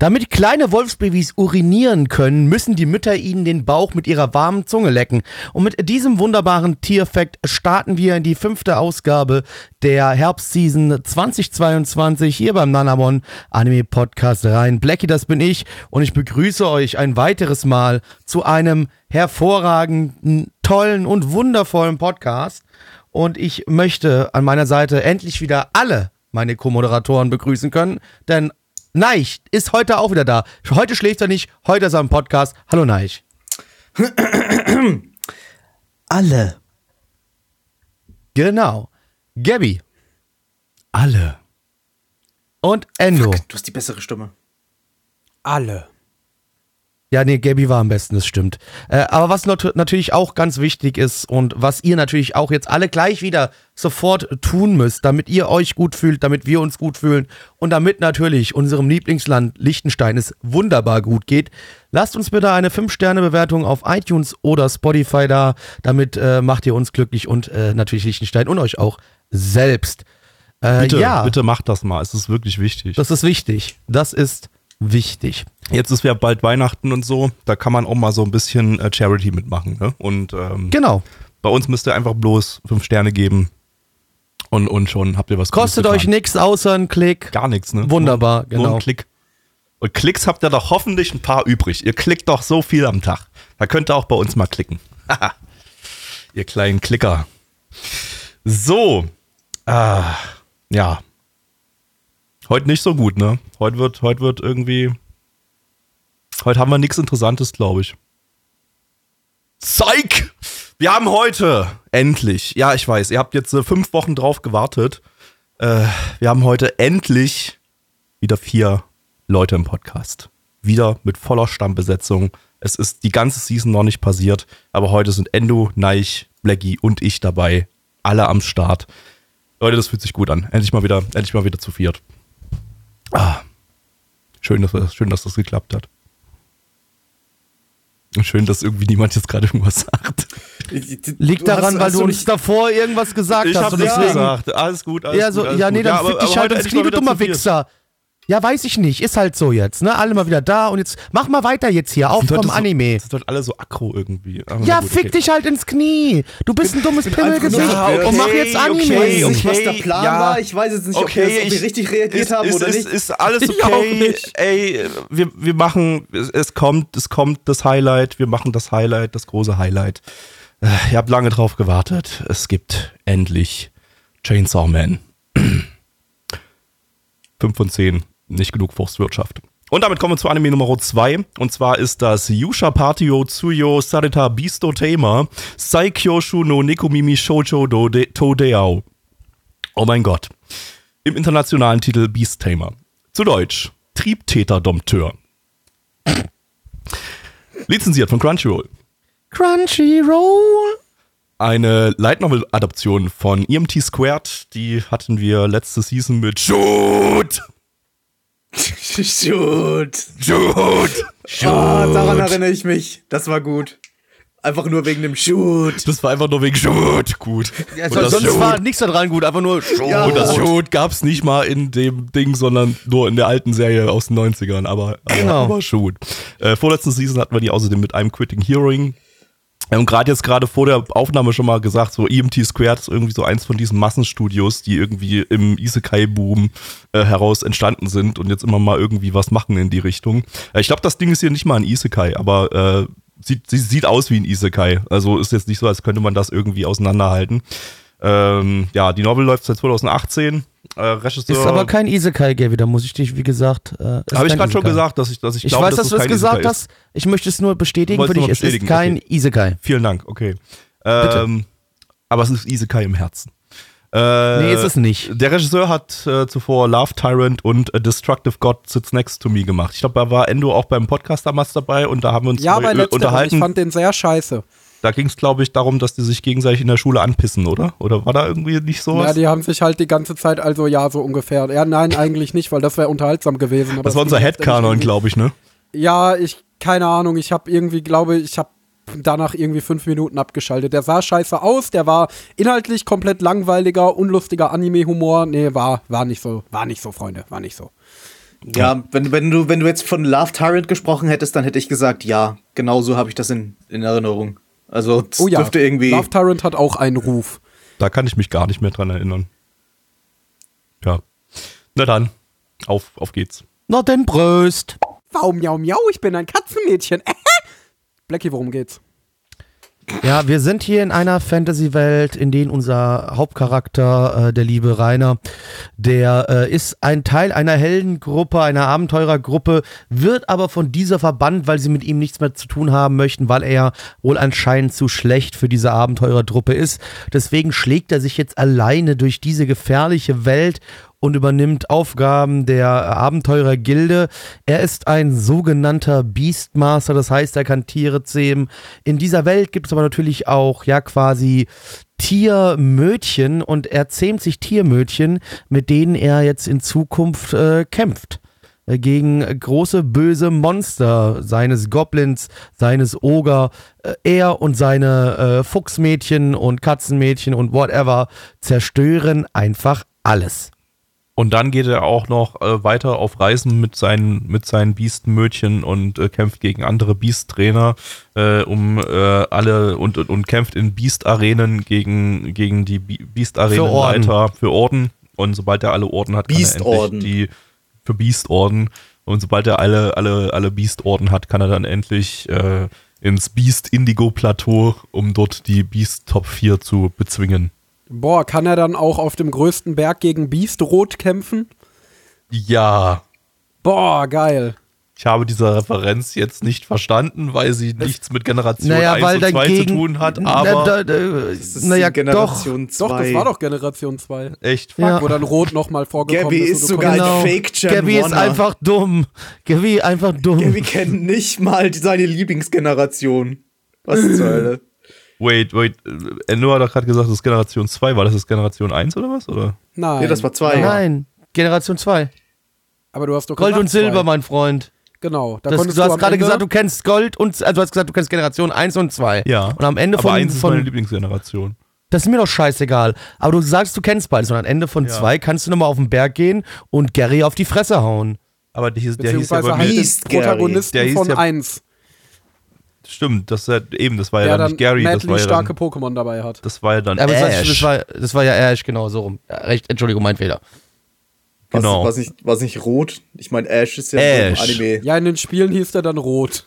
Damit kleine Wolfsbabys urinieren können, müssen die Mütter ihnen den Bauch mit ihrer warmen Zunge lecken. Und mit diesem wunderbaren Tierfakt starten wir in die fünfte Ausgabe der Herbstseason 2022 hier beim Nanamon Anime Podcast rein. Blackie, das bin ich und ich begrüße euch ein weiteres Mal zu einem hervorragenden, tollen und wundervollen Podcast. Und ich möchte an meiner Seite endlich wieder alle meine Co-Moderatoren begrüßen können, denn Neich ist heute auch wieder da. Heute schläft er nicht, heute ist er im Podcast. Hallo Neich. Alle. Genau. Gabby. Alle. Und Endo. Du hast die bessere Stimme. Alle. Ja, nee, Gabby war am besten, das stimmt. Äh, aber was not natürlich auch ganz wichtig ist und was ihr natürlich auch jetzt alle gleich wieder sofort tun müsst, damit ihr euch gut fühlt, damit wir uns gut fühlen und damit natürlich unserem Lieblingsland Liechtenstein es wunderbar gut geht, lasst uns bitte eine 5-Sterne-Bewertung auf iTunes oder Spotify da. Damit äh, macht ihr uns glücklich und äh, natürlich Liechtenstein und euch auch selbst. Äh, Bitte, ja, bitte macht das mal. Es ist wirklich wichtig. das ist wichtig. Das ist wichtig. Jetzt ist ja bald Weihnachten und so. Da kann man auch mal so ein bisschen äh, Charity mitmachen. Ne? Und ähm, Genau. bei uns müsst ihr einfach bloß fünf Sterne geben. Und, und schon habt ihr was Kostet euch nichts außer einen Klick. Gar nichts, ne? Wunderbar, nur, Nur genau. ein Klick. Und Klicks habt ihr doch hoffentlich ein paar übrig. Ihr klickt doch so viel am Tag. Da könnt ihr auch bei uns mal klicken. Haha. ihr kleinen Klicker. So. Ah, ja. Heute nicht so gut, ne? Heute wird, heute wird irgendwie. Heute haben wir nichts Interessantes, glaube ich. Psych! Wir haben heute endlich, ja, ich weiß, ihr habt jetzt äh, fünf Wochen drauf gewartet. Äh, wir haben heute endlich wieder vier Leute im Podcast. Wieder mit voller Stammbesetzung. Es ist die ganze Season noch nicht passiert, aber heute sind Endo, Neich, Blackie und ich dabei. Alle am Start. Leute, das fühlt sich gut an. Endlich mal wieder, endlich mal wieder zu viert. Ah. Schön, dass, schön, dass das geklappt hat. Schön, dass irgendwie niemand jetzt gerade irgendwas sagt. Liegt daran, weil du uns davor irgendwas gesagt Ich hast. habe und nichts gesagt. Alles gut, alles Ja, so, gut. Alles ja, nee, gut. dann aber- fick dich aber halt ins Knie, du dummer. Wichser. Ja, weiß ich nicht. Ist halt so jetzt, ne? Alle mal wieder da und jetzt mach mal weiter jetzt hier. Auf vom so- Anime. Sind alle so aggro irgendwie. Aber Ja, gut, fick okay. dich halt ins Knie. Du bist ein dummes Pimmelgesicht Ja, okay, und mach jetzt Anime. Ich weiß jetzt nicht, was okay, der Plan ja. war. Ich weiß jetzt nicht, ob, Okay, jetzt, ob wir ich- richtig reagiert ist, haben ist, oder ist, nicht. Ist alles Ich auch okay. nicht. Ey, wir, wir machen, es, es kommt, es kommt das Highlight. Wir machen das Highlight, das große Highlight. Äh, Ihr habt lange drauf gewartet. Es gibt endlich Chainsaw Man. 5 von 10. Nicht genug Forstwirtschaft. Und damit kommen wir zu Anime Nummer 2. Und zwar ist das Yusha Patio Tsuyo Sarita Bisto Thema Saikyoshu no Nekomimi Shoujo do de Todeao. Oh mein Gott. Im internationalen Titel Beast Tamer. Zu Deutsch Triebtäter-Dompteur. Lizenziert von Crunchyroll. Crunchyroll. Eine Light Novel Adaption von EMT Squared, die hatten wir letzte Season mit Shoot! Shoot. Shoot! Ah, daran erinnere ich mich. Das war gut. Einfach nur wegen dem Shoot. Das war einfach nur wegen Shoot. Gut. Ja, Und sonst Shoot- war nichts daran gut, einfach nur Ja. Und das Shoot gab's nicht mal in dem Ding, sondern nur in der alten Serie aus den 90ern. Aber, aber, Genau. aber Shoot. Äh, vorletzten Season hatten wir die außerdem mit einem Quitting Hearing. Äh, Und gerade jetzt gerade vor der Aufnahme schon mal gesagt, so EMT Squared ist irgendwie so eins von diesen Massenstudios, die irgendwie im Isekai-Boom äh, heraus entstanden sind und jetzt immer mal irgendwie was machen in die Richtung. Äh, ich glaube, das Ding ist hier nicht mal ein Isekai, aber äh, sieht, sie, sieht aus wie ein Isekai. Also ist jetzt nicht so, als könnte man das irgendwie auseinanderhalten. Ähm, ja, die Novel läuft seit 2018. Äh, Regisseur. Ist aber kein Isekai, Gaby, da muss ich dich, wie gesagt. Äh, ist Habe ich kein gerade schon Isekai. gesagt, dass ich, dass ich, Ich glaube, weiß, dass, du das kein gesagt Isekai ist. hast. Ich möchte es nur bestätigen für dich. Es ist kein okay. Isekai. Vielen Dank, okay. Bitte. Ähm, aber es ist Isekai im Herzen. Äh, Nee, ist es nicht. Der Regisseur hat äh, zuvor Love Tyrant und A Destructive God Sits Next to Me gemacht. Ich glaube, da war Endo auch beim Podcast damals dabei und da haben wir uns Ja, bei äh, letzterem, ich unterhalten. fand den sehr scheiße. Da ging es, glaube ich, darum, dass die sich gegenseitig in der Schule anpissen, oder? Oder war da irgendwie nicht Ja, sowas? die haben sich halt die ganze Zeit, also ja, so ungefähr. Ja, nein, eigentlich nicht, weil das wäre unterhaltsam gewesen. aber das war unser Headcanon, glaube ich, ne? Ja, ich, keine Ahnung, ich habe irgendwie, glaube ich, habe danach irgendwie fünf Minuten abgeschaltet. Der sah scheiße aus, der war inhaltlich komplett langweiliger, unlustiger Anime-Humor. Nee, war, war nicht so, war nicht so, Freunde, war nicht so. Ja, wenn, wenn, du, wenn du jetzt von Love Tyrant gesprochen hättest, dann hätte ich gesagt, ja, genau so habe ich das in, in Erinnerung. Also, das Oh ja, dürfte irgendwie. Love Tyrant hat auch einen Ruf. Da kann ich mich gar nicht mehr dran erinnern. Ja. Na dann, auf, auf geht's. Na denn Bröst. Wow, miau, miau, ich bin ein Katzenmädchen. Blackie, worum geht's? Ja, wir sind hier in einer Fantasy-Welt, in der unser Hauptcharakter, äh, der liebe Rainer, der äh, ist ein Teil einer Heldengruppe, einer Abenteurergruppe, wird aber von dieser verbannt, weil sie mit ihm nichts mehr zu tun haben möchten, weil er wohl anscheinend zu schlecht für diese Abenteurertruppe ist. Deswegen schlägt er sich jetzt alleine durch diese gefährliche Welt und übernimmt Aufgaben der Abenteurergilde. Er ist ein sogenannter Beastmaster, das heißt, er kann Tiere zähmen. In dieser Welt gibt es aber natürlich auch, ja, quasi Tiermödchen und er zähmt sich Tiermödchen, mit denen er jetzt in Zukunft äh, kämpft äh, gegen große böse Monster seines Goblins, seines Oger. Äh, Er und seine äh, Fuchsmädchen und Katzenmädchen und whatever zerstören einfach alles. Und dann geht er auch noch äh, weiter auf Reisen mit seinen, mit seinen Biestmödchen und äh, kämpft gegen andere Beast-Trainer, äh, um äh, alle und, und, und kämpft in Beast-Arenen gegen, gegen die Bi- Beast-Arenenleiter für Orden. Und sobald er alle Orden hat, kann er endlich die für Beast-Orden. Und sobald er alle, alle, alle Beast-Orden hat, kann er dann endlich äh, ins Beast-Indigo-Plateau, um dort die Beast-Top 4 zu bezwingen. Boah, kann er dann auch auf dem größten Berg gegen Biest-Rot kämpfen? Ja, Boah, geil. Ich habe diese Referenz jetzt nicht verstanden, weil sie nichts mit Generation Naja, 1 weil und 2 dagegen. zu tun hat, Na, aber da, da, Das ist naja, die doch. Generation Doch, das 2. war doch Generation 2. echt fuck. Ja. Wo dann Rot nochmal vorgekommen Gabby ist. ist und du sogar konntest- ein Genau. Fake Gen Gabby ist einfach dumm. Gabby einfach dumm. Gabby kennt nicht mal seine Lieblingsgeneration. Was zur Hölle? Wait, wait, äh, Endo hat doch gerade gesagt, das ist Generation 2. War das jetzt Generation 1 oder was? Oder? Nein. Nee, das war zwei. Nein, Generation 2. Aber du hast doch Gold und Silber, zwei. mein Freund. Genau. Da Das, du hast gerade gesagt, du kennst Gold und also du hast gesagt, du kennst Generation 1 und 2. Ja. Und am Ende aber von, 1 ist meine von Lieblingsgeneration. das ist mir doch scheißegal. Aber du sagst, du kennst beides und am Ende von Ja. 2 kannst du nochmal auf den Berg gehen und Gary auf die Fresse hauen. Aber der, hieß- der hieß ja bei halt mir. Protagonisten Der hieß von ja- 1, Stimmt, das ist ja, eben, das war ja dann dann nicht Gary, das war ja starke dann, Pokémon dabei hat. das war ja dann Aber Ash. das, war, das war ja Ash, genau so rum. Ja, recht, Entschuldigung, mein Fehler. Was, Genau. was, nicht, was nicht rot? Ich meine, Ash ist ja Ash. im Anime. Ja, in den Spielen hieß der dann Rot.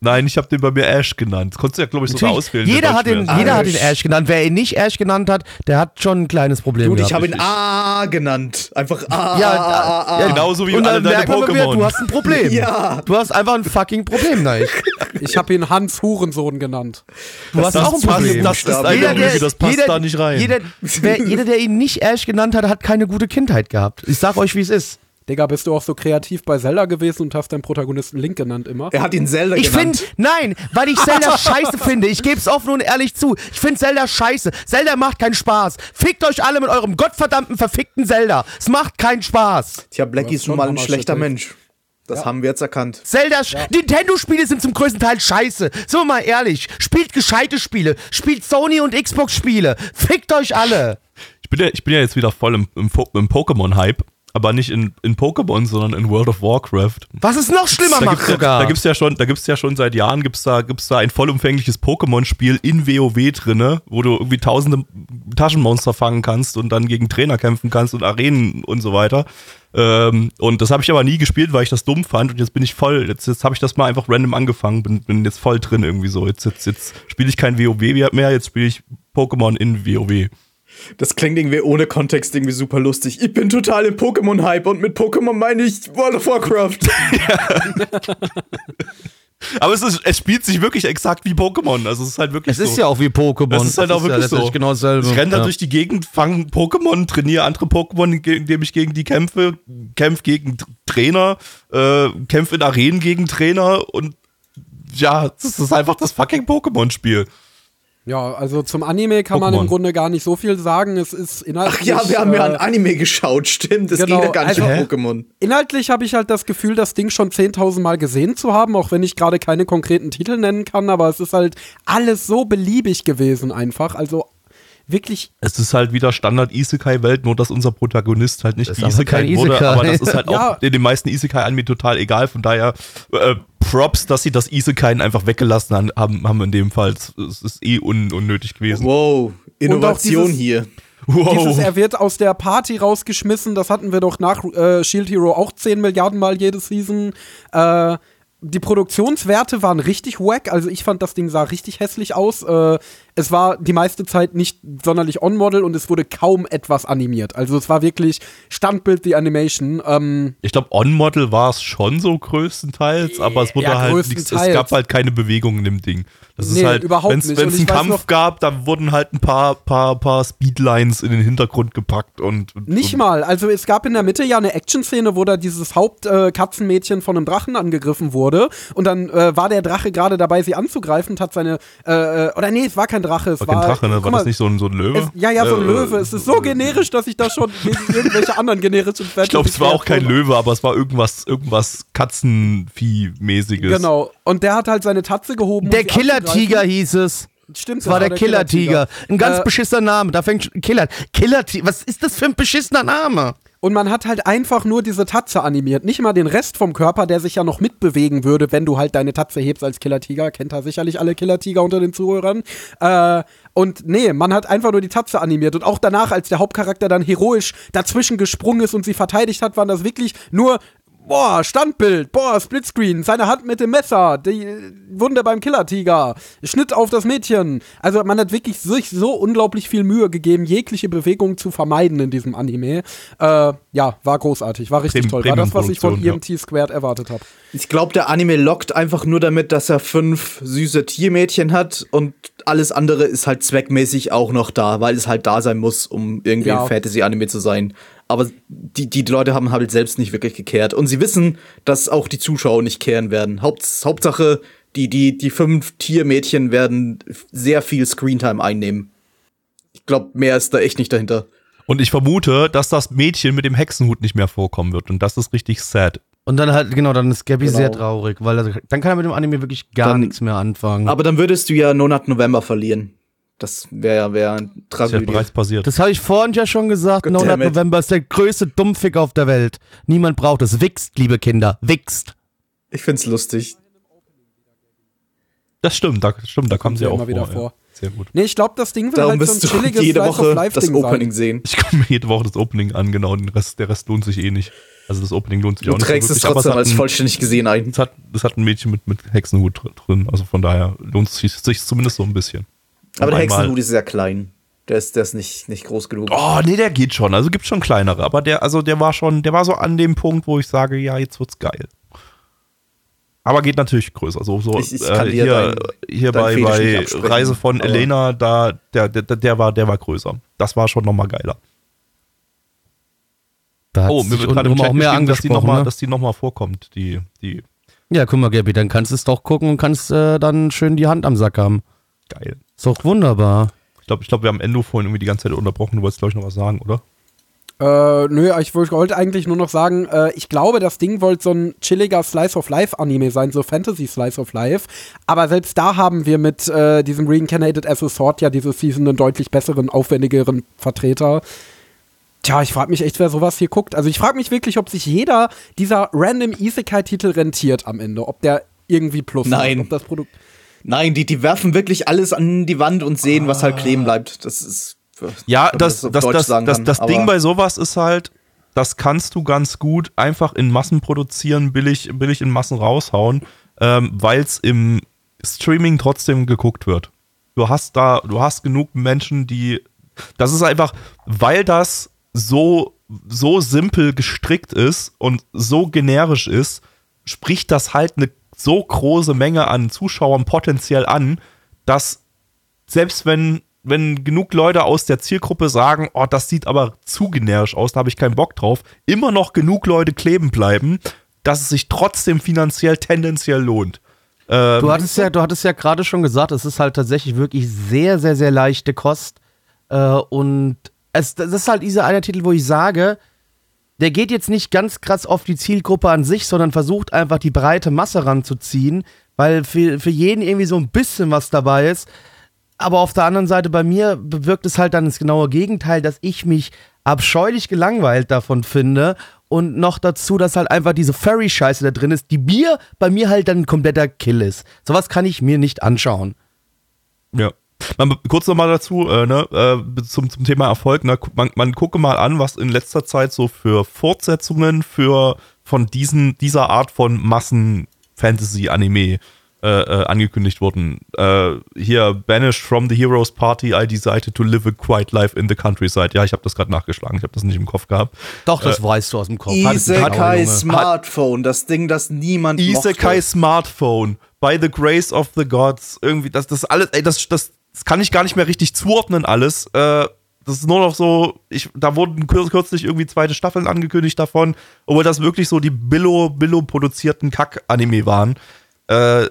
Nein, ich habe den bei mir Ash genannt. Das konntest du ja, glaube ich, sogar Natürlich, auswählen. jeder, der hat den, jeder hat den Ash. Genannt. Wer ihn nicht Ash genannt hat, der hat schon ein kleines Problem Dude, ich habe ihn A genannt. Einfach A. Ja, A, A, A, A. Genauso wie und alle dann deine man wieder, Pokémon. du hast ein Problem. Ja. Du hast einfach ein fucking Problem, nein. Ich habe ihn Hans Hurensohn genannt. Du hast das auch ein passt- Problem. das ist Jeder, eine Jeder, Lüge, der, das passt jeder, da nicht rein. Jeder, wer, jeder, der ihn nicht Ash genannt hat, hat keine gute Kindheit gehabt. Ich sag euch, wie es ist. Digga, bist du auch so kreativ bei Zelda gewesen und hast deinen Protagonisten Link genannt immer? Er hat ihn Zelda Ich genannt. finde, nein, weil ich Zelda scheiße finde. Ich gebe es offen und ehrlich zu. Ich finde Zelda scheiße. Zelda macht keinen Spaß. Fickt euch alle mit eurem gottverdammten verfickten Zelda. Es macht keinen Spaß. Tja, Blackie ist nun schon mal ein schlechter Shit, ey. Mensch. Das haben wir jetzt erkannt. Zelda, Nintendo-Spiele sind zum größten Teil scheiße. Sind wir mal ehrlich. Spielt gescheite Spiele. Spielt Sony und Xbox-Spiele. Fickt euch alle. Ich bin ja, ich bin ja jetzt wieder voll im, im, im Pokémon-Hype. Aber nicht in, in Pokémon, sondern in World of Warcraft. Was es noch schlimmer Da macht gibt's, ja, sogar. da gibt's ja schon, da gibt's ja schon seit Jahren gibt's da, gibt's da ein vollumfängliches Pokémon-Spiel in WoW drinne, wo du irgendwie tausende Taschenmonster fangen kannst und dann gegen Trainer kämpfen kannst und Arenen und so weiter. Ähm, und das habe ich aber nie gespielt, weil ich das dumm fand. Und jetzt bin ich voll, jetzt, jetzt habe ich das mal einfach random angefangen, bin, bin jetzt voll drin irgendwie so. Jetzt, jetzt, jetzt spiele ich kein WoW mehr, jetzt spiele ich Pokémon in WoW. Das klingt irgendwie ohne Kontext irgendwie super lustig. Ich bin total im Pokémon-Hype und mit Pokémon meine ich World of Warcraft. Aber es, ist, es spielt sich wirklich exakt wie Pokémon. Also es ist halt wirklich Es so. ist ja auch wie Pokémon. Es ist halt auch wirklich so. letztendlich Genau dasselbe. Ich renne da Ja. durch die Gegend, fange Pokémon, trainiere andere Pokémon, indem ich gegen die kämpfe, kämpfe gegen Trainer, äh, kämpfe in Arenen gegen Trainer und ja, das ist einfach das fucking Pokémon-Spiel. Ja, also zum Anime kann man Pokémon. im Grunde gar nicht so viel sagen. Es ist Ach inhaltlich. ja, wir haben ja äh, ein Anime geschaut, stimmt. Das genau, ging ja gar nicht also- um Pokémon. Inhaltlich habe ich halt das Gefühl, das Ding schon 10.000 Mal gesehen zu haben, auch wenn ich gerade keine konkreten Titel nennen kann, aber es ist halt alles so beliebig gewesen einfach. Also wirklich, Es ist halt wieder Standard-Isekai-Welt, nur dass unser Protagonist halt nicht Das ist aber Isekai kein wurde, Isekai. aber das ist halt Ja. auch in den meisten Isekai-Anime total egal, von daher äh, Props, dass sie das Isekai einfach weggelassen haben, haben in dem Fall. Es ist eh un unnötig gewesen. Wow, Innovation dieses- hier. dieses, er wird aus der Party rausgeschmissen, das hatten wir doch nach äh, Shield Hero auch 10 Milliarden Mal jede Season. Äh, die Produktionswerte waren richtig wack, also ich fand das Ding sah richtig hässlich aus. Äh, es war die meiste Zeit nicht sonderlich on-model und es wurde kaum etwas animiert. Also es war wirklich Standbild die Animation. Ähm, Ich glaube, On-Model war es schon so größtenteils, aber es wurde Ja, halt nichts, es gab halt keine Bewegung in dem Ding. Das Nee, ist halt, überhaupt wenn's, nicht. Wenn es einen Kampf noch- gab, da wurden halt ein paar, paar, paar Speedlines in den Hintergrund gepackt und. und Nicht und, mal. Also es gab in der Mitte ja eine Action-Szene, wo da dieses Hauptkatzenmädchen von einem Drachen angegriffen wurde. Und dann äh, war der Drache gerade dabei, sie anzugreifen und hat seine. Äh, äh, oder nee, es war kein Drache. Es War war, kein Drache, ne? War mal, das nicht so ein, so ein Löwe? Es, ja, ja, so ein Äh, Löwe. Es ist so generisch, dass ich da schon gegen irgendwelche anderen generischen Fantasy Ich glaube, es war auch kein Löwe, aber es war irgendwas, irgendwas Katzenvieh-mäßiges. Genau. Und der hat halt seine Tatze gehoben. Der Killer-Tiger hieß es. Stimmt, Das war der Killer-Tiger. Ein ganz Äh, beschissener Name. Da fängt schon. Killer. Killer-Tiger. Was ist das für ein beschissener Name? Und man hat halt einfach nur diese Tatze animiert. Nicht mal den Rest vom Körper, der sich ja noch mitbewegen würde, wenn du halt deine Tatze hebst als Killer-Tiger. Kennt da sicherlich alle Killer-Tiger unter den Zuhörern. Äh, und nee, man hat einfach nur die Tatze animiert. Und auch danach, als der Hauptcharakter dann heroisch dazwischen gesprungen ist und sie verteidigt hat, waren das wirklich nur. Boah, Standbild, boah, Splitscreen, seine Hand mit dem Messer, die äh, Wunde beim Killer-Tiger, Schnitt auf das Mädchen. Also man hat wirklich sich so unglaublich viel Mühe gegeben, jegliche Bewegung zu vermeiden in diesem Anime. Äh, ja, war großartig, war richtig Prem- toll. War das, was ich von EMT Squared erwartet habe. Ich glaube, der Anime lockt einfach nur damit, dass er fünf süße Tiermädchen hat und alles andere ist halt zweckmäßig auch noch da, weil es halt da sein muss, um irgendwie Ja. ein Fantasy-Anime zu sein. Aber die, die Leute haben halt selbst nicht wirklich gekehrt. Und sie wissen, dass auch die Zuschauer nicht kehren werden. Haupt, Hauptsache, die, die, die fünf Tiermädchen werden sehr viel Screentime einnehmen. Ich glaube, mehr ist da echt nicht dahinter. Und ich vermute, dass das Mädchen mit dem Hexenhut nicht mehr vorkommen wird. Und das ist richtig sad. Und dann halt, genau, dann ist Gabby Genau. sehr traurig, weil er, dann kann er mit dem Anime wirklich gar Dann- nichts mehr anfangen. Aber dann würdest du ja Nonat November verlieren. Das wäre wär ein Das ist ja Tragödie. bereits passiert. Das habe ich vorhin ja schon gesagt. God No damn Nut it. November ist der größte Dummfick auf der Welt. Niemand braucht es. Wichst, liebe Kinder. Wichst. Ich find's lustig. Das stimmt, da, stimmt, da kommen sie ja auch immer wieder vor. vor. Ja. Sehr gut. Nee, ich glaube, das Ding will Darum halt so ein du chilliges jede of Woche Life das Ding Opening sein. sehen. Ich komme mir jede Woche das Opening an, genau. Den Rest, der Rest lohnt sich eh nicht. Also das Opening lohnt sich Du auch nicht. so trägst es trotzdem als ein- vollständig gesehen ein. Es hat, es hat ein Mädchen mit, mit Hexenhut dr- drin. Also von daher lohnt es sich, sich zumindest so ein bisschen. Aber der Hexenhut ist sehr klein. Der ist, der ist nicht, nicht groß genug. Oh, nee, der geht schon. Also gibt schon kleinere. Aber der, also der war schon, der war so an dem Punkt, wo ich sage, ja, jetzt wird's geil. Aber geht natürlich größer. So, so Ich- ich äh, hier, dein- hier dein bei, bei Reise von aber- Elena, da, der, der, der, war, der war größer. Das war schon nochmal geiler. Oh, mir wird gerade auch mehr dass die nochmal ne? dass die noch mal vorkommt. Die, die, Ja, guck mal, Gabby, dann kannst du es doch gucken und kannst äh, dann schön die Hand am Sack haben. geil. Ist doch wunderbar. Ich glaube, ich glaub, wir haben Endo vorhin irgendwie die ganze Zeit unterbrochen. Du wolltest, glaube ich, noch was sagen, oder? Äh, nö, ich wollte eigentlich nur noch sagen, äh, ich glaube, das Ding wollte so ein chilliger Slice of Life Anime sein, so Fantasy Slice of Life. Aber selbst da haben wir mit äh, diesem Reincarnated as a Sword ja diese Season einen deutlich besseren, aufwendigeren Vertreter. Tja, ich frage mich echt, wer sowas hier guckt. Also ich frage mich wirklich, ob sich jeder dieser random Isekai-Titel rentiert am Ende. Ob der irgendwie Plus Nein. hat. Ob das Produkt. Nein, die, die werfen wirklich alles an die Wand und sehen, was halt kleben bleibt. Das ist. Ja, das, das, das, sagen das, das aber- Ding bei sowas ist halt, das kannst du ganz gut einfach in Massen produzieren, billig, billig in Massen raushauen, ähm, weil es im Streaming trotzdem geguckt wird. Du hast da, du hast genug Menschen, die. Das ist einfach, weil das so, so simpel gestrickt ist und so generisch ist, spricht das halt eine so große Menge an Zuschauern potenziell an, dass selbst wenn, wenn genug Leute aus der Zielgruppe sagen, oh, das sieht aber zu generisch aus, da habe ich keinen Bock drauf, immer noch genug Leute kleben bleiben, dass es sich trotzdem finanziell tendenziell lohnt. Ähm, Du hattest ja, du hattest ja gerade schon gesagt, es ist halt tatsächlich wirklich sehr, sehr, sehr leichte Kost. Äh, und es, das ist halt dieser eine Titel, wo ich sage, der geht jetzt nicht ganz krass auf die Zielgruppe an sich, sondern versucht einfach die breite Masse ranzuziehen, weil für, für jeden irgendwie so ein bisschen was dabei ist. Aber auf der anderen Seite bei mir bewirkt es halt dann das genaue Gegenteil, dass ich mich abscheulich gelangweilt davon finde. Und noch dazu, dass halt einfach diese Furry-Scheiße da drin ist, die Bier bei mir halt dann ein kompletter Kill ist. Sowas kann ich mir nicht anschauen. Ja. Man, kurz nochmal dazu, äh, ne, äh, zum, zum Thema Erfolg, ne, man, man gucke mal an, was in letzter Zeit so für Fortsetzungen für von diesen, dieser Art von Massen-Fantasy-Anime äh, äh, angekündigt wurden. Äh, hier, Banished from the Heroes Party, I decided to live a quiet life in the countryside. Ja, ich habe das gerade nachgeschlagen, ich habe das nicht im Kopf gehabt. Doch, das weißt du aus dem Kopf. Isekai. Smartphone, das Ding, das niemand Isekai mochte. Smartphone, by the grace of the gods, irgendwie, das, das alles, ey, das, das, das kann ich gar nicht mehr richtig zuordnen, alles. Äh, das ist nur noch so, ich, da wurden kür kürzlich irgendwie zweite Staffeln angekündigt davon, obwohl das wirklich so die Billo, Billo produzierten Kack-Anime waren, äh,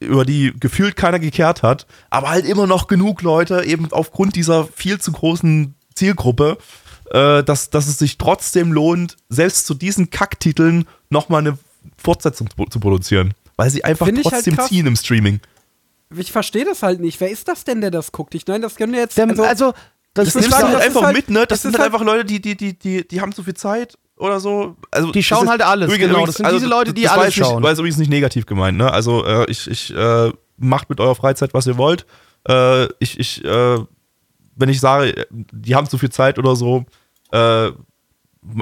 über die gefühlt keiner gekehrt hat, aber halt immer noch genug Leute, eben aufgrund dieser viel zu großen Zielgruppe, äh, dass, dass es sich trotzdem lohnt, selbst zu diesen Kacktiteln nochmal eine Fortsetzung zu, produzieren. Weil sie einfach halt trotzdem krass. ziehen im Streaming. Ich verstehe das halt nicht. Wer ist das denn, der das guckt? Ich meine, das können wir jetzt. Der, also, das, Das ist nimmst du halt das einfach halt- mit, ne? Das das sind halt halt- einfach Leute, die, die, die, die, die haben zu viel Zeit oder so. Also, Die schauen das halt alles, genau. Das sind diese Leute, die das alles weiß ich, schauen. Weiß übrigens nicht negativ gemeint, ne? Also, äh, ich, ich äh, macht mit eurer Freizeit, was ihr wollt. Äh, ich, ich, äh, wenn ich sage, die haben zu viel Zeit oder so, äh,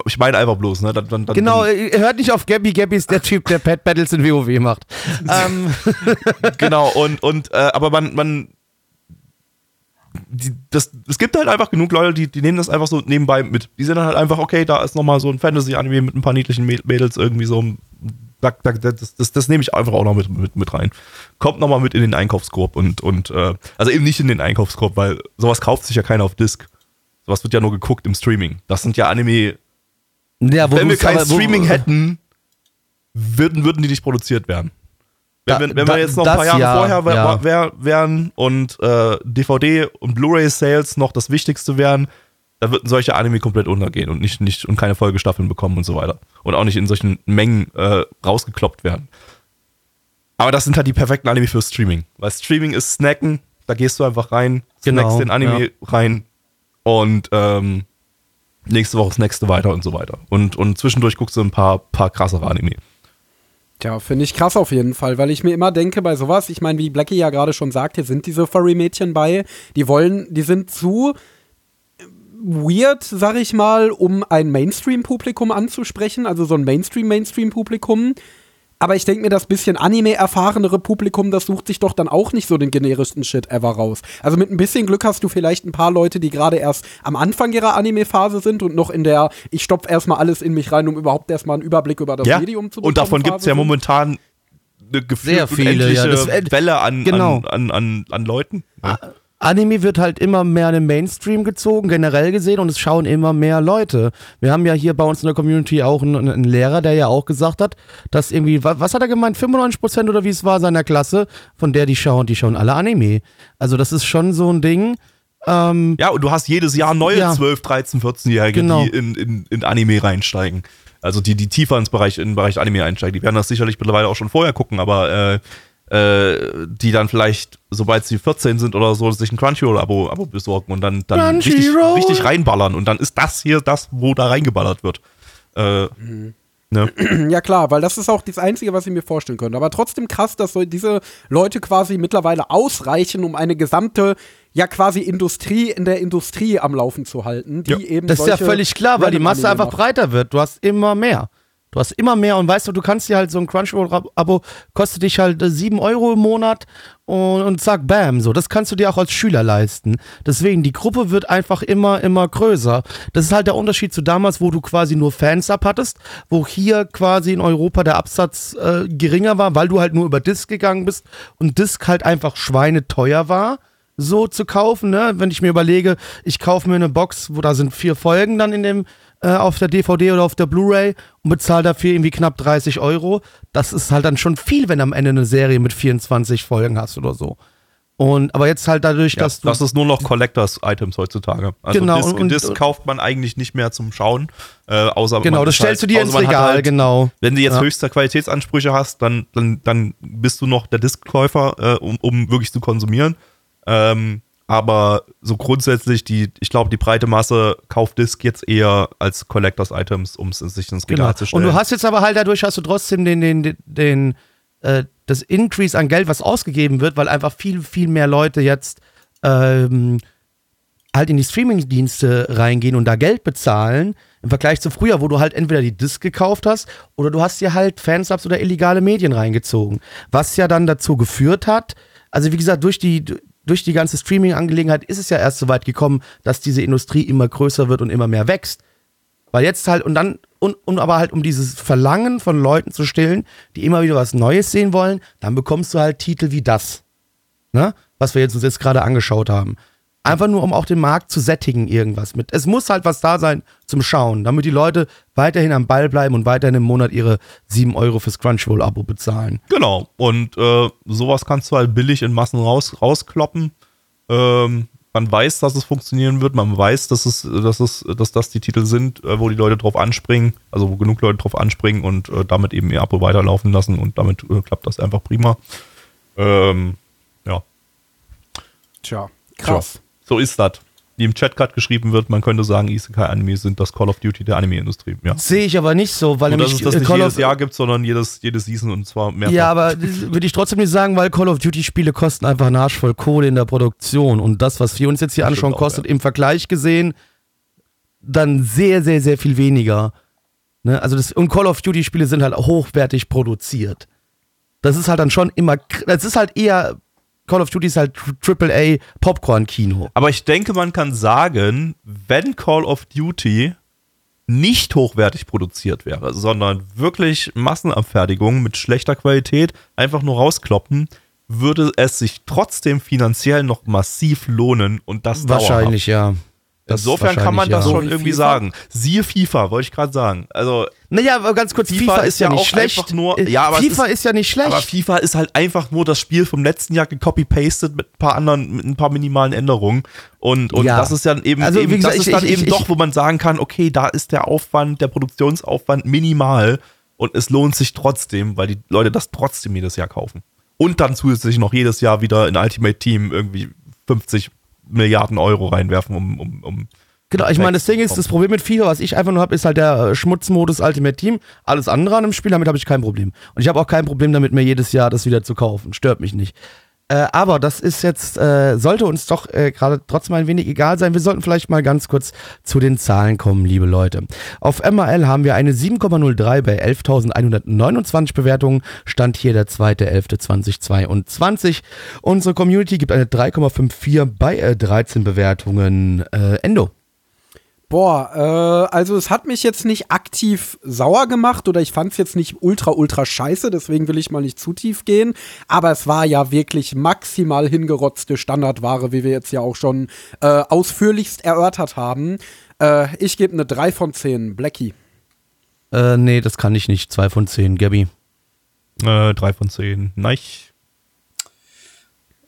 ich meine einfach bloß, ne? Dann, dann, dann, Genau, ihr hört nicht auf Gabby. Gabby ist der Typ, der Pet Battles in WoW macht. ähm, genau, und, und äh, aber man, man die, das, es gibt halt einfach genug Leute, die, die nehmen das einfach so nebenbei mit. Die sind dann halt einfach, okay, da ist nochmal so ein Fantasy-Anime mit ein paar niedlichen Mäd- Mädels irgendwie so. Da, da, das, das, das nehme ich einfach auch noch mit, mit, mit rein. Kommt nochmal mit in den Einkaufskorb und, und äh, also eben nicht in den Einkaufskorb, weil sowas kauft sich ja keiner auf Disc. Sowas wird ja nur geguckt im Streaming. Das sind ja Anime, ja, wenn wir kein aber- Streaming hätten, würden, würden die nicht produziert werden. Wenn, Da- wir, wenn da- wir jetzt noch ein paar Jahre ja, vorher wär, ja. wär, wären und äh, DVD und Blu-ray-Sales noch das Wichtigste wären, dann würden solche Anime komplett untergehen und nicht, nicht und keine Folgestaffeln bekommen und so weiter. Und auch nicht in solchen Mengen äh, rausgekloppt werden. Aber das sind halt die perfekten Anime für Streaming. Weil Streaming ist Snacken, da gehst du einfach rein, Genau, snackst den Anime ja. rein und ähm, nächste Woche das nächste weiter und so weiter. Und, und zwischendurch guckst du ein paar, paar krassere Anime. Tja, finde ich krass auf jeden Fall, weil ich mir immer denke bei sowas, ich meine, wie Blackie ja gerade schon sagte, sind diese Furry-Mädchen bei, die wollen, die sind zu weird, sag ich mal, um ein Mainstream-Publikum anzusprechen, also so ein Mainstream-Mainstream-Publikum. Aber ich denke mir, das bisschen Anime-erfahrenere Publikum, das sucht sich doch dann auch nicht so den generischsten Shit ever raus. Also mit ein bisschen Glück hast du vielleicht ein paar Leute, die gerade erst am Anfang ihrer Anime-Phase sind und noch in der, ich stopf erstmal alles in mich rein, um überhaupt erstmal einen Überblick über das ja, Medium zu bekommen. und davon gibt es ja momentan eine gefühlt Sehr viele, ja. Das- äh, Welle an, genau. an, an, an, an Leuten. Ja. Anime wird halt immer mehr in den Mainstream gezogen, generell gesehen, und es schauen immer mehr Leute. Wir haben ja hier bei uns in der Community auch einen, einen Lehrer, der ja auch gesagt hat, dass irgendwie, wa- was hat er gemeint, 95% oder wie es war seiner Klasse, von der die schauen, die schauen alle Anime. Also das ist schon so ein Ding. Ähm, Ja, und du hast jedes Jahr neue Ja. 12, 13, 14-Jährige, Genau. die in, in, in Anime reinsteigen. Also die, die tiefer ins Bereich, in den Bereich Anime einsteigen. Die werden das sicherlich mittlerweile auch schon vorher gucken, aber äh, äh, die dann vielleicht, sobald sie 14 sind oder so, sich ein Crunchyroll-Abo Abo besorgen und dann, dann richtig, richtig reinballern. Und dann ist das hier das, wo da reingeballert wird. Äh, ne? Ja klar, weil das ist auch das Einzige, was ich mir vorstellen könnte. Aber trotzdem krass, dass so diese Leute quasi mittlerweile ausreichen, um eine gesamte, ja quasi Industrie in der Industrie am Laufen zu halten, die Ja, eben das ist ja völlig klar, weil die Masse einfach macht. breiter wird. Du hast immer mehr. Du hast immer mehr und weißt du, du kannst dir halt so ein Crunchyroll-Abo, kostet dich halt äh, 7 Euro im Monat und, und zack, bam, so. Das kannst du dir auch als Schüler leisten. Deswegen, die Gruppe wird einfach immer, immer größer. Das ist halt der Unterschied zu damals, wo du quasi nur Fansub hattest, wo hier quasi in Europa der Absatz äh, geringer war, weil du halt nur über Disc gegangen bist und Disc halt einfach schweineteuer war so zu kaufen, ne? Wenn ich mir überlege, ich kaufe mir eine Box, wo da sind vier Folgen dann in dem äh, auf der DVD oder auf der Blu-ray und bezahle dafür irgendwie knapp 30 Euro. Das ist halt dann schon viel, wenn du am Ende eine Serie mit 24 Folgen hast oder so. Und aber jetzt halt dadurch, Ja, dass du das ist nur noch Collectors-Items heutzutage. Also Genau, Disc, und- Disc kauft man eigentlich nicht mehr zum Schauen. Äh, außer genau, das stellst halt, du dir ins Regal, halt, genau. Wenn du jetzt Ja. höchste Qualitätsansprüche hast, dann, dann, dann bist du noch der Diskkäufer, äh, um, um wirklich zu konsumieren. Ähm, aber so grundsätzlich, die, ich glaube, die breite Masse kauft Disc jetzt eher als Collectors-Items, um es sich ins Regal Genau. zu Und stellen. du hast jetzt aber halt dadurch hast du trotzdem den, den, den, den äh, das Increase an Geld, was ausgegeben wird, weil einfach viel, viel mehr Leute jetzt ähm, halt in die Streaming-Dienste reingehen und da Geld bezahlen, im Vergleich zu früher, wo du halt entweder die Disc gekauft hast oder du hast dir halt Fansubs oder illegale Medien reingezogen. Was ja dann dazu geführt hat, also wie gesagt, durch die, durch die ganze Streaming-Angelegenheit ist es ja erst so weit gekommen, dass diese Industrie immer größer wird und immer mehr wächst. Weil jetzt halt, und dann, und, und aber halt, um dieses Verlangen von Leuten zu stillen, die immer wieder was Neues sehen wollen, dann bekommst du halt Titel wie das. Ne? Was wir jetzt uns jetzt gerade angeschaut haben. Einfach nur, um auch den Markt zu sättigen, irgendwas mit. Es muss halt was da sein zum Schauen, damit die Leute weiterhin am Ball bleiben und weiterhin im Monat ihre 7 Euro fürs Crunchyroll-Abo bezahlen. Genau. Und äh, sowas kannst du halt billig in Massen raus, rauskloppen. Ähm, man weiß, dass es funktionieren wird. Man weiß, dass es, dass es, dass das die Titel sind, äh, wo die Leute drauf anspringen, also wo genug Leute drauf anspringen und äh, damit eben ihr Abo weiterlaufen lassen und damit äh, klappt das einfach prima. Ähm, ja. Tja, krass. Tja, so ist das. Wie im Chat gerade geschrieben wird, man könnte sagen, Isekai-Anime sind das Call of Duty der Anime-Industrie. Ja. Sehe ich aber nicht so, weil Nur, dass nämlich es das äh, nicht Call jedes of, Jahr gibt, sondern jedes, jedes Season und zwar mehrfach. Ja, aber würde ich trotzdem nicht sagen, weil Call of Duty Spiele kosten einfach einen Arsch voll Kohle in der Produktion und das, was wir uns jetzt hier Das anschauen, auch, kostet ja. im Vergleich gesehen dann sehr, sehr, sehr viel weniger. Ne? Also das, und Call of Duty Spiele sind halt hochwertig produziert. Das ist halt dann schon immer, das ist halt eher, Call of Duty ist halt AAA Popcorn-Kino. Aber ich denke, man kann sagen, wenn Call of Duty nicht hochwertig produziert wäre, sondern wirklich Massenabfertigung mit schlechter Qualität einfach nur rauskloppen, würde es sich trotzdem finanziell noch massiv lohnen und das Wahrscheinlich, ja. Das Insofern kann man das ja. schon irgendwie FIFA? sagen. Siehe FIFA, wollte ich gerade sagen. Also Naja, aber ganz kurz, FIFA, FIFA ist, ist ja ja nicht auch schlecht. nur- Äh, ja, aber FIFA ist- ist, ja nicht schlecht. Aber FIFA ist halt einfach nur das Spiel vom letzten Jahr gecopy-pasted mit ein paar anderen, mit ein paar minimalen Änderungen. Und, und Ja. das ist dann eben, Also, eben gesagt, das ist ich- dann ich- eben ich- doch, wo man sagen kann, okay, da ist der Aufwand, der Produktionsaufwand minimal und es lohnt sich trotzdem, weil die Leute das trotzdem jedes Jahr kaufen. Und dann zusätzlich noch jedes Jahr wieder in Ultimate Team irgendwie 50 Milliarden Euro reinwerfen, um, um, um Genau, ich meine, das Ding ist, das Problem mit FIFA, was ich einfach nur habe, ist halt der äh, Schmutzmodus Ultimate Team. Alles andere an dem Spiel, damit habe ich kein Problem. Und ich habe auch kein Problem damit, mir jedes Jahr das wieder zu kaufen. Stört mich nicht. Äh, aber das ist jetzt, äh, sollte uns doch äh, gerade trotzdem ein wenig egal sein. Wir sollten vielleicht mal ganz kurz zu den Zahlen kommen, liebe Leute. Auf MRL haben wir eine 7,03 bei 11.129 Bewertungen. Stand hier der 2.11.2022. Unsere Community gibt eine 3,54 bei äh, 13 Bewertungen. Äh, Endo. Boah, äh, also es hat mich jetzt nicht aktiv sauer gemacht oder ich fand es jetzt nicht ultra, ultra scheiße, deswegen will ich mal nicht zu tief gehen. Aber es war ja wirklich maximal hingerotzte Standardware, wie wir jetzt ja auch schon äh, ausführlichst erörtert haben. Äh, ich gebe eine 3 von 10, Blackie. Äh, nee, das kann ich nicht. Zwei von zehn, Gabby. äh, drei von zehn. Nein.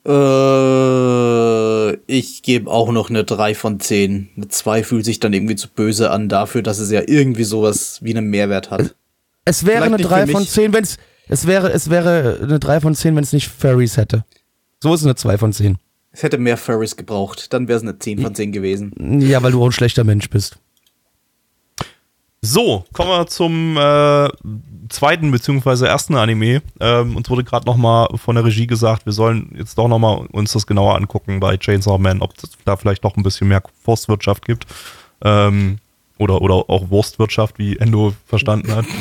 Äh, ich gebe auch noch eine 3 von 10. Eine 2 fühlt sich dann irgendwie zu böse an dafür, dass es ja irgendwie sowas wie einen Mehrwert hat. Es wäre Vielleicht eine nicht drei für von mich. zehn, wenn es. Es wäre, es wäre eine 3 von 10, wenn es nicht Furries hätte. So ist es eine 2 von 10. Es hätte mehr Furries gebraucht, dann wäre es eine 10 von 10 gewesen. Ja, weil du auch ein schlechter Mensch bist. So, kommen wir zum äh, zweiten beziehungsweise ersten Anime. Ähm, uns wurde gerade nochmal von der Regie gesagt, wir sollen jetzt doch nochmal uns das genauer angucken bei Chainsaw Man, ob es da vielleicht noch ein bisschen mehr Forstwirtschaft gibt. Ähm, oder, oder auch Wurstwirtschaft, wie Endo verstanden hat.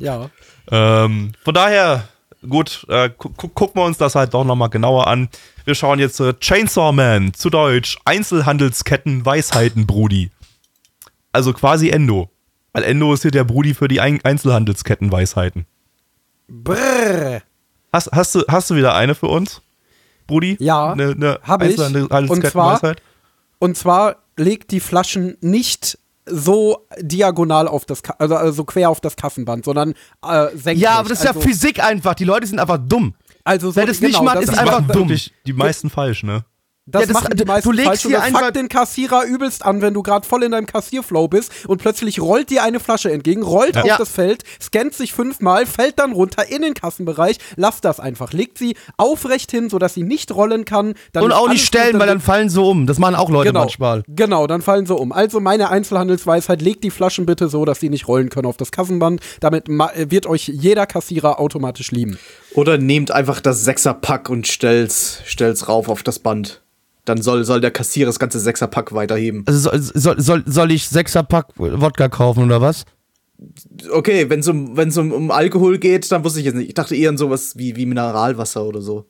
Ja. Ähm, von daher, gut, äh, gu gu gucken wir uns das halt doch nochmal genauer an. Wir schauen jetzt äh, Chainsaw Man, zu Deutsch Einzelhandelsketten Weisheiten Brudi. Also quasi Endo. Weil Endo ist hier der Brudi für die Ein Einzelhandelsketten Weisheiten. Brrr. Hast, hast, du, hast du wieder eine für uns? Brudi? Ja, eine, eine hab ich. Einzelhandelsketten-Weisheit? Und zwar legt die Flaschen nicht so diagonal auf das, Ka also, also quer auf das Kassenband, sondern äh, senkrecht. Ja, aber das ist also, ja Physik einfach. Die Leute sind einfach dumm. Also so, Wer das nicht macht, ist einfach dumm. die meisten falsch, ne? Das, Ja, das- machen die du meisten legst falsch und hier das einfach- den Kassierer übelst an, wenn du gerade voll in deinem Kassierflow bist und plötzlich rollt dir eine Flasche entgegen, rollt auf Ja. das Feld, scannt sich fünfmal, fällt dann runter in den Kassenbereich. Lass das einfach. Legt sie aufrecht hin, sodass sie nicht rollen kann. Dann Und auch nicht stellen, weil dann fallen sie um. Das machen auch Leute Genau, manchmal. genau, dann fallen sie um. Also meine Einzelhandelsweisheit, legt die Flaschen bitte so, dass sie nicht rollen können auf das Kassenband. Damit ma- wird euch jeder Kassierer automatisch lieben. Oder nehmt einfach das Sechserpack und stellt's, stellt's rauf auf das Band. Dann soll, soll der Kassierer das ganze Sechserpack weiterheben. Also soll, soll, soll, soll ich Sechserpack Wodka kaufen oder was? Okay, wenn es um, wenn's um, um Alkohol geht, dann wusste ich jetzt nicht. Ich dachte eher an sowas wie, wie Mineralwasser oder so.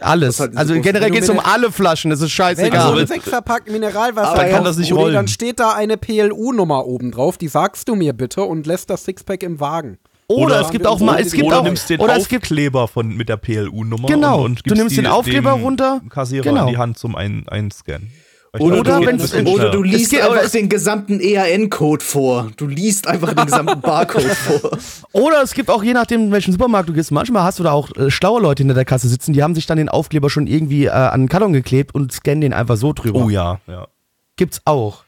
Alles. Das ist halt Also generell Wenn du geht es um alle Flaschen, das ist Wenn scheißegal. du ein Sechserpack Mineralwasser Aber kann das nicht Uli, rollen. dann steht da eine PLU-Nummer oben drauf, die sagst du mir bitte und lässt das Sixpack im Wagen. Oder, Oder- es gibt auch mal, es gibt oder auch, nimmst den oder es gibt, Aufkleber von, mit der PLU-Nummer Genau, und, und du nimmst die den Aufkleber runter, Kassierer genau. in die Hand zum ein Einscannen. Oder, Oder es- bisschen oder du liest geht- oder einfach es- den gesamten EAN-Code vor. Du liest einfach den gesamten Barcode vor. oder es gibt auch, je nachdem, in welchen Supermarkt du gehst, manchmal hast du da auch äh, schlaue Leute hinter der Kasse sitzen, die haben sich dann den Aufkleber schon irgendwie äh, an den Karton geklebt und scannen den einfach so drüber. Oh ja, ja. Gibt's auch.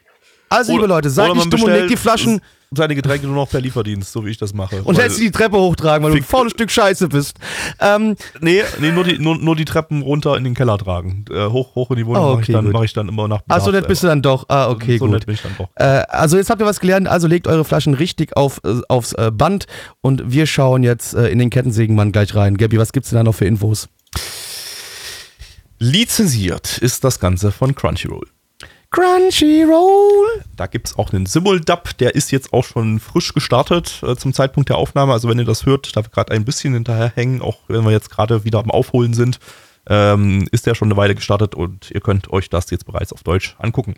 Also, liebe Leute, seid nicht dumm und legt die Flaschen Seine Getränke nur noch per Lieferdienst, so wie ich das mache. und lässt die Treppe hochtragen, weil du ein faules Stück Scheiße bist. Ähm, Nee, nee nur, die, nur, nur die Treppen runter in den Keller tragen. Äh, hoch, hoch in die Wohnung Oh, mache ich, okay, dann- mach ich dann immer nach ach so Bedarf nett bist du dann doch. Ah, okay, so gut. nett bin ich dann doch. Äh, also jetzt habt ihr was gelernt, also legt eure Flaschen richtig auf, äh, aufs äh, Band und wir schauen jetzt äh, in den Kettensägenmann gleich rein. Gabi, was gibt's denn da noch für Infos? Lizenziert ist das Ganze von Crunchyroll. Crunchyroll! Da gibt es auch einen Simuldub, der ist jetzt auch schon frisch gestartet äh, zum Zeitpunkt der Aufnahme. Also wenn ihr das hört, da wir gerade ein bisschen hinterherhängen, auch wenn wir jetzt gerade wieder am Aufholen sind, ähm, ist der schon eine Weile gestartet und ihr könnt euch das jetzt bereits auf Deutsch angucken.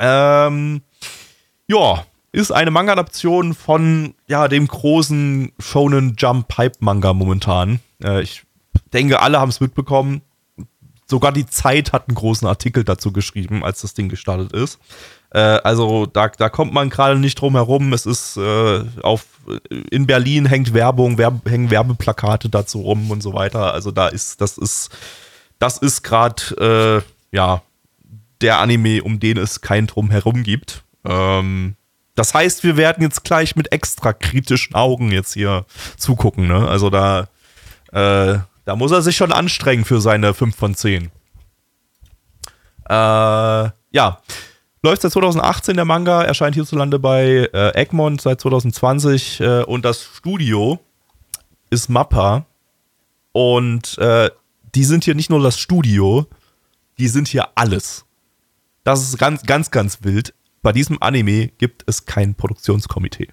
Ähm, ja, ist eine Manga-Adaption von ja, dem großen Shonen Jump Pipe Manga momentan. Äh, ich denke, alle haben es mitbekommen. Sogar die Zeit hat einen großen Artikel dazu geschrieben, als das Ding gestartet ist. Äh, also da, da kommt man gerade nicht drum herum. Es ist äh, auf in Berlin hängt Werbung, Werb, hängen Werbeplakate dazu rum und so weiter. Also da ist das ist das ist gerade äh, ja der Anime, um den es kein Drumherum gibt. Ähm, das heißt, wir werden jetzt gleich mit extra kritischen Augen jetzt hier zugucken. Ne? Also da, äh, da muss er sich schon anstrengen für seine 5 von 10. Äh, ja. Läuft seit 2018 der Manga, erscheint hierzulande bei äh, Egmont seit 2020 äh, und das Studio ist Mappa und äh, die sind hier nicht nur das Studio, die sind hier alles. Das ist ganz, ganz, ganz wild. Bei diesem Anime gibt es kein Produktionskomitee.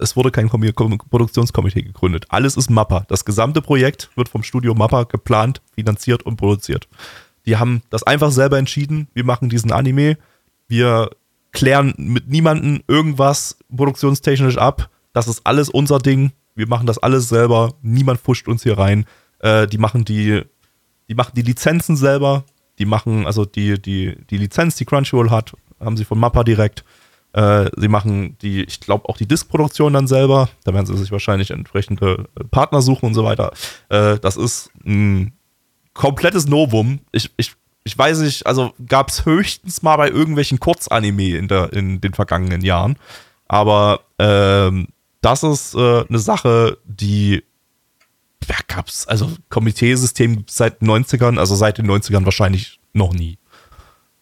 Es wurde kein Komi- Kom- Produktionskomitee gegründet. Alles ist Mappa. Das gesamte Projekt wird vom Studio Mappa geplant, finanziert und produziert. Die haben das einfach selber entschieden. Wir machen diesen Anime. Wir klären mit niemandem irgendwas produktionstechnisch ab. Das ist alles unser Ding. Wir machen das alles selber. Niemand fuscht uns hier rein. Äh, die machen die, die machen die Lizenzen selber. Die machen, also die, die, die Lizenz, die Crunchyroll hat, haben sie von Mappa direkt. Äh, sie machen die, ich glaube, auch die Diskproduktion dann selber. Da werden sie sich wahrscheinlich entsprechende äh, Partner suchen und so weiter. Äh, das ist ein komplettes Novum. Ich, ich, ich weiß nicht, also gab es höchstens mal bei irgendwelchen Kurzanime in, der, in den vergangenen Jahren. Aber ähm, das ist äh, eine Sache, die ja, gab's, also Komiteesystem seit den 90ern, also seit den 90ern wahrscheinlich noch nie.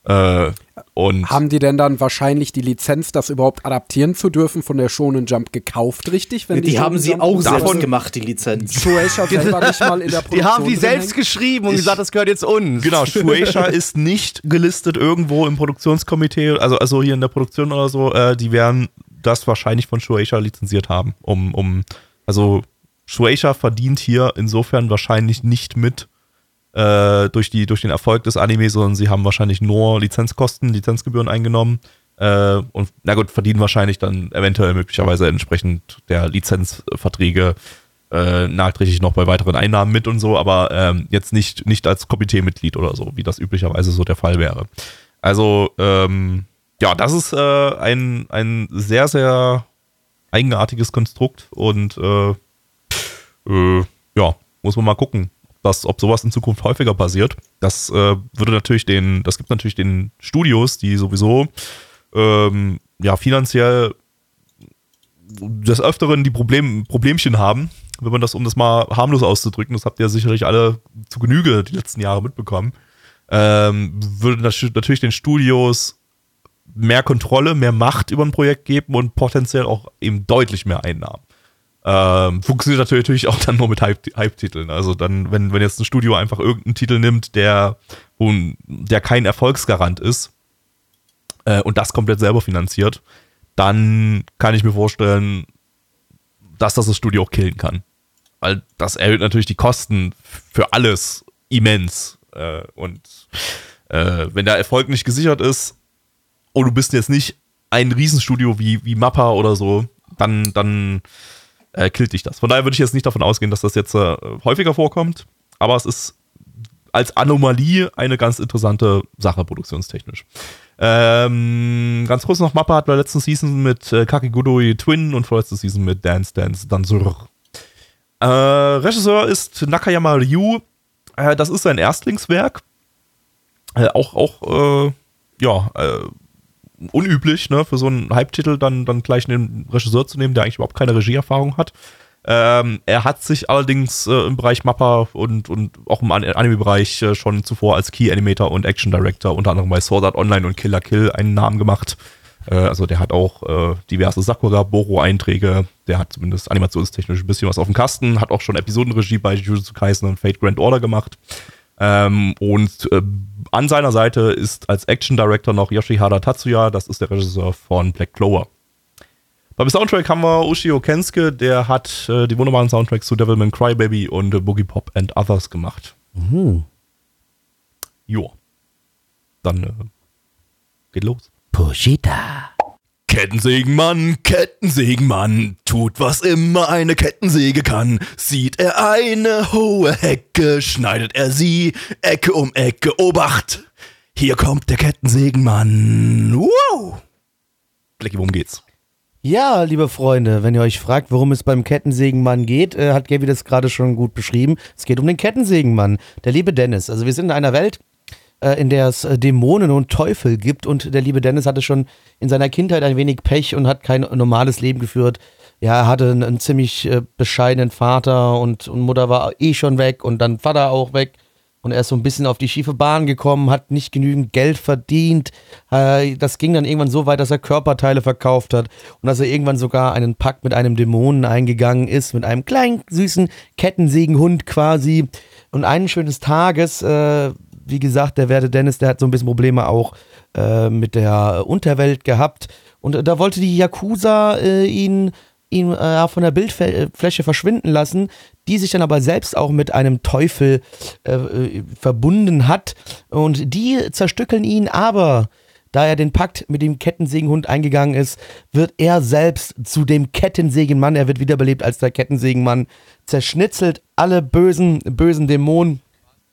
Äh, und Haben die denn dann wahrscheinlich die Lizenz, das überhaupt adaptieren zu dürfen, von der Shonen Jump gekauft, richtig? Wenn Die, Shonen haben sie Jump- auch Davon- selbst gemacht, die Lizenz. Shueisha selber nicht mal in der Die Produktion haben die selbst hängt? geschrieben und gesagt, das gehört jetzt uns. Genau, Shueisha ist nicht gelistet irgendwo im Produktionskomitee, also, also hier in der Produktion oder so. Äh, die werden das wahrscheinlich von Shueisha lizenziert haben, um, um Also Shueisha verdient hier insofern wahrscheinlich nicht mit äh, durch, die, durch den Erfolg des Animes, sondern sie haben wahrscheinlich nur Lizenzkosten, Lizenzgebühren eingenommen äh, und na gut, verdienen wahrscheinlich dann eventuell möglicherweise entsprechend der Lizenzverträge äh, nachträglich noch bei weiteren Einnahmen mit und so, aber ähm, jetzt nicht, nicht als Komiteemitglied oder so, wie das üblicherweise so der Fall wäre. Also, ähm, ja, das ist äh, ein, ein sehr, sehr eigenartiges Konstrukt und äh, äh, ja, muss man mal gucken, dass, ob sowas in Zukunft häufiger passiert. Das äh, würde natürlich den, das gibt natürlich den Studios, die sowieso ähm, ja finanziell des Öfteren die Problem, Problemchen haben, wenn man das, um das mal harmlos auszudrücken, das habt ihr sicherlich alle zu Genüge die letzten Jahre mitbekommen, ähm, würde natürlich den Studios mehr Kontrolle, mehr Macht über ein Projekt geben und potenziell auch eben deutlich mehr Einnahmen. Ähm, funktioniert natürlich auch dann nur mit Hype-Titeln. also dann, wenn, wenn jetzt ein Studio einfach irgendeinen Titel nimmt, der, der kein Erfolgsgarant ist äh, und das komplett selber finanziert, dann kann ich mir vorstellen, dass das das Studio auch killen kann. Weil das erhöht natürlich die Kosten für alles immens. Äh, und äh, wenn der Erfolg nicht gesichert ist und du bist jetzt nicht ein Riesenstudio wie, wie Mappa oder so, dann, dann äh, killt dich das. Von daher würde ich jetzt nicht davon ausgehen, dass das jetzt äh, häufiger vorkommt, aber es ist als Anomalie eine ganz interessante Sache produktionstechnisch. Ähm, ganz kurz noch, Mappa hat bei der letzten Season mit äh, Kakigurui Twin und vorletzte Season mit Dance Dance Dansur. Äh, Regisseur ist Nakayama Ryu. Äh, das ist sein Erstlingswerk. Äh, auch, auch, äh, ja, äh, unüblich, ne, für so einen Hype-Titel dann, dann gleich einen Regisseur zu nehmen, der eigentlich überhaupt keine Regieerfahrung hat. Ähm, er hat sich allerdings äh, im Bereich Mappa und, und auch im Anime-Bereich äh, schon zuvor als Key Animator und Action Director unter anderem bei Sword Art Online und Killer Kill einen Namen gemacht. Äh, also der hat auch äh, diverse Sakura Boro-Einträge. Der hat zumindest animationstechnisch ein bisschen was auf dem Kasten. Hat auch schon Episodenregie bei Jujutsu Kaisen und Fate Grand Order gemacht. Ähm, und äh, an seiner Seite ist als Action Director noch Yoshihara Tatsuya. Das ist der Regisseur von Black Clover. Beim Soundtrack haben wir Ushio Kensuke, der hat äh, die wunderbaren Soundtracks zu Devilman Crybaby und äh, Boogie Pop and Others gemacht. Mhm. Jo. Dann äh, geht los. Pushita. Kettensägenmann, Kettensägenmann, tut was immer eine Kettensäge kann. Sieht er eine hohe Hecke, schneidet er sie Ecke um Ecke. Obacht! Hier kommt der Kettensägenmann. Wow! Blecki, worum geht's? Ja, liebe Freunde, wenn ihr euch fragt, worum es beim Kettensägenmann geht, äh, hat Gaby das gerade schon gut beschrieben. Es geht um den Kettensägenmann, der liebe Dennis. Also wir sind in einer Welt, in der es äh, Dämonen und Teufel gibt und der liebe Dennis hatte schon in seiner Kindheit ein wenig Pech und hat kein normales Leben geführt. Ja, er hatte einen, einen ziemlich äh, bescheidenen Vater und, und Mutter war eh schon weg und dann Vater auch weg und er ist so ein bisschen auf die schiefe Bahn gekommen, hat nicht genügend Geld verdient. Äh, das ging dann irgendwann so weit, dass er Körperteile verkauft hat und dass er irgendwann sogar einen Pakt mit einem Dämonen eingegangen ist, mit einem kleinen, süßen Kettensägenhund quasi. Und eines schönes Tages, äh, wie gesagt, der werte Dennis, der hat so ein bisschen Probleme auch äh, mit der Unterwelt gehabt. Und da wollte die Yakuza ihn ihn äh, von der Bildfläche verschwinden lassen, die sich dann aber selbst auch mit einem Teufel äh, äh, verbunden hat. Und die zerstückeln ihn, aber da er den Pakt mit dem Kettensägenhund eingegangen ist, wird er selbst zu dem Kettensägenmann. Er wird wiederbelebt als der Kettensägenmann, zerschnitzelt alle bösen, bösen Dämonen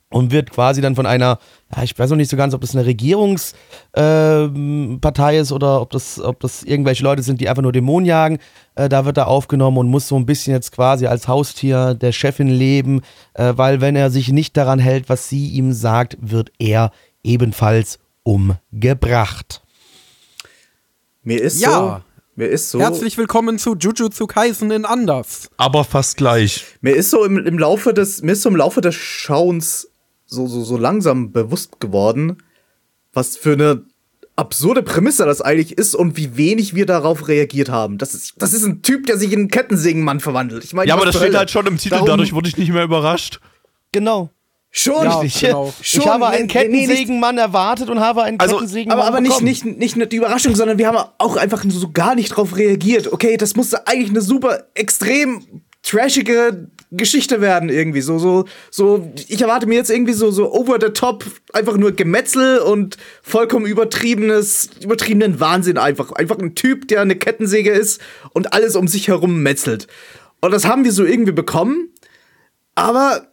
und wird quasi dann von einer, ja, ich weiß noch nicht so ganz, ob das eine Regierungspartei äh, ist oder ob das, ob das irgendwelche Leute sind, die einfach nur Dämonen jagen. Äh, da wird er aufgenommen und muss so ein bisschen jetzt quasi als Haustier der Chefin leben, äh, weil wenn er sich nicht daran hält, was sie ihm sagt, wird er ebenfalls umgebracht. Mir ist ja. so, mir ist so. Herzlich willkommen zu Jujutsu Kaisen in Anders. Aber fast gleich. Mir ist so im, im Laufe des, mir ist so im Laufe des Schauens so, so, so langsam bewusst geworden, was für eine absurde Prämisse das eigentlich ist und wie wenig wir darauf reagiert haben. Das ist, das ist ein Typ, der sich in einen Kettensägenmann verwandelt. Ich meine, ja, aber das steht halt schon im Titel, Darum, dadurch wurde ich nicht mehr überrascht. Genau. Schon, ja, genau. Schon, ich habe einen Kettensägenmann erwartet und habe einen also, Kettensägenmann Aber, aber nicht, nicht, nicht die Überraschung, sondern wir haben auch einfach so gar nicht drauf reagiert. Okay, das musste eigentlich eine super extrem trashige Geschichte werden irgendwie. So so so ich erwarte mir jetzt irgendwie so so over the top einfach nur Gemetzel und vollkommen übertriebenes übertriebenen Wahnsinn einfach. Einfach ein Typ der eine Kettensäge ist und alles um sich herum metzelt. Und das haben wir so irgendwie bekommen. Aber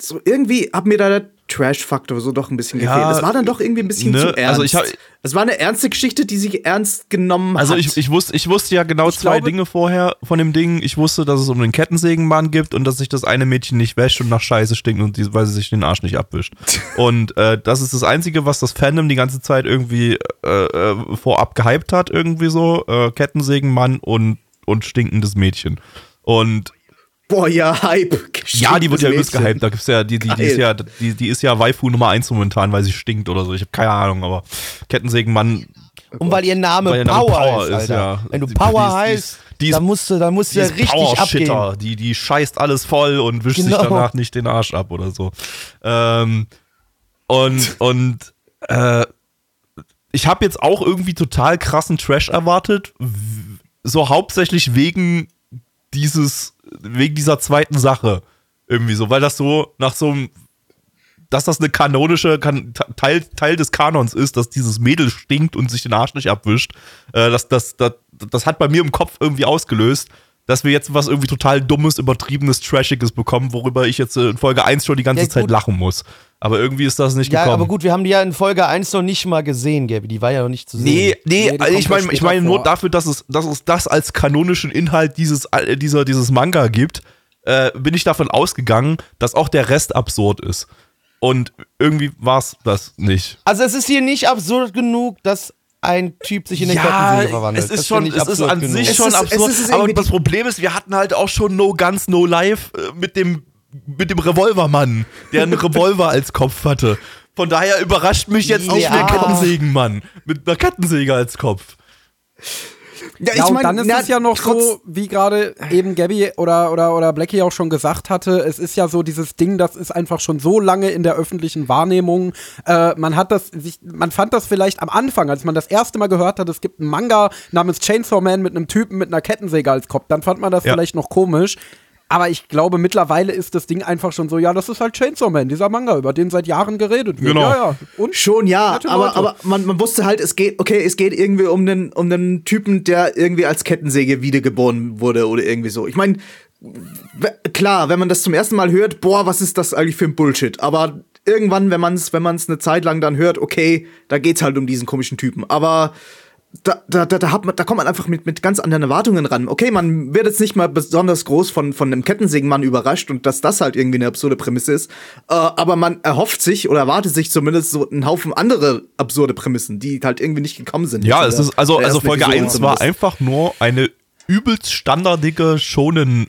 so irgendwie hat mir da der Trash-Faktor so doch ein bisschen Ja, gefehlt. Es war dann doch irgendwie ein bisschen ne, zu ernst. also ich hab- es war eine ernste Geschichte, die sich ernst genommen Also hat. ich, ich, wusste, ich wusste ja genau zwei glaube- Dinge vorher von dem Ding. Ich wusste, dass es um den Kettensägenmann gibt und dass sich das eine Mädchen nicht wäscht und nach Scheiße stinkt und die, weil sie sich den Arsch nicht abwischt. und äh, das ist das Einzige, was das Fandom die ganze Zeit irgendwie äh, äh, vorab gehypt hat, irgendwie so. Äh, Kettensägenmann und, und stinkendes Mädchen. Und Boah, ja, Hype. ja, die wird ja übelst gehypt. Da gibt's ja, die, die, die ist ja, die, die ist ja Waifu Nummer 1 momentan, weil sie stinkt oder so. Ich habe keine Ahnung, aber Kettensägenmann Und weil ihr Name, Weil ihr Name Power, Power ist, ist, Alter. ja. Wenn du Power ist- ist- heißt, die ist- dann musst du, dann musst du ja ist richtig abgehen. Die, die scheißt alles voll und wischt Genau. sich danach nicht den Arsch ab oder so. Ähm, und und äh, ich habe jetzt auch irgendwie total krassen Trash erwartet. So hauptsächlich wegen dieses, wegen dieser zweiten Sache. Irgendwie so, weil das so nach so einem dass das eine kanonische kan Teil, Teil des Kanons ist, dass dieses Mädel stinkt und sich den Arsch nicht abwischt. Äh, das, das, das, das hat bei mir im Kopf irgendwie ausgelöst, dass wir jetzt was irgendwie total dummes, übertriebenes, trashiges bekommen, worüber ich jetzt äh, in Folge 1 schon die ganze Ja, Zeit lachen muss. Aber irgendwie ist das nicht Ja, gekommen. aber gut, wir haben die ja in Folge 1 noch nicht mal gesehen, Gabi. Die war ja noch nicht zu sehen. Nee, nee, Nee, also ich ja meine, ich meine nur dafür, dass es, dass es das als kanonischen Inhalt dieses, äh, dieser, dieses Manga gibt, äh, bin ich davon ausgegangen, dass auch der Rest absurd ist. Und irgendwie war es das nicht. Also es ist hier nicht absurd genug, dass ein Typ sich in eine Kettensäge verwandelt. es Das ist schon, finde ich es ist absurd an genug. sich Es schon ist- es absurd. ist aber das Problem ist, wir hatten halt auch schon No Guns, No Life äh, mit dem, mit dem Revolvermann, der einen Revolver als Kopf hatte. Von daher überrascht mich jetzt nicht Ja. der Kettensägenmann mit einer Kettensäge als Kopf. Ja, Ja, ich und mein, dann ist na, es ja noch so, wie gerade eben Gabby oder, oder, oder Blackie auch schon gesagt hatte, es ist ja so dieses Ding, das ist einfach schon so lange in der öffentlichen Wahrnehmung. Äh, man hat das, sich, man fand das vielleicht am Anfang, als man das erste Mal gehört hat, es gibt einen Manga namens Chainsaw Man mit einem Typen mit einer Kettensäge als Kopf, dann fand man das Ja. vielleicht noch komisch. Aber ich glaube, mittlerweile ist das Ding einfach schon so, ja, das ist halt Chainsaw Man, dieser Manga, über den seit Jahren geredet wird. Genau. Ja, ja. Und Schon ja, aber, aber man, man wusste halt, es geht, okay, es geht irgendwie um einen, um einen Typen, der irgendwie als Kettensäge wiedergeboren wurde oder irgendwie so. Ich meine, klar, wenn man das zum ersten Mal hört, boah, was ist das eigentlich für ein Bullshit? Aber irgendwann, wenn man es wenn man's eine Zeit lang dann hört, okay, da geht's halt um diesen komischen Typen. Aber da, da, da, da, hat man, da kommt man einfach mit, mit ganz anderen Erwartungen ran. Okay, man wird jetzt nicht mal besonders groß von, von einem Kettensägenmann überrascht und dass das halt irgendwie eine absurde Prämisse ist. Äh, aber man erhofft sich oder erwartet sich zumindest so einen Haufen andere absurde Prämissen, die halt irgendwie nicht gekommen sind. Ja, es ist, also, also Folge Episode 1 war einfach nur eine übelst standardige schonen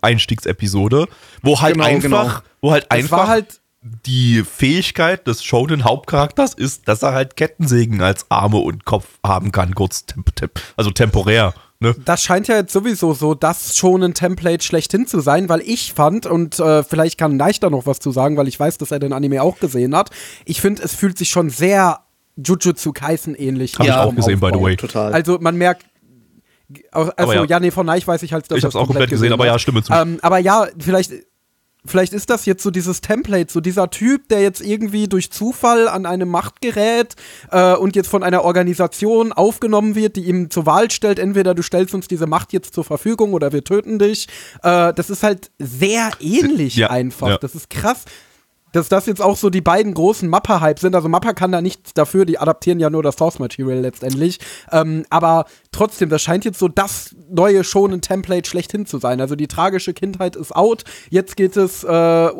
Einstiegsepisode, wo halt Genau, einfach, genau. wo halt es einfach halt die Fähigkeit des shonen Hauptcharakters ist, dass er halt Kettensägen als Arme und Kopf haben kann, kurz, temp temp also temporär. Ne? Das scheint ja jetzt sowieso so das schon ein Template schlechthin zu sein, weil ich fand, und äh, vielleicht kann Neich da noch was zu sagen, weil ich weiß, dass er den Anime auch gesehen hat, ich finde, es fühlt sich schon sehr Jujutsu Kaisen ähnlich Hab ich an auch gesehen, by the way. Total. Also man merkt, also Aber ja. ja. nee, von Neich weiß ich halt, dass Ich er hab's auch komplett gesehen, aber hat. ja, stimme zu. Ähm, aber ja, vielleicht Vielleicht ist das jetzt so dieses Template, so dieser Typ, der jetzt irgendwie durch Zufall an eine Macht gerät äh, und jetzt von einer Organisation aufgenommen wird, die ihm zur Wahl stellt, entweder du stellst uns diese Macht jetzt zur Verfügung oder wir töten dich. Äh, das ist halt sehr ähnlich Ja, einfach. ja. Das ist krass. Dass das jetzt auch so die beiden großen Mappa-Hype sind. Also Mappa kann da nichts dafür, die adaptieren ja nur das Source-Material letztendlich. Ähm, aber trotzdem, das scheint jetzt so das neue schonen Template schlechthin zu sein. Also die tragische Kindheit ist out. Jetzt geht es äh,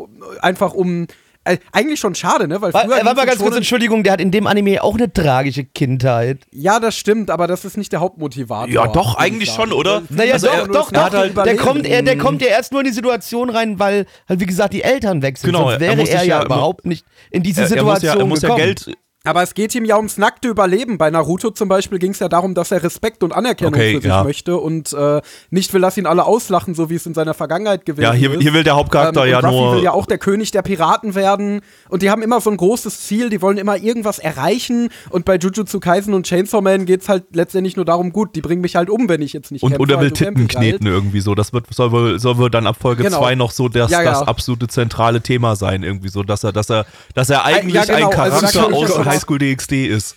einfach um. Äh, eigentlich schon schade, ne? Weil War, früher äh, warte mal ganz kurz, Entschuldigung, der hat in dem Anime auch eine tragische Kindheit. Ja, das stimmt, aber das ist nicht der Hauptmotivator. Ja, doch, eigentlich schon, oder? Naja, Also doch, er- doch, er doch. halt der, kommt, er, der kommt ja erst nur in die Situation rein, weil halt, wie gesagt, die Eltern wechseln. Genau, Sonst er wäre er, sich ja, ja überhaupt nicht in diese er, er muss Situation ja, er muss ja gekommen. Geld Aber es geht ihm ja ums nackte Überleben. Bei Naruto zum Beispiel ging es ja darum, dass er Respekt und Anerkennung Okay, für sich ja. möchte und äh, nicht will, dass ihn alle auslachen, so wie es in seiner Vergangenheit gewesen Ja, hier, ist. hier will der Hauptcharakter Ähm, ja Ruffy nur. will ja auch der König der Piraten werden. Und die haben immer so ein großes Ziel, die wollen immer irgendwas erreichen. Und bei Jujutsu Kaisen und Chainsaw Man geht's halt letztendlich nur darum, gut, die bringen mich halt um, wenn ich jetzt nicht und, kämpfe. und er will also Titten halt. kneten irgendwie so. Das wird, soll, wohl, soll wohl dann ab Folge Genau. 2 noch so das, Ja, ja. das absolute zentrale Thema sein, irgendwie so, dass er, dass er, dass er eigentlich ja, genau. ein Also Charakter ja aus Highschool DxD ist.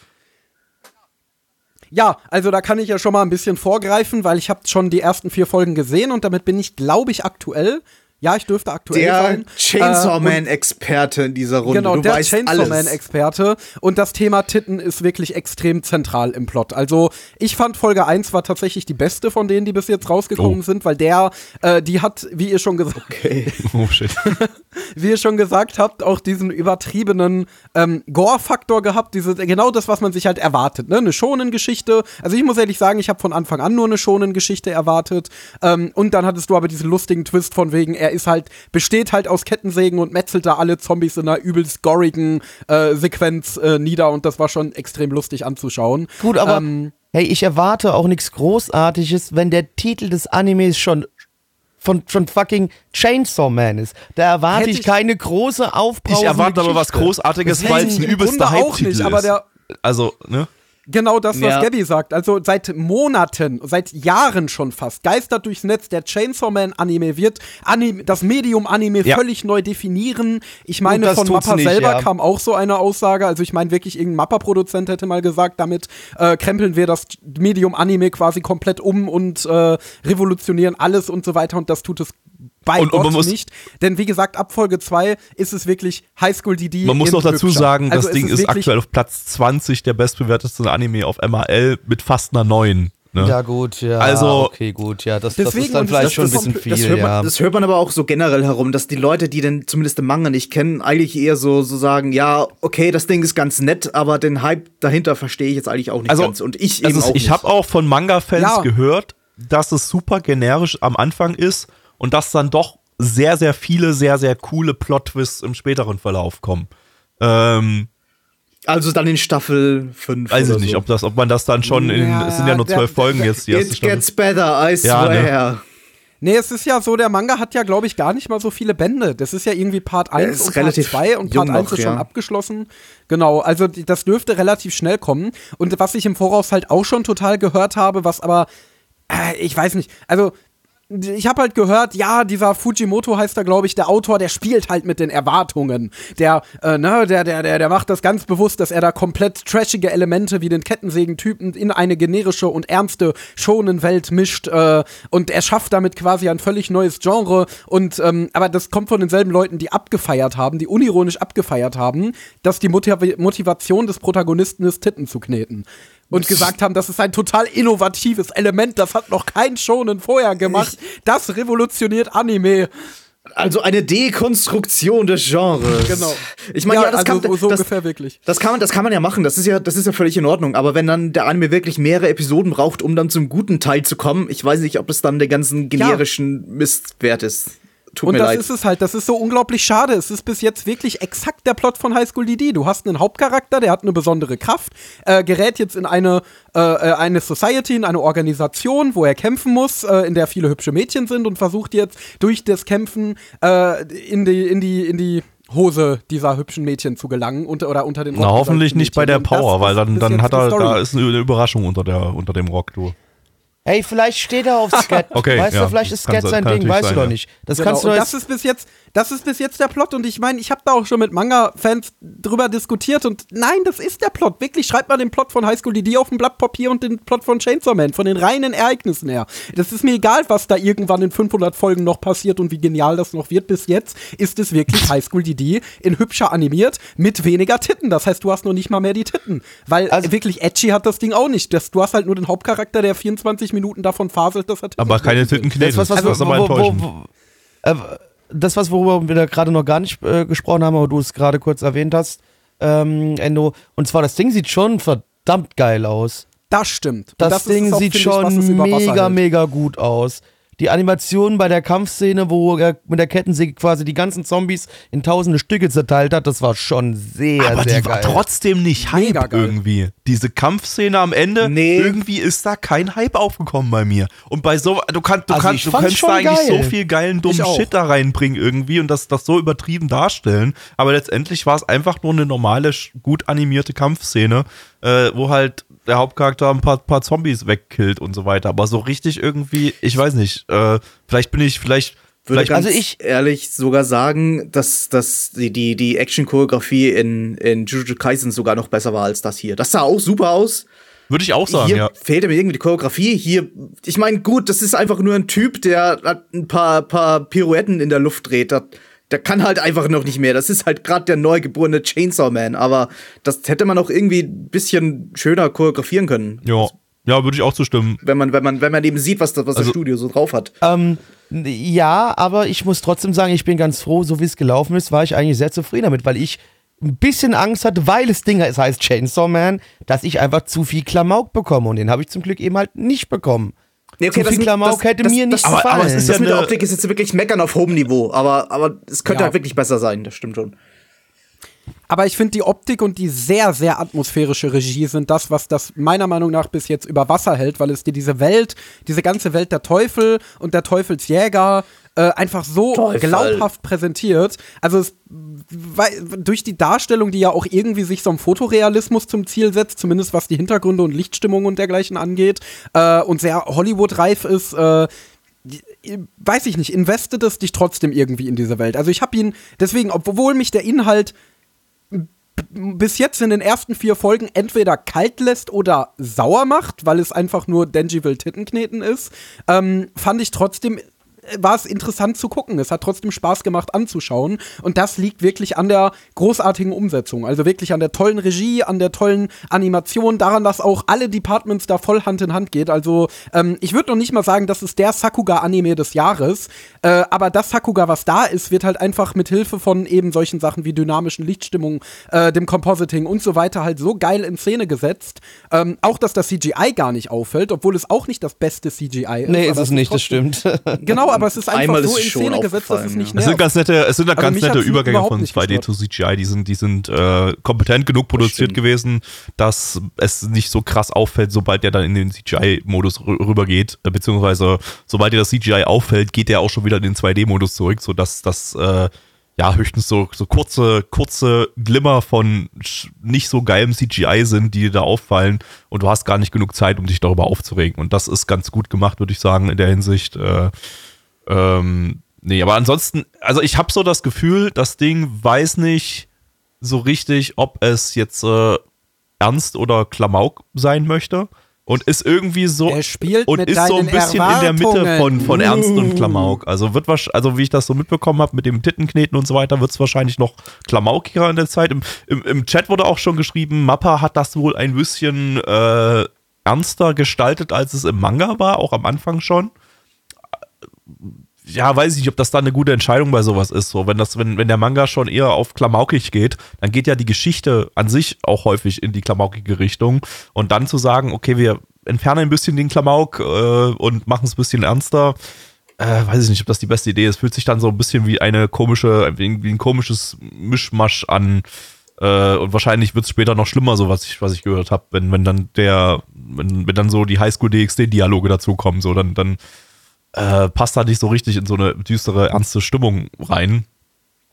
Ja, also da kann ich ja schon mal ein bisschen vorgreifen, weil ich habe schon die ersten vier Folgen gesehen und damit bin ich, glaube ich, aktuell. Ja, ich dürfte aktuell Der sein. Chainsaw Äh, Man-Experte in dieser Runde. Genau, du der Chainsaw. Man-Experte. Und das Thema Titten ist wirklich extrem zentral im Plot. Also, ich fand Folge 1 war tatsächlich die beste von denen, die bis jetzt rausgekommen Oh. sind, weil der, äh, die hat, wie ihr schon gesagt Okay. Oh shit. wie ihr schon gesagt habt, auch diesen übertriebenen ähm, Gore-Faktor gehabt, diese, genau das, was man sich halt erwartet, ne? Eine Shonen-Geschichte. Also ich muss ehrlich sagen, ich habe von Anfang an nur eine Shonen-Geschichte erwartet. Ähm, und dann hattest du aber diesen lustigen Twist von wegen, er ist halt, besteht halt aus Kettensägen und metzelt da alle Zombies in einer übelst gorigen äh, Sequenz äh, nieder und das war schon extrem lustig anzuschauen. Gut, aber Ähm, hey, ich erwarte auch nichts Großartiges, wenn der Titel des Animes schon von, von fucking Chainsaw Man ist. Da erwarte ich ich- keine große Aufbau. Ich erwarte aber was Großartiges, weil ich es ein übelster Hype-Titel nicht, aber ist. der- Also, ne? Genau das, was Ja. Gabby sagt. Also seit Monaten, seit Jahren schon fast, geistert durchs Netz. Der Chainsaw Man Anime wird Anime, das Medium Anime Ja. völlig neu definieren. Ich meine, von Mappa nicht, selber ja. kam auch so eine Aussage. Also ich meine wirklich, irgendein Mappa-Produzent hätte mal gesagt, damit äh, krempeln wir das Medium Anime quasi komplett um und äh, revolutionieren alles und so weiter. Und das tut es bei Und- und man Gott muss- nicht. Denn wie gesagt, ab Folge 2 ist es wirklich Highschool DD. Man muss noch dazu sagen, Also das Ding ist, aktuell auf Platz 20 der bestbewerteste Anime auf MAL mit fast einer 9. Ne? Ja, gut, ja. Also- okay, gut, ja. Das, das Deswegen, ist dann und vielleicht das- schon ein das- bisschen das viel, Das hört, man, ja. das hört man aber auch so generell herum, dass die Leute, die denn zumindest den Manga nicht kennen, eigentlich eher so, so sagen, ja, okay, das Ding ist ganz nett, aber den Hype dahinter verstehe ich jetzt eigentlich auch nicht Also, ganz. Und ich eben Also auch ich habe auch von Manga-Fans Ja. gehört, dass es super generisch am Anfang ist und dass dann doch sehr, sehr viele, sehr, sehr coole Plot-Twists im späteren Verlauf kommen. Ähm, also dann in Staffel 5 weiß oder ich nicht, so. ob, das, ob man das dann schon in, Ja, es sind ja nur zwölf Folgen jetzt, die erste It gets better, I Ja, ne? swear. Nee, es ist ja so, der Manga hat ja, glaube ich, gar nicht mal so viele Bände. Das ist ja irgendwie Part 1 ist und relativ Part 2 und Part 1 noch, ist schon ja. abgeschlossen. Genau, also das dürfte relativ schnell kommen. Und was ich im Voraus halt auch schon total gehört habe, was aber, äh, ich weiß nicht, also ich habe halt gehört, ja, dieser Fujimoto heißt da, glaube ich, der Autor, der spielt halt mit den Erwartungen. Der, äh, ne, der, der, der, der macht das ganz bewusst, dass er da komplett trashige Elemente wie den Kettensägen-Typen in eine generische und ernste Shonen-Welt mischt. Äh, und er schafft damit quasi ein völlig neues Genre. Und, ähm, aber das kommt von denselben Leuten, die abgefeiert haben, die unironisch abgefeiert haben, dass die Motiv Motivation des Protagonisten ist, Titten zu kneten. Und gesagt haben, das ist ein total innovatives Element, das hat noch kein Shonen vorher gemacht. Das revolutioniert Anime. Also eine Dekonstruktion des Genres. Genau. Ich meine, ja, das, also kann, so das, ungefähr wirklich. das, kann man, das kann man ja machen. Das ist ja, das ist ja völlig in Ordnung. Aber wenn dann der Anime wirklich mehrere Episoden braucht, um dann zum guten Teil zu kommen, ich weiß nicht, ob das dann der ganzen generischen Mist wert ist. Tut Und das leid. ist es halt, das ist so unglaublich schade. Es ist bis jetzt wirklich exakt der Plot von High School DD. Du hast einen Hauptcharakter, der hat eine besondere Kraft, äh, gerät jetzt in eine, äh, äh, eine Society, in eine Organisation, wo er kämpfen muss, äh, in der viele hübsche Mädchen sind und versucht jetzt durch das Kämpfen äh, in die, in die, in die Hose dieser hübschen Mädchen zu gelangen unter, oder unter den Na, Rock hoffentlich dieser nicht bei der Mädchen. Und das Power, weil dann, dann hat er, da ist eine Überraschung unter, der, unter dem Rock, du. Hey, vielleicht steht er auf Skat. Okay, weißt ja, du, vielleicht ist Skat sein- Ding, weißt sein, du doch ja. nicht. Das Genau, kannst du und jetzt. das ist bis jetzt, das ist bis jetzt der Plot und ich meine, ich habe da auch schon mit Manga-Fans drüber diskutiert und nein, das ist der Plot. Wirklich, schreibt mal den Plot von High School DD auf ein Blatt Papier und den Plot von Chainsaw Man, von den reinen Ereignissen her. Das ist mir egal, was da irgendwann in 500 Folgen noch passiert und wie genial das noch wird. Bis jetzt ist es wirklich High School DD in hübscher animiert mit weniger Titten. Das heißt, du hast noch nicht mal mehr die Titten. Weil Also- wirklich edgy hat das Ding auch nicht. Das, du hast halt nur den Hauptcharakter, der 24 Minuten davon faselt, dass er Titten Aber keine kneten will. Titten kneten. Das, was, was, das ist aber wo, wo, enttäuschend. wo, äh, das, was worüber wir da gerade noch gar nicht äh, gesprochen haben, aber du es gerade kurz erwähnt hast, ähm, Endo. Und zwar, das Ding sieht schon verdammt geil aus. Das stimmt. Das, ist Ding auch, sieht ich, schon mega, mega gut aus. Die Animation bei der Kampfszene, wo er mit der Kettensäge quasi die ganzen Zombies in tausende Stücke zerteilt hat, das war schon sehr, Aber sehr die war geil. trotzdem nicht Hype Mega geil. irgendwie. Diese Kampfszene am Ende, Nee. irgendwie ist da kein Hype aufgekommen bei mir. Und bei so, du kannst, du Also kannst, ich du kannst da eigentlich geil. so viel geilen, dummen. Shit da reinbringen irgendwie und das, das so übertrieben darstellen. Aber letztendlich war es einfach nur eine normale, gut animierte Kampfszene, äh, wo halt der Hauptcharakter ein paar, paar Zombies wegkillt und so weiter. Aber so richtig irgendwie, ich weiß nicht, äh, vielleicht bin ich, vielleicht, würde vielleicht, ganz also ich- ehrlich sogar sagen, dass, dass die, die, die Action-Choreografie in, in Jujutsu Kaisen sogar noch besser war als das hier. Das sah auch super aus. würde ich auch sagen, hier ja. fehlte mir irgendwie die Choreografie. Hier, ich meine, gut, das ist einfach nur ein Typ, der hat ein paar, paar Pirouetten in der Luft dreht. Der, der kann halt einfach noch nicht mehr. Das ist halt gerade der neugeborene Chainsaw Man. Aber das hätte man auch irgendwie ein bisschen schöner choreografieren können. Ja, ja würde ich auch zustimmen. Wenn man, wenn man, wenn man eben sieht, was das, was Also- das Studio so drauf hat. Ähm, ja, aber ich muss trotzdem sagen, ich bin ganz froh, so wie es gelaufen ist, war ich eigentlich sehr zufrieden damit, weil ich ein bisschen Angst hatte, weil es Ding es heißt Chainsaw Man, dass ich einfach zu viel Klamauk bekomme und den habe ich zum Glück eben halt nicht bekommen. Nee, Zu viel Klamauk hätte mir nicht das, gefallen. Aber es ist ja das mit der Optik ist jetzt wirklich meckern auf hohem Niveau. Aber, aber es könnte Ja. halt wirklich besser sein, das stimmt schon. Aber ich finde, die Optik und die sehr, sehr atmosphärische Regie sind das, was das meiner Meinung nach bis jetzt über Wasser hält, weil es dir diese Welt, diese ganze Welt der Teufel und der Teufelsjäger äh, einfach so Teufel. glaubhaft präsentiert. Also es, weil, durch die Darstellung, die ja auch irgendwie sich so einem Fotorealismus zum Ziel setzt, zumindest was die Hintergründe und Lichtstimmung und dergleichen angeht, äh, und sehr Hollywood-reif ist, äh, weiß ich nicht, investet es dich trotzdem irgendwie in diese Welt. Also ich habe ihn, deswegen, obwohl mich der Inhalt bis jetzt in den ersten vier Folgen entweder kalt lässt oder sauer macht, weil es einfach nur Denji will Tittenkneten ist, ähm, fand ich trotzdem war es interessant zu gucken. Es hat trotzdem Spaß gemacht anzuschauen. Und das liegt wirklich an der großartigen Umsetzung. Also wirklich an der tollen Regie, an der tollen Animation, daran, dass auch alle Departments da voll Hand in Hand geht. Also ähm, ich würde noch nicht mal sagen, das ist der Sakuga-Anime des Jahres. Äh, aber das Sakuga, was da ist, wird halt einfach mit Hilfe von eben solchen Sachen wie dynamischen Lichtstimmung, äh, dem Compositing und so weiter halt so geil in Szene gesetzt. Ähm, auch, dass das CGI gar nicht auffällt, obwohl es auch nicht das beste CGI ist. Nee, ist aber es nicht, das stimmt. Genau, aber es ist einfach ist so es in Szene gesetzt, dass es nicht Es nervt. sind ganz nette, es sind Aber ganz nette Übergänge von nicht 2D gestört. zu CGI. Die sind, die sind äh, kompetent genug produziert stimmt. gewesen, dass es nicht so krass auffällt, sobald der dann in den CGI-Modus rü- rübergeht. Äh, beziehungsweise, sobald dir das CGI auffällt, geht der auch schon wieder in den 2D-Modus zurück, sodass das äh, ja höchstens so, so kurze, kurze Glimmer von nicht so geilem CGI sind, die dir da auffallen und du hast gar nicht genug Zeit, um dich darüber aufzuregen. Und das ist ganz gut gemacht, würde ich sagen, in der Hinsicht. Äh, ähm, nee, aber ansonsten, also ich habe so das Gefühl, das Ding weiß nicht so richtig, ob es jetzt äh, ernst oder Klamauk sein möchte. Und ist irgendwie so Er spielt und ist so ein bisschen in der Mitte von, von Ernst und Klamauk. Also wird wahrsch- also wie ich das so mitbekommen habe mit dem Tittenkneten und so weiter, wird es wahrscheinlich noch klamaukiger in der Zeit. Im, im, Im Chat wurde auch schon geschrieben, Mappa hat das wohl ein bisschen äh, ernster gestaltet, als es im Manga war, auch am Anfang schon ja, weiß ich nicht, ob das dann eine gute Entscheidung bei sowas ist. So, wenn das, wenn, wenn der Manga schon eher auf klamaukig geht, dann geht ja die Geschichte an sich auch häufig in die klamaukige Richtung. Und dann zu sagen, okay, wir entfernen ein bisschen den Klamauk äh, und machen es ein bisschen ernster, äh, weiß ich nicht, ob das die beste Idee ist. Fühlt sich dann so ein bisschen wie eine komische, wie, ein komisches Mischmasch an. Äh, und wahrscheinlich wird es später noch schlimmer, so was ich, was ich gehört habe, wenn, wenn dann der, wenn, wenn dann so die Highschool DxD-Dialoge dazukommen, so dann, dann äh, passt da nicht so richtig in so eine düstere, ernste Stimmung rein.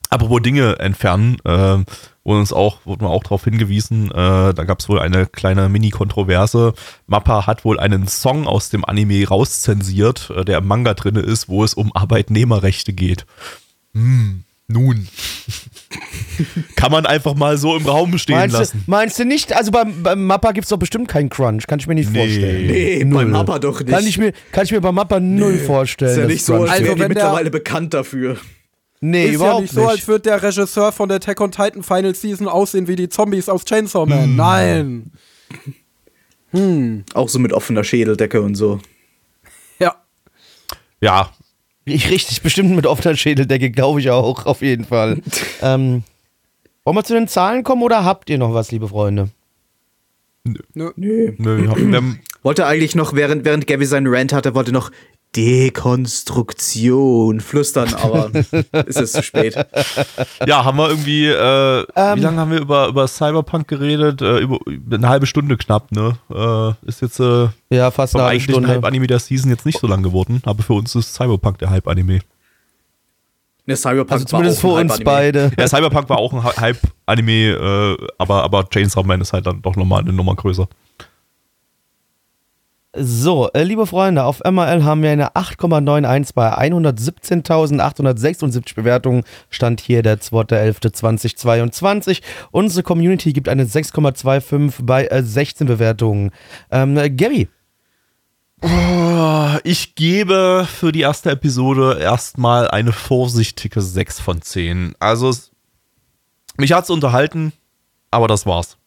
Apropos Dinge entfernen, äh, wurde uns auch, wurde man auch darauf hingewiesen, äh, da gab es wohl eine kleine Mini-Kontroverse. Mappa hat wohl einen Song aus dem Anime rauszensiert, äh, der im Manga drinne ist, wo es um Arbeitnehmerrechte geht. Hm, nun. Kann man einfach mal so im Raum stehen Meinst du, lassen. meinst du nicht? Also beim, beim Mappa gibt es doch bestimmt keinen Crunch. Kann ich mir nicht Nee. vorstellen. Nee, Null. beim Mappa doch nicht. Kann ich mir, kann ich mir beim Mappa null vorstellen. ist ja nicht so, als Also, wäre mittlerweile bekannt dafür. Nee, ist ja überhaupt nicht so, als würde der Regisseur von der Attack on Titan Final Season aussehen wie die Zombies aus Chainsaw Man. Hm. Nein. Auch so mit offener Schädeldecke und so. Ja. Ja, Ich richtig, bestimmt mit offener Schädeldecke, glaube ich auch, auf jeden Fall. ähm, wollen wir zu den Zahlen kommen oder habt ihr noch was, liebe Freunde? Nö. Nö. nö, haben- Wollte eigentlich noch, während, während Gabby seinen Rant hatte, wollte noch Dekonstruktion flüstern, aber ist es zu spät. Ja, haben wir irgendwie, äh, Ähm. wie lange haben wir über, über Cyberpunk geredet? Äh, über, über eine halbe Stunde knapp, ne? Äh, ist jetzt äh, Ja, fast vom eine halbe eigentlichen Stunde. Hype-Anime der Season jetzt nicht so lang geworden, aber für uns ist Cyberpunk der Hype-Anime. Ne, Cyberpunk Also zumindest für war auch ein uns beide. Ja, Cyberpunk war auch ein Hy- Hype-Anime, äh, aber, aber Chainsaw Man ist halt dann doch nochmal eine Nummer größer. So, äh, liebe Freunde, auf MRL haben wir eine 8,91 bei 117.876 Bewertungen. Stand hier der 2.11.2022. Unsere Community gibt eine 6,25 bei äh, 16 Bewertungen. Ähm, äh, Oh, Ich gebe für die erste Episode erstmal eine vorsichtige 6 von 10. Also, es, mich hat's unterhalten, aber das war's.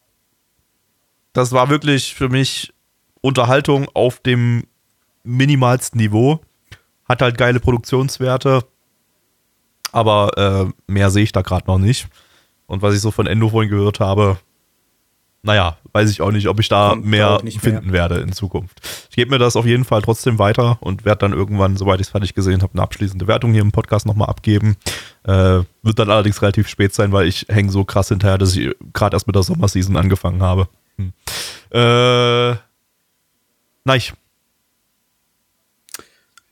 Das war wirklich für mich Unterhaltung auf dem minimalsten Niveau. Hat halt geile Produktionswerte, aber äh, mehr sehe ich da gerade noch nicht. Und was ich so von Endo vorhin gehört habe, naja, weiß ich auch nicht, ob ich da Kommt mehr nicht mehr. finden werde in Zukunft. Ich gebe mir das auf jeden Fall trotzdem weiter und werde dann irgendwann, sobald ich es fertig gesehen habe, eine abschließende Wertung hier im Podcast nochmal abgeben. Äh, wird dann allerdings relativ spät sein, weil ich hänge so krass hinterher, dass ich gerade erst mit der Sommerseason angefangen habe. Hm. Äh, nein,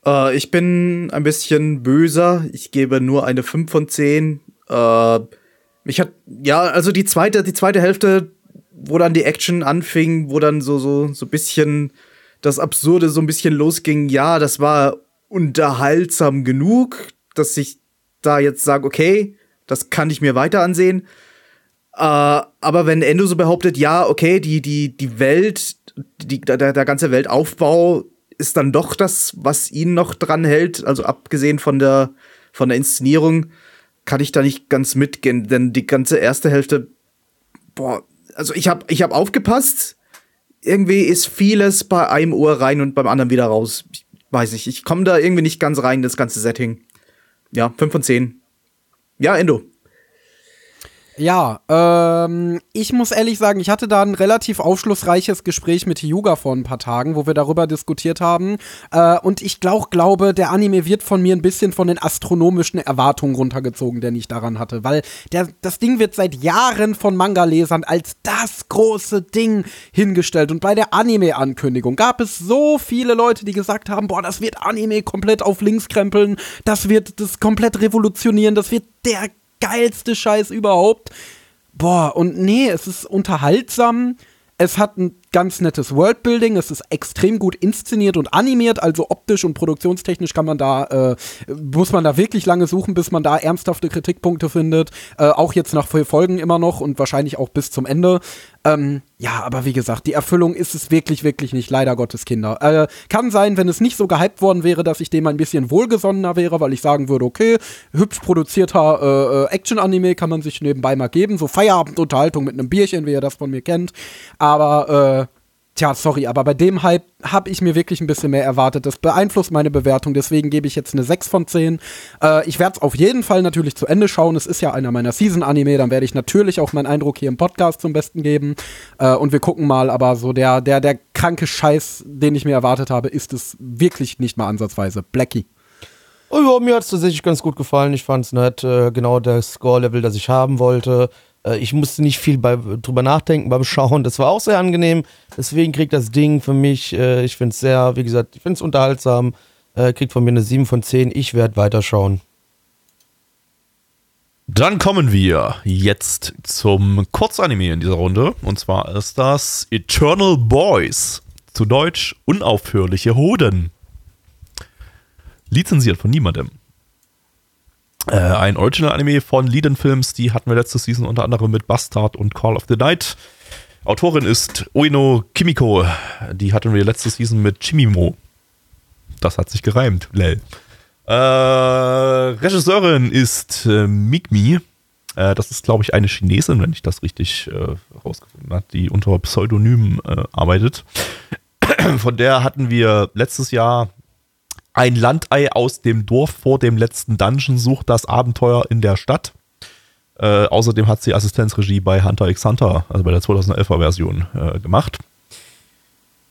Äh, ich bin ein bisschen böser. Ich gebe nur eine 5 von 10. Äh, mich hat, ja, also die zweite, die zweite Hälfte, wo dann die Action anfing, wo dann so, so, so ein bisschen das Absurde so ein bisschen losging, ja, das war unterhaltsam genug, dass ich da jetzt sage, okay, das kann ich mir weiter ansehen. Äh, aber wenn Endo so behauptet, ja, okay, die, die, die Welt, die, der, der ganze Weltaufbau ist dann doch das, was ihn noch dran hält, also abgesehen von der, von der Inszenierung, kann ich da nicht ganz mitgehen, denn die ganze erste Hälfte, boah, also ich hab, ich hab aufgepasst, irgendwie ist vieles bei einem Ohr rein und beim anderen wieder raus. Ich weiß nicht, ich komme da irgendwie nicht ganz rein, das ganze Setting. Ja, 5 von 10. Ja, Endo. Ja, ähm, ich muss ehrlich sagen, ich hatte da ein relativ aufschlussreiches Gespräch mit Hyuga vor ein paar Tagen, wo wir darüber diskutiert haben. Äh, und ich glaub, glaube, der Anime wird von mir ein bisschen von den astronomischen Erwartungen runtergezogen, den ich daran hatte. Weil der, das Ding wird seit Jahren von Manga-Lesern als das große Ding hingestellt. Und bei der Anime-Ankündigung gab es so viele Leute, die gesagt haben, boah, das wird Anime komplett auf links krempeln, das wird das komplett revolutionieren, das wird der geilste Scheiß überhaupt. Boah, und nee, es ist unterhaltsam. Es hat ein ganz nettes Worldbuilding. Es ist extrem gut inszeniert und animiert. Also optisch und produktionstechnisch kann man da, äh, muss man da wirklich lange suchen, bis man da ernsthafte Kritikpunkte findet. Äh, auch jetzt nach vier Folgen immer noch und wahrscheinlich auch bis zum Ende. Ähm, ja, aber wie gesagt, die Erfüllung ist es wirklich, wirklich nicht. Leider Gottes Kinder. Äh, kann sein, wenn es nicht so gehypt worden wäre, dass ich dem ein bisschen wohlgesonnener wäre, weil ich sagen würde, okay, hübsch produzierter äh, äh, Action-Anime kann man sich nebenbei mal geben. So Feierabendunterhaltung mit einem Bierchen, wie ihr das von mir kennt. Aber, äh, Tja, sorry, aber bei dem Hype habe ich mir wirklich ein bisschen mehr erwartet. Das beeinflusst meine Bewertung, deswegen gebe ich jetzt eine 6 von 10. Äh, ich werde es auf jeden Fall natürlich zu Ende schauen. Es ist ja einer meiner Season-Anime, dann werde ich natürlich auch meinen Eindruck hier im Podcast zum Besten geben. Äh, und wir gucken mal, aber so der, der, der kranke Scheiß, den ich mir erwartet habe, ist es wirklich nicht mal ansatzweise. Blackie. Oh ja, mir hat es tatsächlich ganz gut gefallen. Ich fand es nett. Äh, genau der Score-Level, das ich haben wollte. Äh, ich musste nicht viel bei, drüber nachdenken beim Schauen. Das war auch sehr angenehm. Deswegen kriegt das Ding für mich, äh, ich finde es sehr, wie gesagt, ich finde es unterhaltsam. Äh, kriegt von mir eine 7 von 10. Ich werde weiterschauen. Dann kommen wir jetzt zum Kurzanime in dieser Runde. Und zwar ist das Eternal Boys. Zu Deutsch unaufhörliche Hoden. Lizenziert von niemandem. Äh, ein Original-Anime von Leadin Films, die hatten wir letzte Season unter anderem mit Bastard und Call of the Night. Autorin ist Ueno Kimiko. Die hatten wir letzte Season mit Chimimo. Das hat sich gereimt. Lel. Äh, Regisseurin ist äh, Migmi. Äh, das ist, glaube ich, eine Chinesin, wenn ich das richtig äh, herausgefunden habe, die unter Pseudonym äh, arbeitet. Von der hatten wir letztes Jahr ein Landei aus dem Dorf vor dem letzten Dungeon sucht das Abenteuer in der Stadt. Äh, außerdem hat sie Assistenzregie bei Hunter x Hunter, also bei der 2011er Version, äh, gemacht.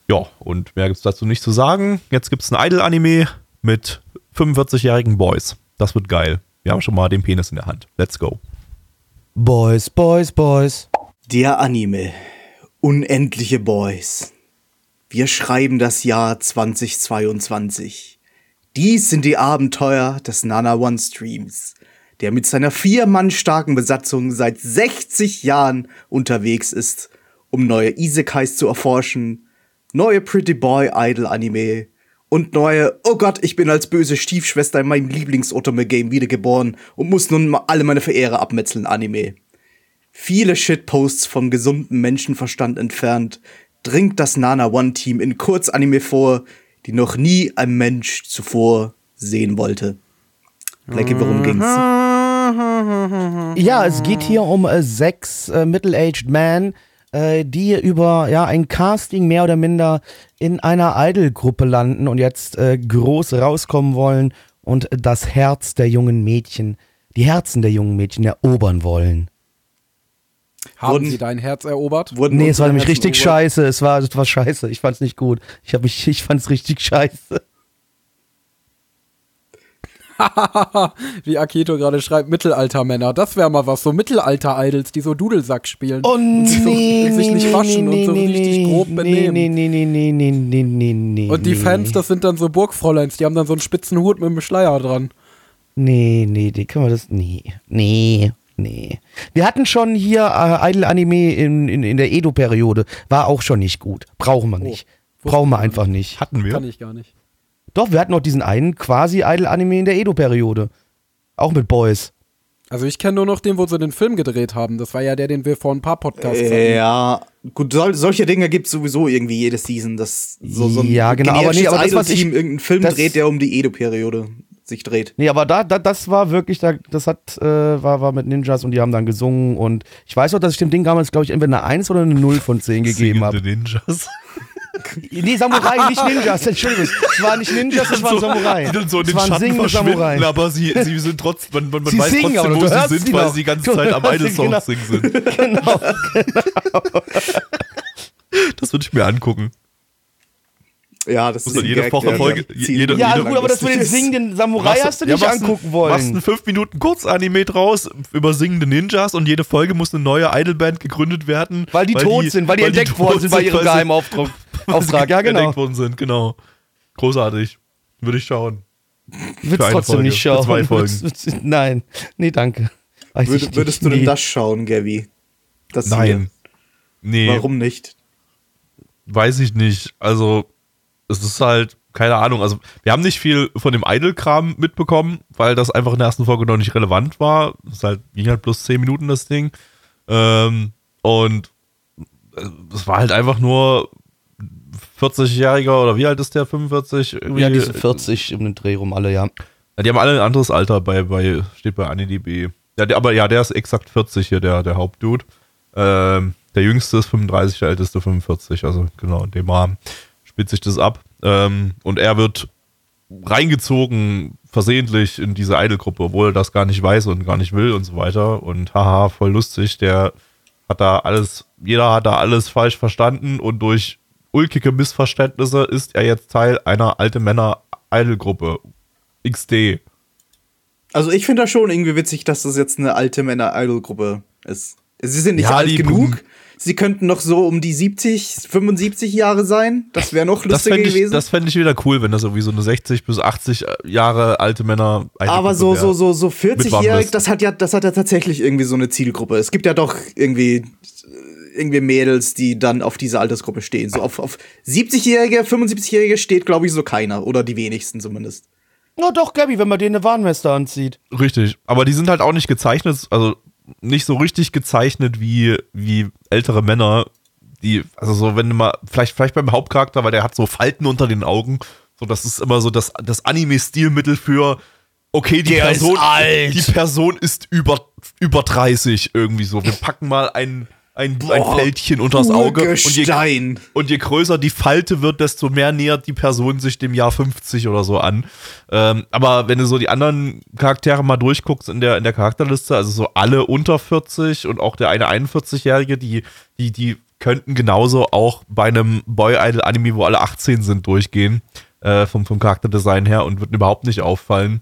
Ja, und mehr gibt es dazu nicht zu sagen. Jetzt gibt es ein Idol-Anime mit 45-jährigen Boys. Das wird geil. Wir haben schon mal den Penis in der Hand. Let's go. Boys, Boys, Boys. Der Anime. Unendliche Boys. Wir schreiben das Jahr 2022. Dies sind die Abenteuer des Nana One Streams, der mit seiner vier Mann starken Besatzung seit 60 Jahren unterwegs ist, um neue Isekais zu erforschen, neue Pretty Boy Idol Anime und neue Oh Gott, ich bin als böse Stiefschwester in meinem Lieblings-Otome-Game wiedergeboren und muss nun mal alle meine Verehrer abmetzeln Anime. Viele Shitposts vom gesunden Menschenverstand entfernt, dringt das Nana One Team in Kurzanime vor, die noch nie ein Mensch zuvor sehen wollte. Blackie, worum ging's? Ja, es geht hier um äh, sechs äh, middle-aged men, äh, die über ja ein Casting mehr oder minder in einer Idol-Gruppe landen und jetzt äh, groß rauskommen wollen und das Herz der jungen Mädchen, die Herzen der jungen Mädchen erobern wollen. Haben Wurden- sie dein Herz erobert? Wurden Nee, es war nämlich richtig erobert? scheiße. Es war, es war scheiße. Ich fand's nicht gut. Ich, hab mich, ich fand's richtig scheiße. Wie Akito gerade schreibt, Mittelaltermänner. Das wäre mal was. So Mittelalter-Idols, die so Dudelsack spielen. Oh und sich, so, nee, sich nicht nee, waschen nee, und so nee, richtig nee, grob nee, benehmen. Nee, nee, nee, nee, nee, nee, nee, nee. Und die nee. Fans, das sind dann so Burgfräuleins, die haben dann so einen spitzen Hut mit einem Schleier dran. Nee, nee, die können wir das. Nee, nee, nee. Wir hatten schon hier äh, Idol-Anime in, in, in der Edo-Periode. War auch schon nicht gut. Brauchen wir nicht. wusste Brauchen wir einfach nicht. Hatten wir? Kann ich gar nicht. Doch, wir hatten noch diesen einen quasi Idol-Anime in der Edo-Periode. Auch mit Boys. Also ich kenne nur noch den, wo sie den Film gedreht haben. Das war ja der, den wir vor ein paar Podcasts hatten. Ja, gut, sol solche Dinge gibt's sowieso irgendwie jede Season, dass so, so ein Ja, genau, aber nee, aber das, was ich- irgendeinen Film das- dreht, der um die Edo-Periode sich dreht. Nee, aber da, da das war wirklich, da, das hat, äh, war, war mit Ninjas und die haben dann gesungen und ich weiß noch, dass ich dem Ding damals, glaube ich, entweder eine 1 oder eine 0 von 10 gegeben habe. Ninjas. Nee, Samurai, nicht Ninjas, Entschuldigung. Es war nicht Ninjas, es waren Samurai. Die dann so in es waren Schatten singende Samurai. aber sie, sie sind trotzdem, man, man, man Sie weiß singen, trotzdem, wo sie sind, sie weil noch. sie die ganze Zeit am Idol-Songs genau. singen sind. Genau. Das würde ich mir angucken. Ja, das Muss ist jede Woche der Folge- jede- Ja, jede- gut, aber das mit den singenden Samurai hast du nicht machst angucken wollen. machst ein 5 Minuten Kurzanime draus über singende Ninjas und jede Folge muss eine neue Idolband gegründet werden. weil die tot sind, weil die entdeckt tot worden sind bei ihrem weil Geheimauftrag. weil Auftrag, ja, genau. Entdeckt worden sind, genau. Großartig. Würde ich schauen. Würdest trotzdem Folge, nicht für schauen. zwei Folgen. Würdest- Nein, nee, danke. Weiß ich Würd, nicht, würdest du denn nee. das schauen, Gavi? Das Nein. Nee, Hier. Warum nicht? weiß ich nicht. Also, es ist halt, keine Ahnung. Also, wir haben nicht viel von dem Idol-Kram mitbekommen, weil das einfach in der ersten Folge noch nicht relevant war. Es ist halt, ging halt plus 10 Minuten das Ding. Ähm, und es war halt einfach nur 40-Jähriger oder wie alt ist der? 45? Irgendwie, Ja, diese 40 um den Dreh rum alle, ja. Ja, die haben alle ein anderes Alter bei, bei steht bei AniDB. Ja, der, aber ja, der ist exakt 40 hier, der, der Hauptdude. Ähm, der jüngste ist 35, der älteste 45. Also genau, in dem Rahmen spielt sich das ab. Ähm, und er wird reingezogen, versehentlich in diese Idol-Gruppe, obwohl er das gar nicht weiß und gar nicht will und so weiter. Und haha, voll lustig, der hat da alles, jeder hat da alles falsch verstanden und durch ulkige Missverständnisse ist er jetzt Teil einer alte Männer Idol-Gruppe. XD. Also ich finde das schon irgendwie witzig, dass das jetzt eine alte Männer-Idol-Gruppe ist. Sie sind nicht Ja, alt genug. Sie könnten noch so um die 70, 75 Jahre sein. Das wäre noch Das lustiger fände ich, gewesen. das fänd ich wieder cool, wenn das irgendwie so eine 60 bis 80 Jahre alte Männer Aber so, so, so, so Mitmachen 40-jährig, lässt. das hat ja, das hat ja tatsächlich irgendwie so eine Zielgruppe. Es gibt ja doch irgendwie, irgendwie Mädels, die dann auf diese Altersgruppe stehen. So auf, auf 70-Jährige, 75-Jährige steht, glaube ich, so keiner. Oder die wenigsten zumindest. Na doch, Gabby, wenn man denen eine Warnweste anzieht. Richtig. Aber die sind halt auch nicht gezeichnet, also nicht so richtig gezeichnet wie, wie ältere Männer, die, also so, wenn du mal, vielleicht, vielleicht beim Hauptcharakter, weil der hat so Falten unter den Augen. So, das ist immer so das, das Anime-Stilmittel für, okay, die Der Person, die Person ist über, über 30 irgendwie so. Wir packen mal ein, ein, ein Boah, Fältchen unters Auge. Und je, und je größer die Falte wird, desto mehr nähert die Person sich dem Jahr 50 oder so an. Ähm, aber wenn du so die anderen Charaktere mal durchguckst in der, in der Charakterliste, also so alle unter 40 und auch der eine 41-Jährige, die, die, die könnten genauso auch bei einem Boy-Idol-Anime, wo alle 18 sind, durchgehen. äh, vom, vom Charakterdesign her und würden überhaupt nicht auffallen.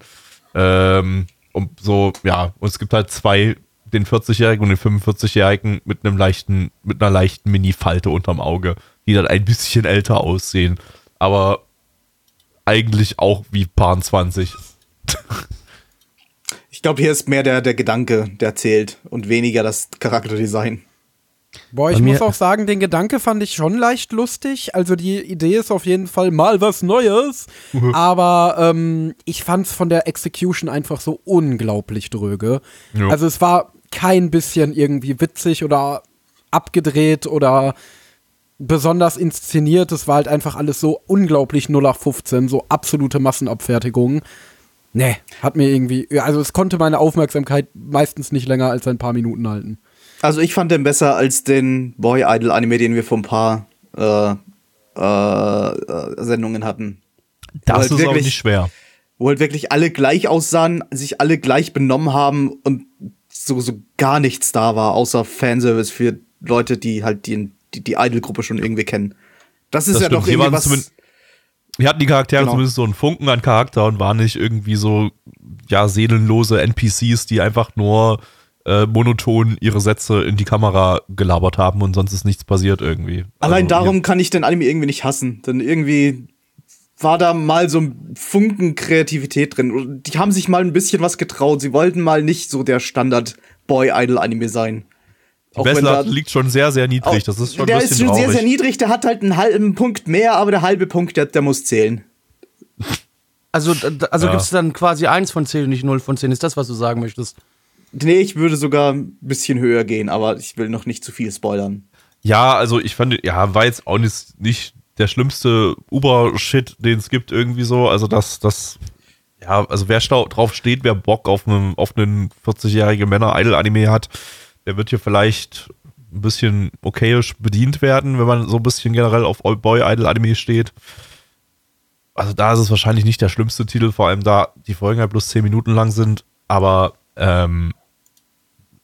Ähm, und so, ja, und es gibt halt zwei, den 40-Jährigen und den 45-Jährigen mit einem leichten, mit einer leichten Mini-Falte unterm Auge, die dann ein bisschen älter aussehen. Aber eigentlich auch wie Paar 20. Ich glaube, hier ist mehr der, der Gedanke, der zählt und weniger das Charakterdesign. Boah, ich muss auch sagen, den Gedanke fand ich schon leicht lustig. Also die Idee ist auf jeden Fall mal was Neues. Aber ähm, ich fand es von der Execution einfach so unglaublich dröge. Ja. Also es war kein bisschen irgendwie witzig oder abgedreht oder besonders inszeniert. Es war halt einfach alles so unglaublich 0815, so absolute Massenabfertigung. Nee, hat mir irgendwie, also es konnte meine Aufmerksamkeit meistens nicht länger als ein paar Minuten halten. Also ich fand den besser als den Boy Idol Anime, den wir vor ein paar äh, äh, äh, Sendungen hatten. Das halt ist auch wirklich- nicht schwer. Wo halt wirklich alle gleich aussahen, sich alle gleich benommen haben und so, so gar nichts da war, außer Fanservice für Leute, die halt die, die, die Idol-Gruppe schon irgendwie kennen. Das ist Das ja stimmt. doch irgendwie was. Hier hatten die Charaktere Genau. zumindest so einen Funken an Charakter und waren nicht irgendwie so, ja, seelenlose NPCs, die einfach nur äh, monoton ihre Sätze in die Kamera gelabert haben und sonst ist nichts passiert irgendwie. Allein Also, darum kann ich den Anime irgendwie nicht hassen. Denn irgendwie war da mal so ein Funken Kreativität drin. Und Die haben sich mal ein bisschen was getraut. Sie wollten mal nicht so der Standard-Boy-Idol-Anime sein. Die Auch wenn Messlatte da- liegt schon sehr, sehr niedrig. Das ist schon der ein ist bisschen schon sehr, traurig. sehr niedrig. Der hat halt einen halben Punkt mehr, aber der halbe Punkt, der, der muss zählen. Also, also Ja. gibt es dann quasi 1 von 10 und nicht 0 von 10. Ist das, was du sagen möchtest? Nee, ich würde sogar ein bisschen höher gehen, aber ich will noch nicht zu viel spoilern. Ja, also ich fand, ja, war jetzt auch nicht, nicht der schlimmste Uber-Shit, den es gibt, irgendwie so. Also das, das, ja, also wer drauf steht, wer Bock auf einen, auf einen 40-jährige Männer-Idol-Anime hat, der wird hier vielleicht ein bisschen okayisch bedient werden, wenn man so ein bisschen generell auf Boy-Idol-Anime steht. Also da ist es wahrscheinlich nicht der schlimmste Titel, vor allem da die Folgen halt bloß 10 Minuten lang sind, aber ähm,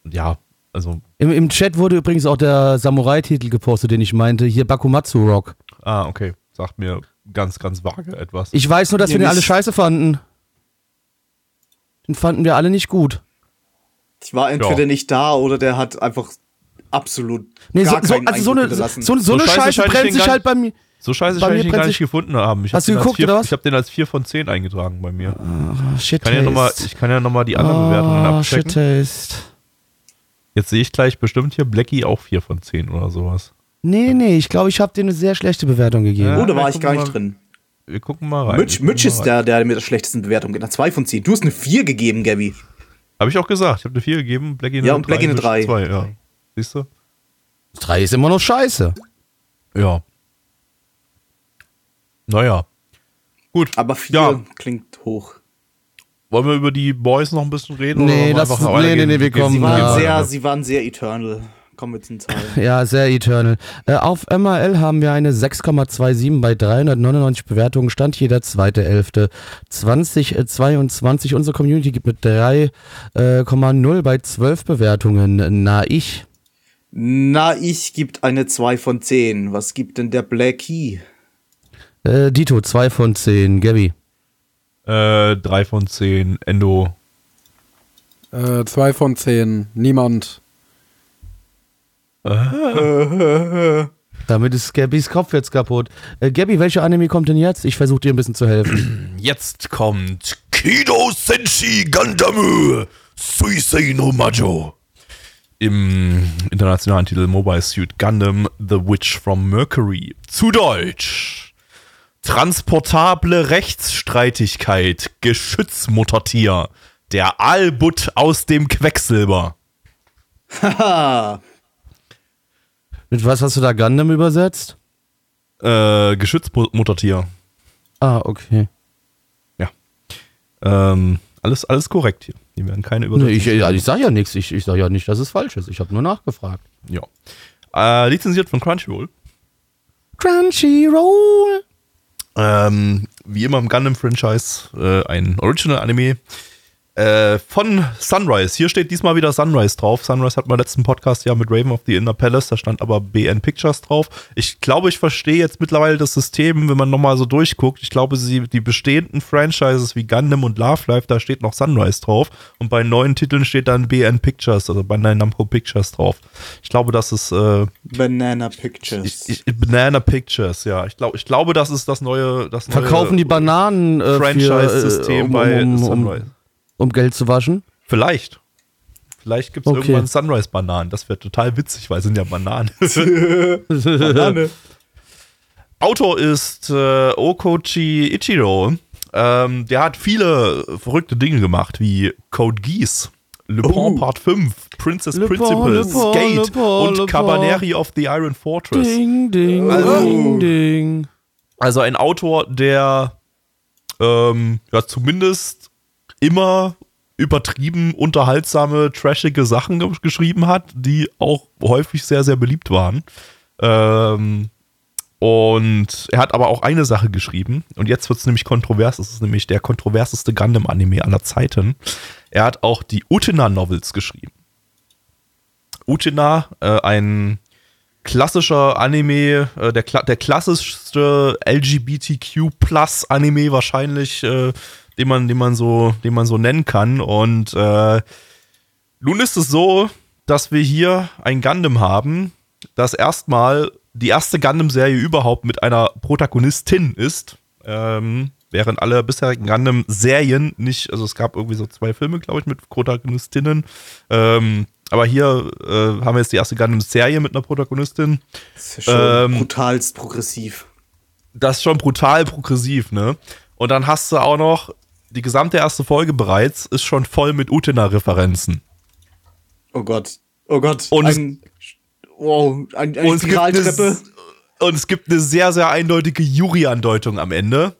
ja, also Im, Im Chat wurde übrigens auch der Samurai-Titel gepostet, den ich meinte. Hier Bakumatsu Rock. Ah, okay. Sagt mir ganz, ganz vage etwas. Ich weiß nur, dass Mir wir den alle scheiße fanden. Den fanden wir alle nicht gut. Ich war entweder Ja. nicht da oder der hat einfach absolut Nee, so, gar so, keinen also so eine, so, so, so eine scheiße Scheiße ich brennt den sich gar- halt bei mir. so scheiße bei ich ihn brennt gar nicht gefunden haben. Ich Hast hab du geguckt, vier, oder was? Ich habe den als 4 von 10 eingetragen bei mir. Ah, shit Ich kann ja nochmal taste. ja noch mal die anderen Bewertungen Ah, shit abchecken. taste. Jetzt sehe ich gleich bestimmt hier Blackie auch 4 von 10 oder sowas. Nee, nee, ich glaube, ich habe dir eine sehr schlechte Bewertung gegeben. Ja. oh, da war ich gar nicht mal. drin. Wir gucken mal rein. Mitch, Mitch ist der, der mit der schlechtesten Bewertung geht. Nach zwei von zehn. Du hast eine 4 gegeben, Gabby. Habe ich auch gesagt. Ich habe eine 4 gegeben, Blackie eine Ja, und Blackie eine Mitch drei. zwei, ja. Siehst du? Drei ist immer noch scheiße. Ja. Naja. Gut. Aber 4 Ja. klingt hoch. Wollen wir über die Boys noch ein bisschen reden? Nee, wir lass- einfach nee, weitergehen? nee, nee, wir kommen, Sie waren, Ja. sehr, sie waren sehr eternal. Kommen wir zum Teil. Ja, sehr eternal. Äh, auf MRL haben wir eine 6,27 bei 399 Bewertungen. Stand hier der 2.11.2022. Unsere Community gibt mit 3,0 bei 12 Bewertungen. Na, ich. Na, ich gibt eine 2 von 10. Was gibt denn der Blackie? Äh, Dito, 2 von 10. Gabby. Äh, 3 von 10. Endo. Äh, zwei von zehn. Niemand. Damit ist Gabbys Kopf jetzt kaputt. Äh, Gabby, welche Anime kommt denn jetzt? Ich versuche dir ein bisschen zu helfen. Jetzt kommt Kido Senshi Gundam Suisei no Majo. Im internationalen Titel Mobile Suit Gundam The Witch from Mercury. Zu Deutsch. Transportable Rechtsstreitigkeit. Geschützmuttertier. Der Albut aus dem Quecksilber. Haha. Mit was hast du da Gundam übersetzt? Äh, Geschützmuttertier. Ah, okay. Ja. Ähm, alles, alles korrekt hier. Die werden keine Nee, Übersetzung. ich, ja, ich sag ja nichts. Ich, ich sag ja nicht, dass es falsch ist. Ich habe nur nachgefragt. Ja. Äh, lizenziert von Crunchyroll. Crunchyroll. Ähm, wie immer im Gundam-Franchise äh, ein Original-Anime. Äh, von Sunrise. Hier steht diesmal wieder Sunrise drauf. Sunrise hat mal letzten Podcast ja mit Raven of the Inner Palace, da stand aber BN Pictures drauf. Ich glaube, ich verstehe jetzt mittlerweile das System, wenn man nochmal so durchguckt. Ich glaube, sie, die bestehenden Franchises wie Gundam und Love Life, da steht noch Sunrise drauf. Und bei neuen Titeln steht dann BN Pictures, also bei Namco Pictures drauf. Ich glaube, das ist äh, Banana Pictures. ich, ich, Banana Pictures, ja. Ich, glaub, ich glaube, das ist das neue, das neue Verkaufen die Bananen äh, Franchise-System äh, um, bei um, um, Sunrise. Um Geld zu waschen? Vielleicht. Vielleicht gibt es Okay. irgendwann Sunrise-Bananen. Das wäre total witzig, weil es sind ja Bananen. Banane. Autor ist äh, Okochi Ichiro. Ähm, der hat viele verrückte Dinge gemacht, wie Code Geass, Le Pont Oh. Part 5, Princess Le Le Pont, Skate Le Pont, und Le Cabaneri of the Iron Fortress. Ding, ding, Also- ding, ding. Also ein Autor, der ähm, ja zumindest immer übertrieben unterhaltsame, trashige Sachen ge geschrieben hat, die auch häufig sehr, sehr beliebt waren. Ähm, und er hat aber auch eine Sache geschrieben, und jetzt wird es nämlich kontrovers, es ist nämlich der kontroverseste Gundam-Anime aller Zeiten. Er hat auch die Utena-Novels geschrieben. Utena, äh, ein klassischer Anime, äh, der, der klassischste LGBTQ-Plus-Anime wahrscheinlich, äh, den, man, den, man so, den man so nennen kann. Und äh, nun ist es so, dass wir hier ein Gundam haben, das erstmal die erste Gundam-Serie überhaupt mit einer Protagonistin ist. Ähm, während alle bisherigen Gundam-Serien nicht, also es gab irgendwie so zwei Filme, glaube ich, mit Protagonistinnen. Ähm, aber hier äh, haben wir jetzt die erste Gundam-Serie mit einer Protagonistin. Das ist ja schon Ähm, brutalst progressiv. Das ist schon brutal progressiv, ne? Und dann hast du auch noch, die gesamte erste Folge bereits ist schon voll mit Utena-Referenzen. Oh Gott. Oh Gott. Und es- ein, wow, ein, eine Und es, gibt eine, Spiraltreppe. und es gibt eine sehr, sehr eindeutige Yuri-Andeutung am Ende.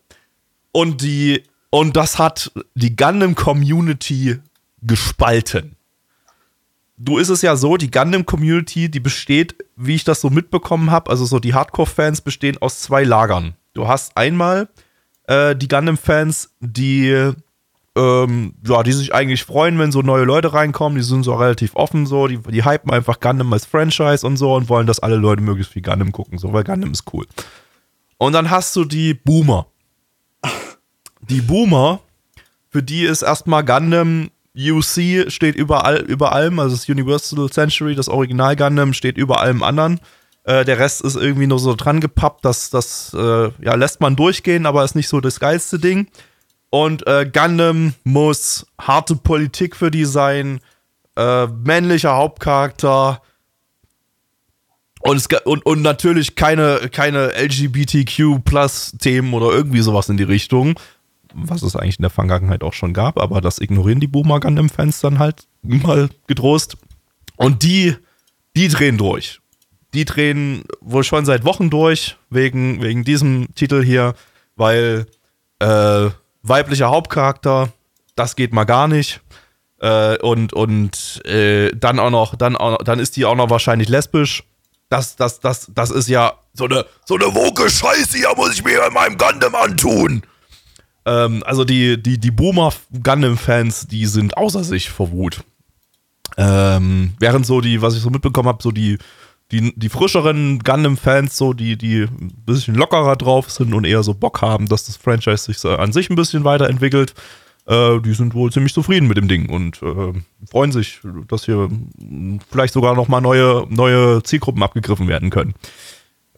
Und die, und das hat die Gundam-Community gespalten. Du ist es ja so, die Gundam-Community, die besteht, wie ich das so mitbekommen habe, also so die Hardcore-Fans bestehen aus zwei Lagern. Du hast einmal äh, die Gundam-Fans, die ähm, ja, die sich eigentlich freuen, wenn so neue Leute reinkommen. Die sind so relativ offen, so. Die, die hypen einfach Gundam als Franchise und so und wollen, dass alle Leute möglichst viel Gundam gucken, so, weil Gundam ist cool. Und dann hast du die Boomer. Die Boomer, für die ist erstmal Gundam UC steht überall, über allem, also das Universal Century, das Original Gundam steht über allem anderen. Äh, der Rest ist irgendwie nur so dran gepappt, das, das äh, ja, lässt man durchgehen, aber ist nicht so das geilste Ding. Und äh, Gundam muss harte Politik für die sein, äh, männlicher Hauptcharakter und, es, und, und natürlich keine, keine LGBTQ-Plus-Themen oder irgendwie sowas in die Richtung, was es eigentlich in der Vergangenheit auch schon gab, aber das ignorieren die Boomer Gundam-Fans dann halt mal getrost. Und die, die drehen durch. Die drehen wohl schon seit Wochen durch, wegen, wegen diesem Titel hier, weil äh, weiblicher Hauptcharakter, das geht mal gar nicht. Äh, und und äh, dann auch noch, dann auch noch, dann ist die auch noch wahrscheinlich lesbisch. Das, das, das, das ist ja so eine, so eine woke Scheiße, hier muss ich mir in meinem Gundam antun. Ähm, also die, die, die Boomer Gundam-Fans, die sind außer sich vor Wut. Ähm, während so die, was ich so mitbekommen habe, so die, die, die frischeren Gundam-Fans, so die, die ein bisschen lockerer drauf sind und eher so Bock haben, dass das Franchise sich an sich ein bisschen weiterentwickelt, äh, die sind wohl ziemlich zufrieden mit dem Ding und äh, freuen sich, dass hier vielleicht sogar noch mal neue, neue Zielgruppen abgegriffen werden können.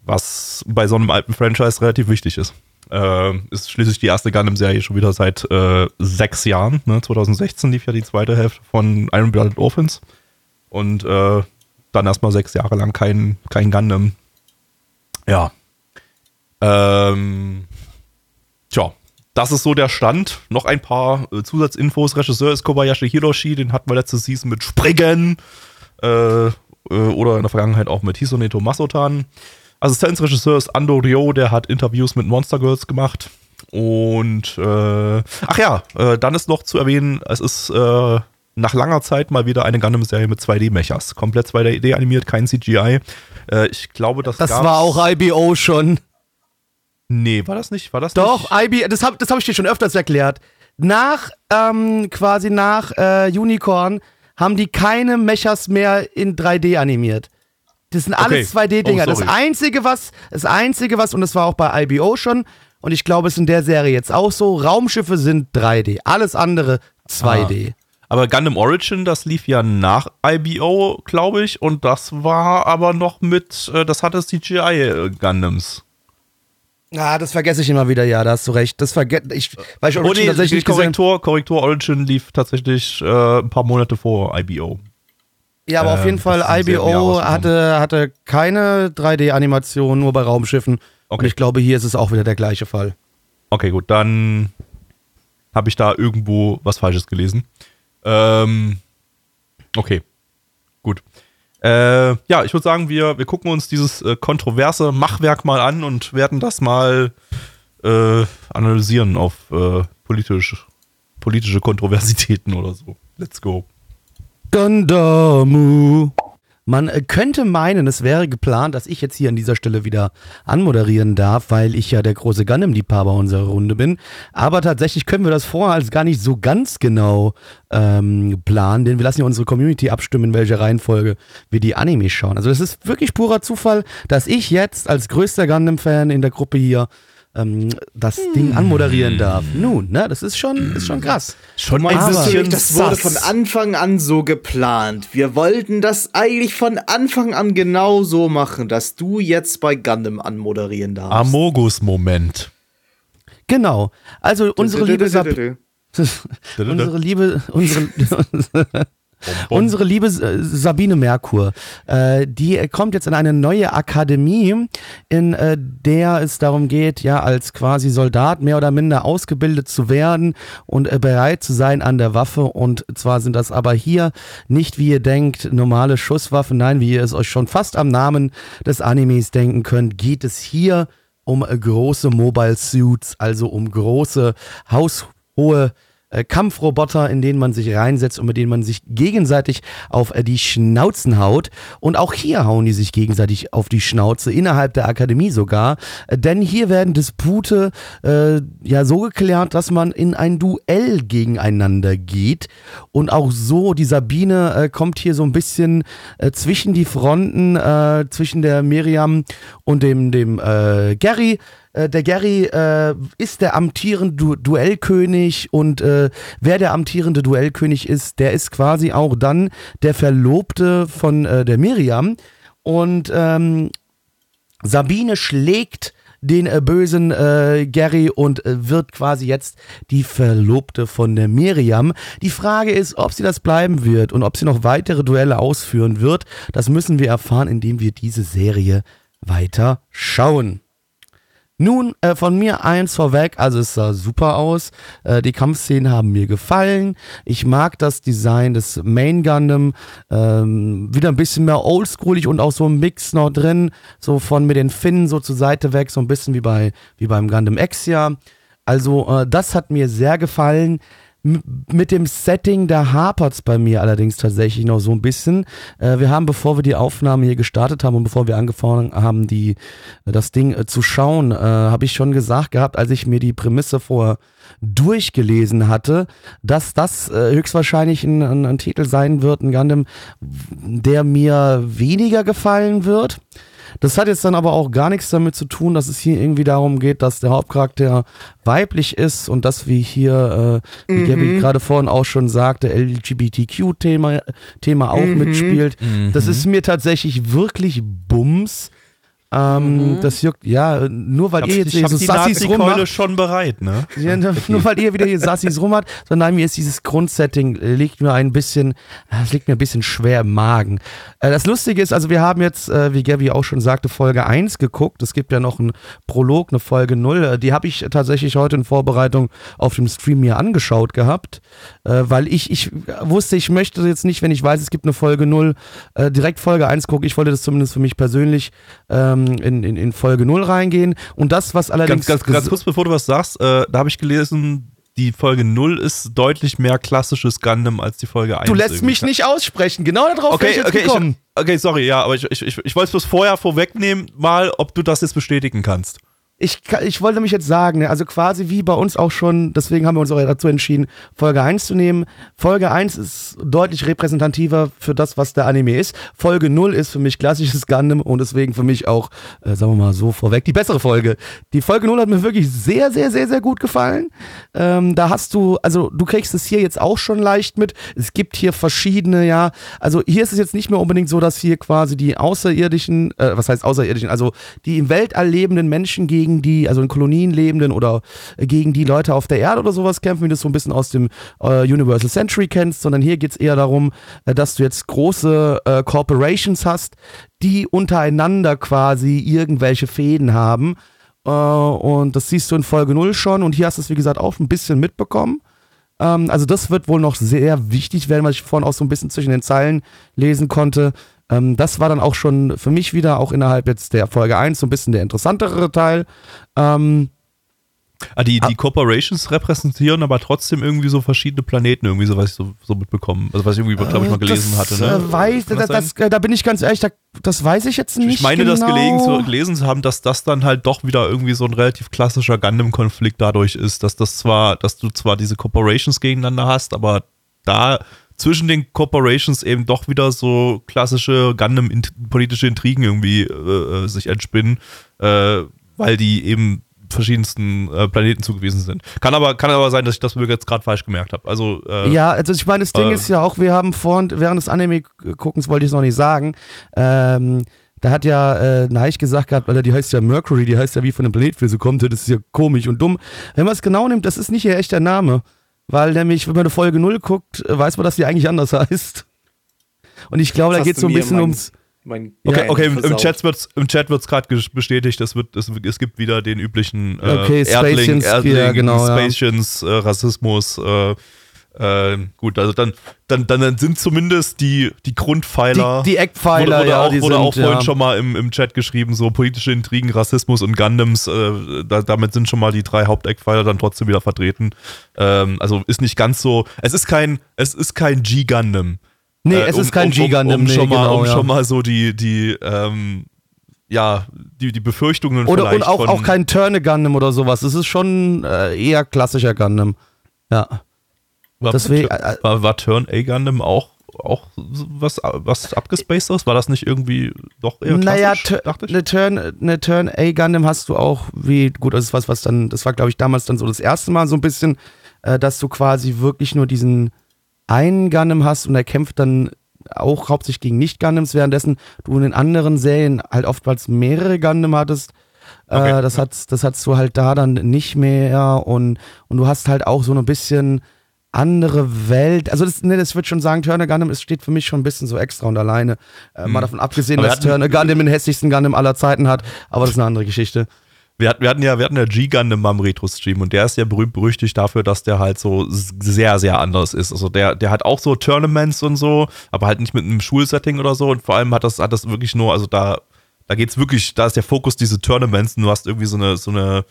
Was bei so einem alten Franchise relativ wichtig ist. Äh, ist schließlich die erste Gundam-Serie schon wieder seit äh, sechs Jahren. Ne? 2016 lief ja die zweite Hälfte von Iron Blooded Orphans. Und äh, dann erstmal sechs Jahre lang kein, kein Gundam. Ja. Ähm, tja, das ist so der Stand. Noch ein paar äh, Zusatzinfos. Regisseur ist Kobayashi Hiroshi, den hatten wir letzte Season mit Springen. Äh, äh, oder in der Vergangenheit auch mit Hisoneto Masotan. Assistenzregisseur ist Ando Ryo, der hat Interviews mit Monster Girls gemacht. Und äh, ach ja, äh, dann ist noch zu erwähnen, es ist äh, nach langer Zeit mal wieder eine Gundam-Serie mit 2D-Mechas. Komplett 2D animiert, kein CGI. Äh, ich glaube, das Das war auch IBO schon. Nee, war das nicht? War das Doch, nicht? IB, das habe das hab ich dir schon öfters erklärt. nach, ähm, quasi nach äh, Unicorn, haben die keine Mechas mehr in 3D animiert. Das sind alles Okay. 2D-Dinger. Oh, das einzige, was, das einzige, was, und das war auch bei IBO schon, und ich glaube, es ist in der Serie jetzt auch so, Raumschiffe sind 3D. Alles andere 2D. Aber Gundam Origin, das lief ja nach IBO, glaube ich, und das war aber noch mit, äh, das hatte CGI äh, Gundams. Ah, das vergesse ich immer wieder, ja, da hast du recht. Das vergesse ich, weil ich Oh Origin nee, tatsächlich nicht gesehen Korrektor, Korrektor Origin lief tatsächlich äh, ein paar Monate vor IBO. Ja, aber auf Ähm, jeden Fall, IBO hatte, hatte keine 3D-Animation, nur bei Raumschiffen. Und Okay. ich glaube, hier ist es auch wieder der gleiche Fall. Okay, gut, dann habe ich da irgendwo was Falsches gelesen. Ähm, okay, gut. Äh, ja, ich würde sagen, wir, wir gucken uns dieses äh, kontroverse Machwerk mal an und werden das mal äh, analysieren auf äh, politisch, politische Kontroversitäten oder so. Let's go. Gandamu. Man äh, könnte meinen, es wäre geplant, dass ich jetzt hier an dieser Stelle wieder anmoderieren darf, weil ich ja der große Gundam-Liebhaber unserer Runde bin. Aber tatsächlich können wir das vorher als gar nicht so ganz genau ähm, planen, denn wir lassen ja unsere Community abstimmen, in welcher Reihenfolge wir die Anime schauen. Also es ist wirklich purer Zufall, dass ich jetzt als größter Gundam-Fan in der Gruppe hier ähm, das Ding anmoderieren darf. Nun, ne, das ist schon, ist schon krass. Schon du, bisschen das wurde sass. von Anfang an so geplant? Wir wollten das eigentlich von Anfang an genau so machen, dass du jetzt bei Gundam anmoderieren darfst. Amogus-Moment. Genau. Also unsere liebe unsere liebe, unsere, unsere liebe äh, Sabine Merkur, äh, die kommt jetzt in eine neue Akademie, in äh, der es darum geht, ja, als quasi Soldat mehr oder minder ausgebildet zu werden und äh, bereit zu sein an der Waffe. Und zwar sind das aber hier nicht, wie ihr denkt, normale Schusswaffen. Nein, wie ihr es euch schon fast am Namen des Animes denken könnt, geht es hier um äh, große Mobile Suits, also um große haushohe äh, Kampfroboter, in denen man sich reinsetzt und mit denen man sich gegenseitig auf äh, die Schnauzen haut. Und auch hier hauen die sich gegenseitig auf die Schnauze, innerhalb der Akademie sogar. Äh, denn hier werden Dispute ja so geklärt, dass man in ein Duell gegeneinander geht. Und auch so, die Sabine kommt hier so ein bisschen zwischen die Fronten, zwischen der Miriam und dem, dem äh, Gary. Äh, der Gary äh, ist der amtierende du Duellkönig und äh, wer der amtierende Duellkönig ist, der ist quasi auch dann der Verlobte von äh, der Miriam. Und ähm, Sabine schlägt den äh, bösen äh, Gary und äh, wird quasi jetzt die Verlobte von der Miriam. Die Frage ist, ob sie das bleiben wird und ob sie noch weitere Duelle ausführen wird. Das müssen wir erfahren, indem wir diese Serie weiter schauen. Nun, äh, von mir eins vorweg, also es sah super aus. Äh, die Kampfszenen haben mir gefallen. Ich mag das Design des Main Gundam. Ähm, wieder ein bisschen mehr oldschoolig und auch so ein Mix noch drin. So von mit den Finnen so zur Seite weg, so ein bisschen wie, bei, wie beim Gundam Exia. Also, äh, das hat mir sehr gefallen. Mit dem Setting, da hapert's bei mir allerdings tatsächlich noch so ein bisschen. Äh, wir haben, bevor wir die Aufnahme hier gestartet haben und bevor wir angefangen haben, die, äh, das Ding äh, zu schauen, äh, habe ich schon gesagt gehabt, als ich mir die Prämisse vorher durchgelesen hatte, dass das höchstwahrscheinlich ein, ein, ein Titel sein wird, ein Gundam, der mir weniger gefallen wird. Das hat jetzt dann aber auch gar nichts damit zu tun, dass es hier irgendwie darum geht, dass der Hauptcharakter weiblich ist und dass wir hier, äh, wie Gabby gerade vorhin auch schon sagte, LGBTQ-Thema Thema auch mitspielt. Das ist mir tatsächlich wirklich Bums. Ähm, Das juckt, ja, nur weil ihr jetzt ich so die Sassis rummacht. schon bereit, ne? Ja, nur weil ihr wieder hier Sassis rum hat, sondern mir ist dieses Grundsetting, äh, liegt mir ein bisschen, äh, es liegt mir ein bisschen schwer im Magen. Äh, Das Lustige ist, also wir haben jetzt, äh, wie Gabby auch schon sagte, Folge 1 geguckt. Es gibt ja noch einen Prolog, eine Folge 0. Äh, Die habe ich tatsächlich heute in Vorbereitung auf dem Stream mir angeschaut gehabt, äh, weil ich, ich wusste, ich möchte jetzt nicht, wenn ich weiß, es gibt eine Folge 0, äh, direkt Folge 1 gucken. Ich wollte das zumindest für mich persönlich ähm, in, in, in Folge 0 reingehen. Und das, was allerdings... Ganz, ganz, ganz kurz, bevor du was sagst, äh, da habe ich gelesen, die Folge 0 ist deutlich mehr klassisches Gundam als die Folge 1. Du lässt irgendwie. mich nicht aussprechen. Genau darauf bin ich Okay, jetzt okay, gekommen. ich, okay, sorry, ja, aber ich, ich, ich, ich wollte es bloß vorher vorwegnehmen, mal, ob du das jetzt bestätigen kannst. Ich, ich wollte mich jetzt sagen, ne, also quasi wie bei uns auch schon, deswegen haben wir uns auch dazu entschieden, Folge 1 zu nehmen. Folge 1 ist deutlich repräsentativer für das, was der Anime ist. Folge 0 ist für mich klassisches Gundam und deswegen für mich auch, äh, sagen wir mal so vorweg, die bessere Folge. Die Folge 0 hat mir wirklich sehr, sehr, sehr, sehr gut gefallen. Ähm, da hast du, also du kriegst es hier jetzt auch schon leicht mit. Es gibt hier verschiedene, ja, also hier ist es jetzt nicht mehr unbedingt so, dass hier quasi die Außerirdischen, äh, was heißt Außerirdischen, also die im Weltall lebenden Menschen gegen die, also in Kolonien lebenden oder äh, gegen die Leute auf der Erde oder sowas kämpfen, wie du es so ein bisschen aus dem äh, Universal Century kennst, sondern hier geht es eher darum, äh, dass du jetzt große äh, Corporations hast, die untereinander quasi irgendwelche Fäden haben. Äh, und das siehst du in Folge 0 schon und hier hast du es, wie gesagt, auch ein bisschen mitbekommen. Ähm, also das wird wohl noch sehr wichtig werden, was ich vorhin auch so ein bisschen zwischen den Zeilen lesen konnte. Ähm, das war dann auch schon für mich wieder, auch innerhalb jetzt der Folge 1, so ein bisschen der interessantere Teil. Ähm, Ah, die, die Corporations repräsentieren aber trotzdem irgendwie so verschiedene Planeten, irgendwie so, was ich so, so mitbekommen. Also was ich irgendwie, glaube ich, mal gelesen das, hatte. Ne? Äh, weiß, das, das das, da bin ich ganz ehrlich, da, das weiß ich jetzt nicht. Ich meine, genau. das gelegen zu, gelesen zu haben, dass das dann halt doch wieder irgendwie so ein relativ klassischer Gundam-Konflikt dadurch ist, dass das zwar, dass du zwar diese Corporations gegeneinander hast, aber da zwischen den Corporations eben doch wieder so klassische Gundam-politische Intrigen irgendwie äh, sich entspinnen, äh, weil die eben verschiedensten äh, Planeten zugewiesen sind. Kann aber, kann aber sein, dass ich das mir jetzt gerade falsch gemerkt habe. Also, äh, Ja, also ich meine, das Ding äh, ist ja auch, wir haben vorhin, während des Anime-Guckens wollte ich es noch nicht sagen, ähm, da hat ja äh, Neich gesagt gehabt, weil die heißt ja Mercury, die heißt ja wie von einem Planet, wie sie kommt, das ist ja komisch und dumm. Wenn man es genau nimmt, das ist nicht ihr echter Name. Weil nämlich, wenn man eine Folge 0 guckt, weiß man, dass die eigentlich anders heißt. Und ich glaube, da geht es so ein bisschen mein- ums. Mein Okay, okay im. Chat wird's im Chat wird's gerade bestätigt, es wird es, es gibt wieder den üblichen äh, Okay, Erdling, Erdling, ja, genau, ja. Spacians, äh, Rassismus, äh, äh, gut, also dann, dann, dann sind zumindest die, die Grundpfeiler. Die, die Eckpfeiler, wurde, wurde ja, auch, die wurde sind, auch vorhin ja. schon mal im, im Chat geschrieben, so politische Intrigen, Rassismus und Gundams, äh, da, damit sind schon mal die drei Haupteckpfeiler dann trotzdem wieder vertreten. Ähm, also ist nicht ganz so, es ist kein, es ist kein G-Gundam. Nee, Äh, es um- ist kein um, G-Gundam, um, um nee, schon mal, genau, um ja. schon mal so die, die, ähm, ja, die, die Befürchtungen Oder vielleicht und auch, auch kein Turne Gundam oder sowas. Es ist schon äh, eher klassischer Gundam. Ja. War, deswegen- äh, war, war Turn A Gundam auch, auch was, was abgespacedes? War das nicht irgendwie doch eher Naja, eine Turn, eine Turn A Gundam hast du auch, wie, gut, das ist was, was dann, das war glaube ich damals dann so das erste Mal so ein bisschen, äh, dass du quasi wirklich nur diesen einen Gundam hast und der kämpft dann auch hauptsächlich gegen Nicht-Gundams, währenddessen du in den anderen Serien halt oftmals mehrere Gundam hattest. Okay, äh, das, ja. hat's, das hattest du halt da dann nicht mehr und, und du hast halt auch so ein bisschen andere Welt. Also das, ne, das wird schon sagen, Turner Gundam ist, steht für mich schon ein bisschen so extra und alleine. Äh, Mal davon abgesehen, dass Turner Gundam den hässlichsten Gundam aller Zeiten hat, aber das ist eine andere Geschichte. Wir hatten, wir hatten ja, wir hatten ja G-Gundam mal im Retro-Stream und der ist ja berühmt berüchtigt dafür, dass der halt so sehr, sehr anders ist. Also der, der hat auch so Tournaments und so, aber halt nicht mit einem Schulsetting oder so und vor allem hat das, hat das wirklich nur, also da, da geht's wirklich, da ist der Fokus diese Tournaments und du hast irgendwie so eine, so eine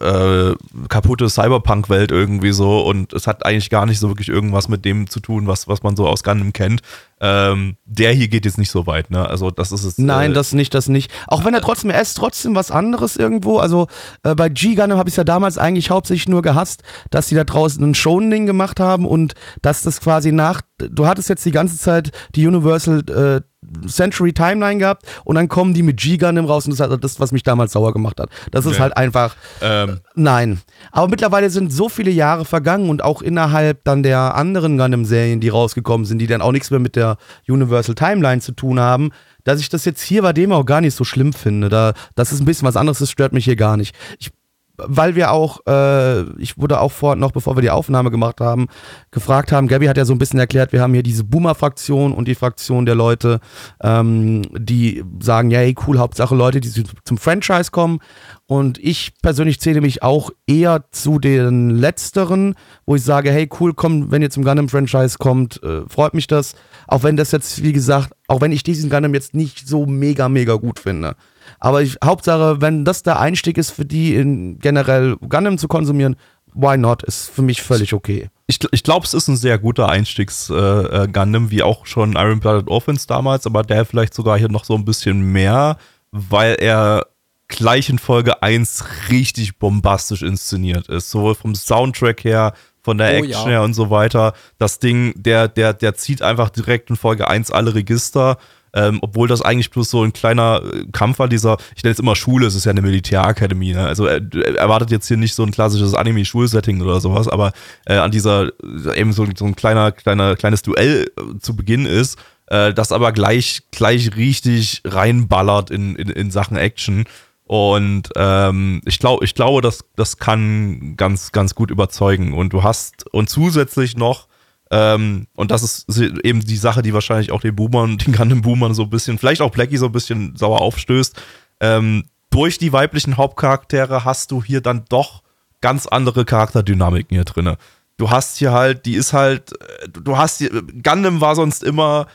äh, kaputte Cyberpunk-Welt irgendwie so und es hat eigentlich gar nicht so wirklich irgendwas mit dem zu tun, was, was man so aus Gundam kennt. Ähm, der hier geht jetzt nicht so weit, ne? Also das ist es. Nein, äh, das nicht, das nicht. Auch wenn er trotzdem, er ist trotzdem was anderes irgendwo. Also äh, bei G-Gundam habe ich ja damals eigentlich hauptsächlich nur gehasst, dass die da draußen ein Shonen-Ding gemacht haben und dass das quasi nach, du hattest jetzt die ganze Zeit die Universal äh, Century Timeline gehabt und dann kommen die mit G-Gundam raus und das ist halt das, was mich damals sauer gemacht hat. Das ist Nee. halt einfach, ähm, Nein. Aber mittlerweile sind so viele Jahre vergangen und auch innerhalb dann der anderen Gundam-Serien, die rausgekommen sind, die dann auch nichts mehr mit der Universal Timeline zu tun haben, dass ich das jetzt hier bei dem auch gar nicht so schlimm finde. Da, das ist ein bisschen was anderes, das stört mich hier gar nicht. Ich weil wir auch, äh, ich wurde auch vor, noch bevor wir die Aufnahme gemacht haben, gefragt haben, Gabby hat ja so ein bisschen erklärt, wir haben hier diese Boomer-Fraktion und die Fraktion der Leute, ähm, die sagen, ja, hey, cool, Hauptsache Leute, die zum Franchise kommen. Und ich persönlich zähle mich auch eher zu den Letzteren, wo ich sage, hey, cool, komm, wenn ihr zum Gundam-Franchise kommt, äh, freut mich das. Auch wenn das jetzt, wie gesagt, auch wenn ich diesen Gundam jetzt nicht so mega, mega gut finde. Aber ich, Hauptsache, wenn das der Einstieg ist für die, in generell Gundam zu konsumieren, why not? Ist für mich völlig okay. Ich, ich glaube, es ist ein sehr guter Einstiegs-Gundam, äh, Gundam, wie auch schon Iron Blooded Orphans damals, aber der vielleicht sogar hier noch so ein bisschen mehr, weil er gleich in Folge 1 richtig bombastisch inszeniert ist. Sowohl vom Soundtrack her, von der Oh, Action ja. her und so weiter. Das Ding, der, der, der zieht einfach direkt in Folge 1 alle Register. Ähm, obwohl das eigentlich bloß so ein kleiner äh, Kampf war, dieser, ich nenne es immer Schule, es ist ja eine Militärakademie, ne? also er, er erwartet jetzt hier nicht so ein klassisches Anime-Schulsetting oder sowas, aber äh, an dieser, äh, eben so, so ein kleiner, kleiner, kleines Duell äh, zu Beginn ist, äh, das aber gleich, gleich richtig reinballert in, in, in Sachen Action. Und ähm, ich glaube, ich glaube, das, das kann ganz, ganz gut überzeugen. Und du hast, und zusätzlich noch, ähm, und das ist eben die Sache, die wahrscheinlich auch den Boomern, den Gundam-Boomern so ein bisschen, vielleicht auch Blackie so ein bisschen sauer aufstößt. Ähm, durch die weiblichen Hauptcharaktere hast du hier dann doch ganz andere Charakterdynamiken hier drinne. Du hast hier halt, die ist halt, äh, du hast hier, Gundam war sonst immer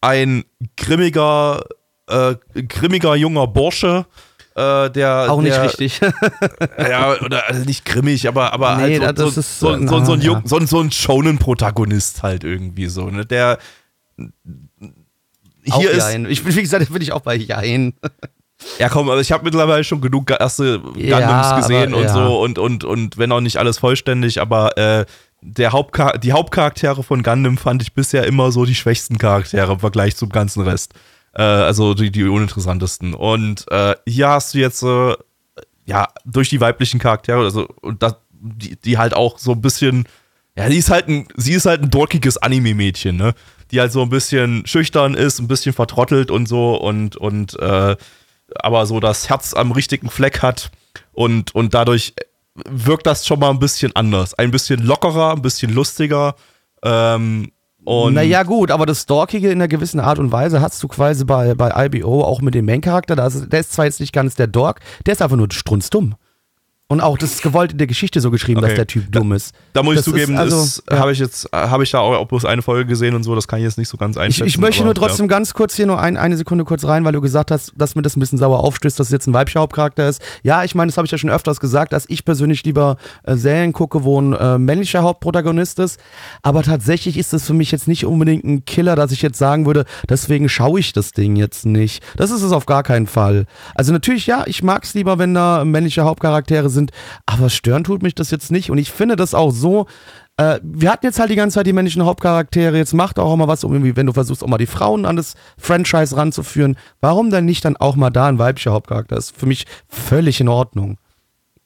ein grimmiger, äh, grimmiger junger Bursche, äh, der Auch nicht der, richtig. ja, oder also nicht grimmig, aber, aber Nee, halt so, das so, ist, so, äh, so, so, ein, ja. so, ein- so ein Shonen-Protagonist halt irgendwie so, ne? Der Auch hier ist, Jein. Ich bin, wie gesagt, bin ich auch bei Jein. ja komm, aber ich habe mittlerweile schon genug erste Gundams Ja, gesehen aber, und ja. so und, und, und wenn auch nicht alles vollständig, aber äh, der Hauptchar die Hauptcharaktere von Gundam fand ich bisher immer so die schwächsten Charaktere im Vergleich zum ganzen Rest. Äh, also die, die uninteressantesten. Und äh, hier hast du jetzt äh, ja, durch die weiblichen Charaktere, also, und das, die, die halt auch so ein bisschen, ja, die ist halt ein, sie ist halt ein dorkiges Anime-Mädchen, ne? Die halt so ein bisschen schüchtern ist, ein bisschen vertrottelt und so und, und, äh, aber so das Herz am richtigen Fleck hat und, und dadurch wirkt das schon mal ein bisschen anders. Ein bisschen lockerer, ein bisschen lustiger, ähm, und naja, gut, aber das Stalkige in einer gewissen Art und Weise hast du quasi bei, bei IBO auch mit dem Main-Charakter. Der ist zwar jetzt nicht ganz der Dork, der ist einfach nur strunzdumm. Und auch das ist gewollt in der Geschichte so geschrieben, Okay. dass der Typ dumm ist. Da muss ich Das ist zugeben, also- ist, ja. habe ich jetzt, habe ich da auch bloß eine Folge gesehen und so, das kann ich jetzt nicht so ganz Ich, einschätzen. ich möchte aber, nur trotzdem ganz kurz hier nur ein, eine Sekunde kurz rein, weil du gesagt hast, dass mir das ein bisschen sauer aufstößt, dass es jetzt ein weiblicher Hauptcharakter ist. Ja, ich meine, das habe ich ja schon öfters gesagt, dass ich persönlich lieber äh, Serien gucke, wo ein äh, männlicher Hauptprotagonist ist. Aber tatsächlich ist das für mich jetzt nicht unbedingt ein Killer, dass ich jetzt sagen würde, deswegen schaue ich das Ding jetzt nicht. Das ist es auf gar keinen Fall. Also natürlich, ja, ich mag es lieber, wenn da männliche Hauptcharaktere sind, aber stören tut mich das jetzt nicht. Und ich finde das auch so, äh, wir hatten jetzt halt die ganze Zeit die männlichen Hauptcharaktere, jetzt macht auch mal was, um irgendwie, wenn du versuchst, auch mal die Frauen an das Franchise ranzuführen, warum dann nicht dann auch mal da ein weiblicher Hauptcharakter? ist für mich völlig in Ordnung.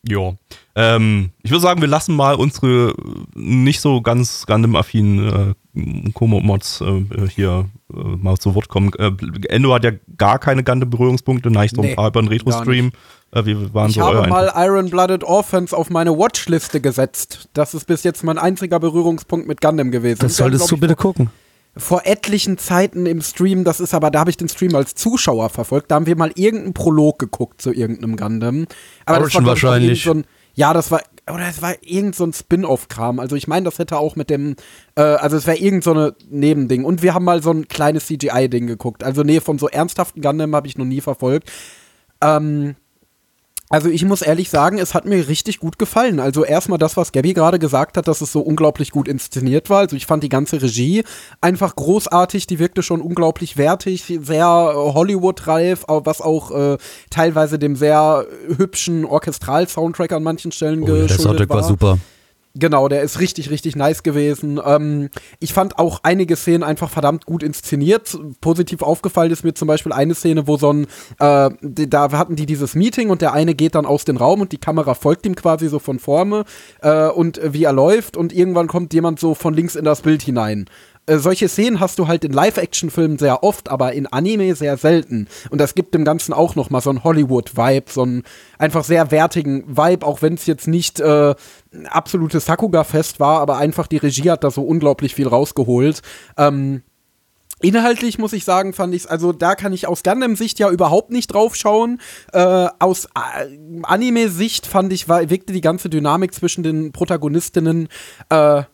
Ja. Ähm, ich würde sagen, wir lassen mal unsere nicht so ganz Gundam-affinen äh, Komo-Mods äh, hier äh, mal zu Wort kommen. Äh, Endo hat ja gar keine Gundam-Berührungspunkte, neigt so ein Nee, paar über den Retro-Stream. Äh, wie waren Ich so habe mal? Iron-Blooded Orphans auf meine Watchliste gesetzt. Das ist bis jetzt mein einziger Berührungspunkt mit Gundam gewesen. Das wir solltest du bitte gucken. vor etlichen Zeiten im Stream, das ist aber, da habe ich den Stream als Zuschauer verfolgt, da haben wir mal irgendeinen Prolog geguckt zu irgendeinem Gundam. Aber das Origin war, ich, auch wahrscheinlich. So ein, ja, das war, oder es war irgend so ein Spin-off-Kram. Also ich meine, das hätte auch mit dem, äh, also es wäre irgend so eine Nebending. Und wir haben mal so ein kleines CGI-Ding geguckt. Also nee, von so ernsthaften Gundam habe ich noch nie verfolgt. Ähm, also ich muss ehrlich sagen, es hat mir richtig gut gefallen. Also erstmal das, was Gabby gerade gesagt hat, dass es so unglaublich gut inszeniert war. Also ich fand die ganze Regie einfach großartig, die wirkte schon unglaublich wertig, sehr äh, Hollywood-reif, was auch äh, teilweise dem sehr hübschen Orchestral-Soundtrack an manchen Stellen geschuldet war. super. Genau, der ist richtig, richtig nice gewesen. Ähm, ich fand auch einige Szenen einfach verdammt gut inszeniert. Positiv aufgefallen ist mir zum Beispiel eine Szene, wo so ein, äh, da hatten die dieses Meeting und der eine geht dann aus dem Raum und die Kamera folgt ihm quasi so von vorne äh, und wie er läuft und irgendwann kommt jemand so von links in das Bild hinein. Äh, solche Szenen hast du halt in Live-Action-Filmen sehr oft, aber in Anime sehr selten. Und das gibt dem Ganzen auch noch mal so einen Hollywood-Vibe, so einen einfach sehr wertigen Vibe, auch wenn es jetzt nicht äh, absolutes Sakuga-Fest war, aber einfach die Regie hat da so unglaublich viel rausgeholt. Ähm, Inhaltlich muss ich sagen, fand ich also da kann ich aus Gundam-Sicht ja überhaupt nicht drauf schauen. Äh, aus äh, Anime-Sicht fand ich, war, wirkte die ganze Dynamik zwischen den Protagonistinnen äh,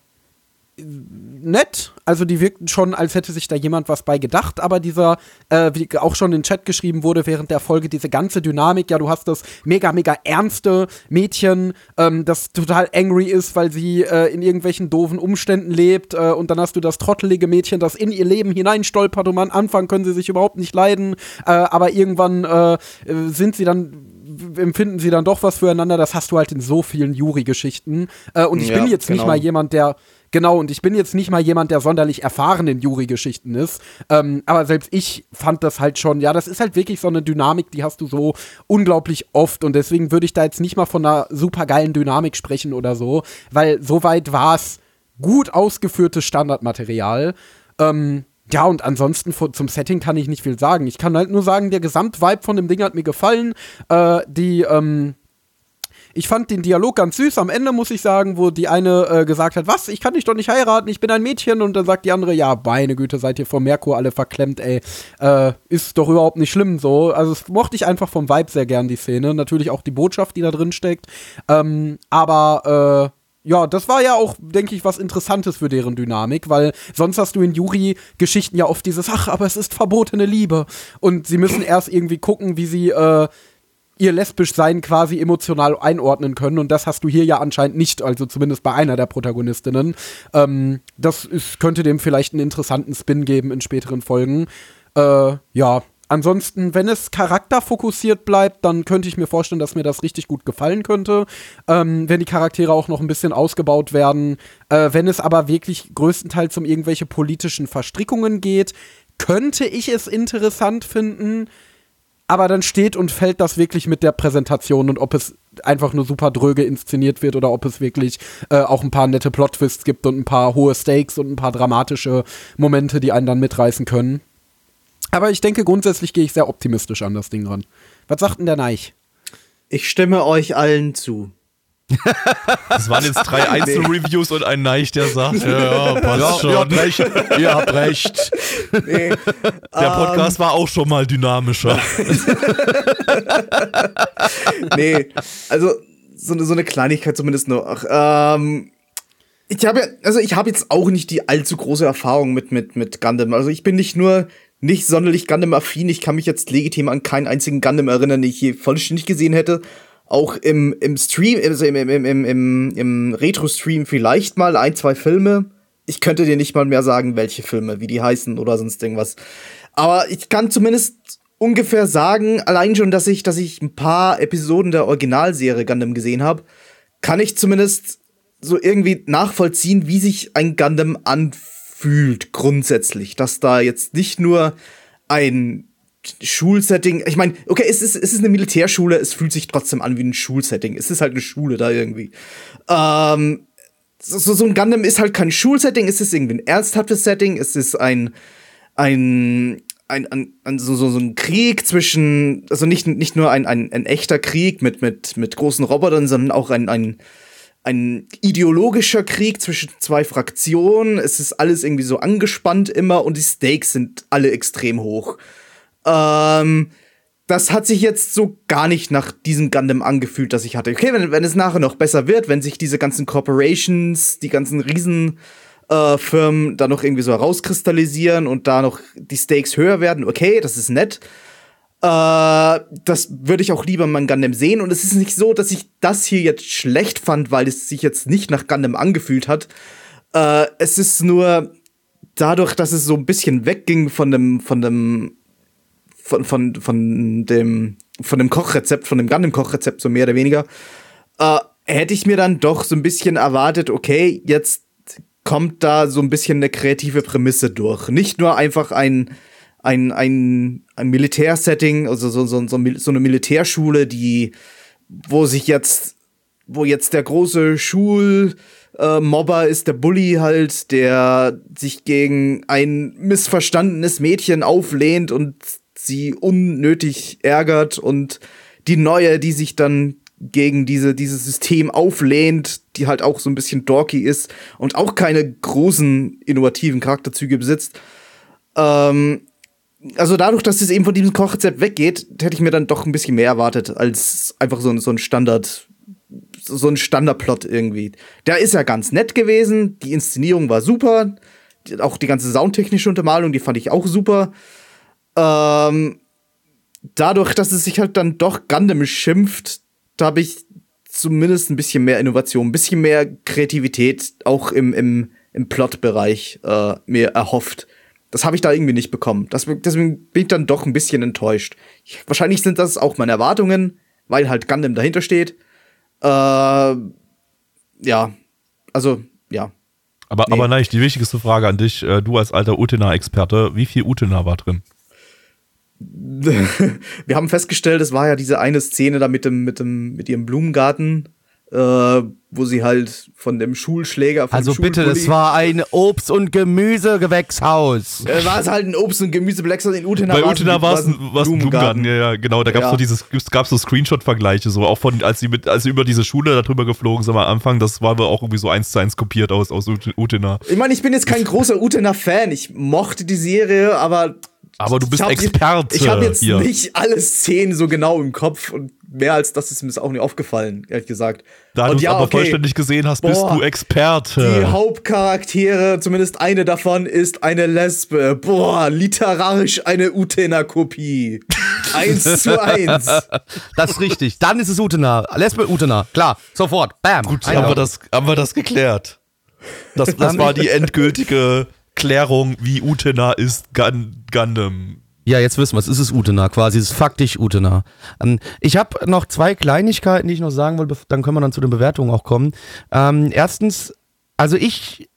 nett. Also die wirkten schon, als hätte sich da jemand was bei gedacht. Aber dieser, äh, wie auch schon in den Chat geschrieben wurde während der Folge, diese ganze Dynamik, ja, du hast das mega, mega ernste Mädchen, ähm, das total angry ist, weil sie äh, in irgendwelchen doofen Umständen lebt. Äh, und dann hast du das trottelige Mädchen, das in ihr Leben hineinstolpert und am Anfang können sie sich überhaupt nicht leiden. Äh, aber irgendwann äh, sind sie dann empfinden sie dann doch was füreinander. Das hast du halt in so vielen Juri-Geschichten. Äh, und ich Ja, bin jetzt genau. nicht mal jemand, der Genau, und ich bin jetzt nicht mal jemand, der sonderlich erfahren in Juri-Geschichten ist. Ähm, aber selbst ich fand das halt schon, ja, das ist halt wirklich so eine Dynamik, die hast du so unglaublich oft. Und deswegen würde ich da jetzt nicht mal von einer supergeilen Dynamik sprechen oder so, weil soweit war es gut ausgeführtes Standardmaterial. Ähm, ja, und ansonsten zum Setting kann ich nicht viel sagen. Ich kann halt nur sagen, der Gesamtvibe von dem Ding hat mir gefallen. Äh, die, ähm, ich fand den Dialog ganz süß. Am Ende muss ich sagen, wo die eine äh, gesagt hat, was, ich kann dich doch nicht heiraten, ich bin ein Mädchen. Und dann sagt die andere, ja, meine Güte, seid ihr vom Merkur alle verklemmt, ey. Äh, ist doch überhaupt nicht schlimm so. Also das mochte ich einfach vom Vibe sehr gern, die Szene. Natürlich auch die Botschaft, die da drin steckt. Ähm, aber, äh, ja, das war ja auch, denke ich, was Interessantes für deren Dynamik, weil sonst hast du in Yuri-Geschichten ja oft dieses, ach, aber es ist verbotene Liebe. Und sie müssen erst irgendwie gucken, wie sie äh, ihr lesbisch Sein quasi emotional einordnen können. Und das hast du hier ja anscheinend nicht, also zumindest bei einer der Protagonistinnen. Ähm, das ist, könnte dem vielleicht einen interessanten Spin geben in späteren Folgen. Äh, ja. Ansonsten, wenn es charakterfokussiert bleibt, dann könnte ich mir vorstellen, dass mir das richtig gut gefallen könnte. Ähm, wenn die Charaktere auch noch ein bisschen ausgebaut werden. Äh, wenn es aber wirklich größtenteils um irgendwelche politischen Verstrickungen geht, könnte ich es interessant finden. Aber dann steht und fällt das wirklich mit der Präsentation und ob es einfach nur super dröge inszeniert wird oder ob es wirklich äh, auch ein paar nette Plot-Twists gibt und ein paar hohe Stakes und ein paar dramatische Momente, die einen dann mitreißen können. Aber ich denke, grundsätzlich gehe ich sehr optimistisch an das Ding ran. Was sagt denn der Neich? Ich stimme euch allen zu. Das waren jetzt drei Einzelreviews und ein Neich, der sagt, ja, ja, passt schon. ihr habt recht. Ihr habt recht. Nee, Der Podcast war auch schon mal dynamischer. nee, also so eine, so eine Kleinigkeit zumindest noch. Ähm, ich habe ja, also ich habe jetzt auch nicht die allzu große Erfahrung mit, mit, mit Gundam. Also ich bin nicht nur nicht sonderlich Gundam-affin, ich kann mich jetzt legitim an keinen einzigen Gundam erinnern, den ich je vollständig gesehen hätte. Auch im, im Stream, also im, im, im, im, im Retro-Stream vielleicht mal ein, zwei Filme. Ich könnte dir nicht mal mehr sagen, welche Filme, wie die heißen oder sonst irgendwas. Aber ich kann zumindest ungefähr sagen, allein schon, dass ich, dass ich ein paar Episoden der Originalserie Gundam gesehen habe, kann ich zumindest so irgendwie nachvollziehen, wie sich ein Gundam anfühlt grundsätzlich, dass da jetzt nicht nur ein Schulsetting, ich meine, okay, es ist, es ist eine Militärschule, es fühlt sich trotzdem an wie ein Schulsetting. Es ist halt eine Schule da irgendwie. Ähm, so, so so ein Gundam ist halt kein Schulsetting, es ist irgendwie ein ernsthaftes Setting, es ist ein, ein, ein, ein, ein so, so, so ein Krieg zwischen, also nicht, nicht nur ein, ein, ein echter Krieg mit, mit, mit großen Robotern, sondern auch ein, ein, ein ideologischer Krieg zwischen zwei Fraktionen. Es ist alles irgendwie so angespannt immer und die Stakes sind alle extrem hoch. Ähm, das hat sich jetzt so gar nicht nach diesem Gundam angefühlt, das ich hatte. Okay, wenn, wenn es nachher noch besser wird, wenn sich diese ganzen Corporations, die ganzen Riesen äh, da noch irgendwie so herauskristallisieren und da noch die Stakes höher werden, okay, das ist nett. Äh, das würde ich auch lieber mal in Gundam sehen. Und es ist nicht so, dass ich das hier jetzt schlecht fand, weil es sich jetzt nicht nach Gundam angefühlt hat. Äh, es ist nur dadurch, dass es so ein bisschen wegging von dem, von dem, von, von, von dem, von dem Kochrezept, von dem Gundam-Kochrezept, so mehr oder weniger, äh, hätte ich mir dann doch so ein bisschen erwartet, okay, jetzt kommt da so ein bisschen eine kreative Prämisse durch. Nicht nur einfach ein, ein, ein, ein Militärsetting, also so, so, so, so eine Militärschule, die, wo sich jetzt, wo jetzt der große Schul, äh, ist der Bully halt, der sich gegen ein missverstandenes Mädchen auflehnt und sie unnötig ärgert und die neue, die sich dann gegen diese, dieses System auflehnt, die halt auch so ein bisschen dorky ist und auch keine großen innovativen Charakterzüge besitzt. Ähm, also dadurch, dass es eben von diesem Kochrezept weggeht, hätte ich mir dann doch ein bisschen mehr erwartet, als einfach so, ein- so ein Standard so ein Standardplot irgendwie. Der ist ja ganz nett gewesen, die Inszenierung war super, auch die ganze soundtechnische Untermalung, die fand ich auch super. Ähm, dadurch, dass es sich halt dann doch Gundam schimpft, da habe ich zumindest ein bisschen mehr Innovation, ein bisschen mehr Kreativität auch im, im, im Plotbereich äh, mir erhofft. Das habe ich da irgendwie nicht bekommen. Das, deswegen bin ich dann doch ein bisschen enttäuscht. Ich, wahrscheinlich sind das auch meine Erwartungen, weil halt Gundam dahinter steht. Äh, ja, also, ja. Aber, Nee. aber nein, die wichtigste Frage an dich, äh, du als alter Utena-Experte, wie viel Utena war drin? Wir haben festgestellt, es war ja diese eine Szene da mit dem, mit dem, mit ihrem Blumengarten, äh, wo sie halt von dem Schulschläger, vom Also bitte, Schulpulli- das war ein Obst- und Gemüsegewächshaus. Äh, war es halt ein Obst- und Gemüsebleckser in Utena. Bei Utena war es ein ein Blumengarten, ja, ja, genau. Da gab es Ja. so dieses, gab's so Screenshot-Vergleiche, so auch von, als sie mit, als sie über diese Schule da drüber geflogen sind am Anfang, das war wohl auch irgendwie so eins zu eins kopiert aus, aus Ut- Utena. Ich meine, ich bin jetzt kein großer Utena-Fan. Ich mochte die Serie, aber. Aber du bist ich hab Experte Jetzt, ich habe jetzt hier. nicht alle Szenen so genau im Kopf und mehr als das ist mir auch nicht aufgefallen, ehrlich gesagt. Da du und es aber vollständig gesehen hast, bist Boah, du Experte. Die Hauptcharaktere, zumindest eine davon, ist eine Lesbe. Boah, literarisch eine Utena-Kopie. eins zu eins. Das ist richtig. Dann ist es Utena. Lesbe Utena. Klar, sofort. Bam. Gut, haben wir, das, haben wir das geklärt. Das, das war die endgültige Klärung, wie Utena ist Gun, Gundam. Ja, jetzt wissen wir es. Es ist Utena quasi. Es ist faktisch Utena. Ähm, ich habe noch zwei Kleinigkeiten, die ich noch sagen will, bef- dann können wir dann zu den Bewertungen auch kommen. Ähm, erstens, also ich,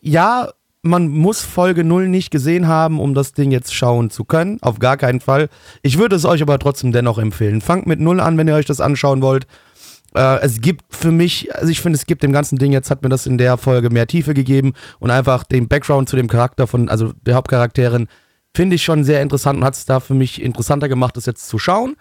ja, man muss Folge 0 nicht gesehen haben, um das Ding jetzt schauen zu können. Auf gar keinen Fall. Ich würde es euch aber trotzdem dennoch empfehlen. Fangt mit 0 an, wenn ihr euch das anschauen wollt. Äh, es gibt für mich, also ich finde, es gibt dem ganzen Ding, jetzt hat mir das in der Folge mehr Tiefe gegeben und einfach den Background zu dem Charakter von, also der Hauptcharakterin, finde ich schon sehr interessant und hat es da für mich interessanter gemacht, das jetzt zu schauen.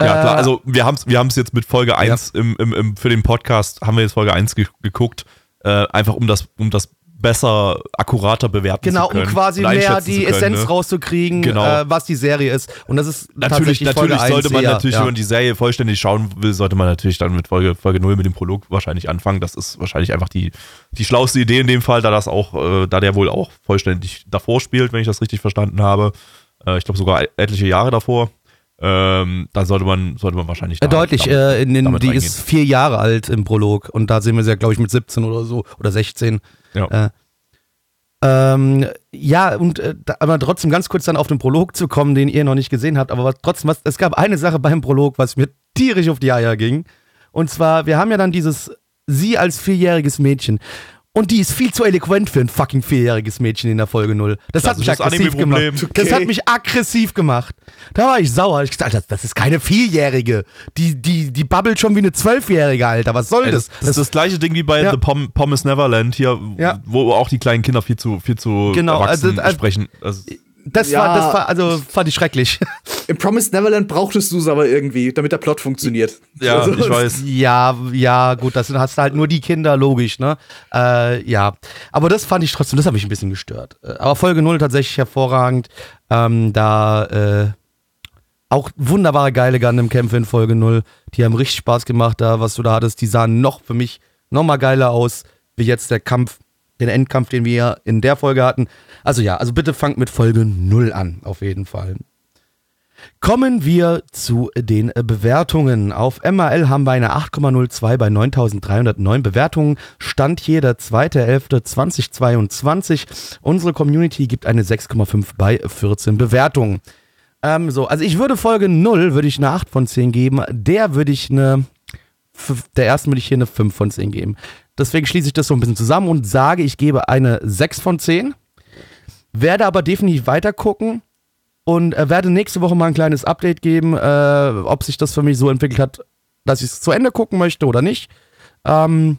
Ja, Äh, klar, also wir haben es wir haben's jetzt mit Folge 1 im, im, im, für den Podcast, haben wir jetzt Folge 1 ge geguckt, äh, einfach um das, um das besser, akkurater bewerten Genau, zu können. um quasi mehr die können, Essenz ne? rauszukriegen, Genau. äh, was die Serie ist. Und das ist Natürlich, natürlich 1 sollte man eher, natürlich, ja. wenn man die Serie vollständig schauen will, sollte man natürlich dann mit Folge, Folge 0 mit dem Prolog wahrscheinlich anfangen. Das ist wahrscheinlich einfach die, die schlauste Idee in dem Fall, da das auch, äh, da der wohl auch vollständig davor spielt, wenn ich das richtig verstanden habe. Äh, ich glaube sogar etliche Jahre davor. Ähm, dann sollte man, sollte man wahrscheinlich Äh, da- deutlich, damit- äh, in den, die ist vier Jahre alt im Prolog und da sehen wir sie ja, glaube ich, mit 17 oder so oder 16. Ja. Äh, ähm, ja, und äh, da, aber trotzdem ganz kurz dann auf den Prolog zu kommen, den ihr noch nicht gesehen habt, aber was, trotzdem, was, es gab eine Sache beim Prolog, was mir tierisch auf die Eier ging. Und zwar, wir haben ja dann dieses, sie als vierjähriges Mädchen. Und die ist viel zu eloquent für ein fucking vierjähriges Mädchen in der Folge 0. Das hat mich aggressiv gemacht. Anime-Problem. Das Okay. hat mich aggressiv gemacht. Da war ich sauer. Ich gesagt, das, das ist keine Vierjährige. Die, die, die babbelt schon wie eine Zwölfjährige, Alter. Was soll Ey, das? das, das ist das gleiche Ding wie bei Ja. The Pom Pommes Neverland hier, Ja. wo auch die kleinen Kinder viel zu, viel zu Genau, erwachsen also- also- sprechen. Also, Das, Ja. war, das war, also fand ich schrecklich. Im Promised Neverland brauchtest du es aber irgendwie, damit der Plot funktioniert. ja, Also, ich weiß. ja, ja, gut, das sind, hast du halt nur die Kinder, logisch, ne? Äh, ja. Aber das fand ich trotzdem, das hat mich ein bisschen gestört. Äh, Aber Folge 0 tatsächlich hervorragend. Ähm, da, äh, auch wunderbare geile Gundam-Kämpfe in Folge 0. Die haben richtig Spaß gemacht, da, was du da hattest. Die sahen noch für mich noch mal geiler aus, wie jetzt der Kampf, den Endkampf, den wir in der Folge hatten. Also ja, also bitte fangt mit Folge 0 an, auf jeden Fall. Kommen wir zu den äh, Bewertungen. Auf MRL haben wir eine 8,02 bei 9309 Bewertungen. Stand hier der 2.11.2022. Unsere Community gibt eine 6,5 bei 14 Bewertungen. Ähm, so, also ich würde Folge 0 würde ich eine 8 von 10 geben. Der würde ich eine, der ersten würde ich hier eine 5 von 10 geben. Deswegen schließe ich das so ein bisschen zusammen und sage, ich gebe eine 6 von 10. Werde aber definitiv weiter gucken und äh, werde nächste Woche mal ein kleines Update geben, äh, ob sich das für mich so entwickelt hat, dass ich es zu Ende gucken möchte oder nicht. Ähm,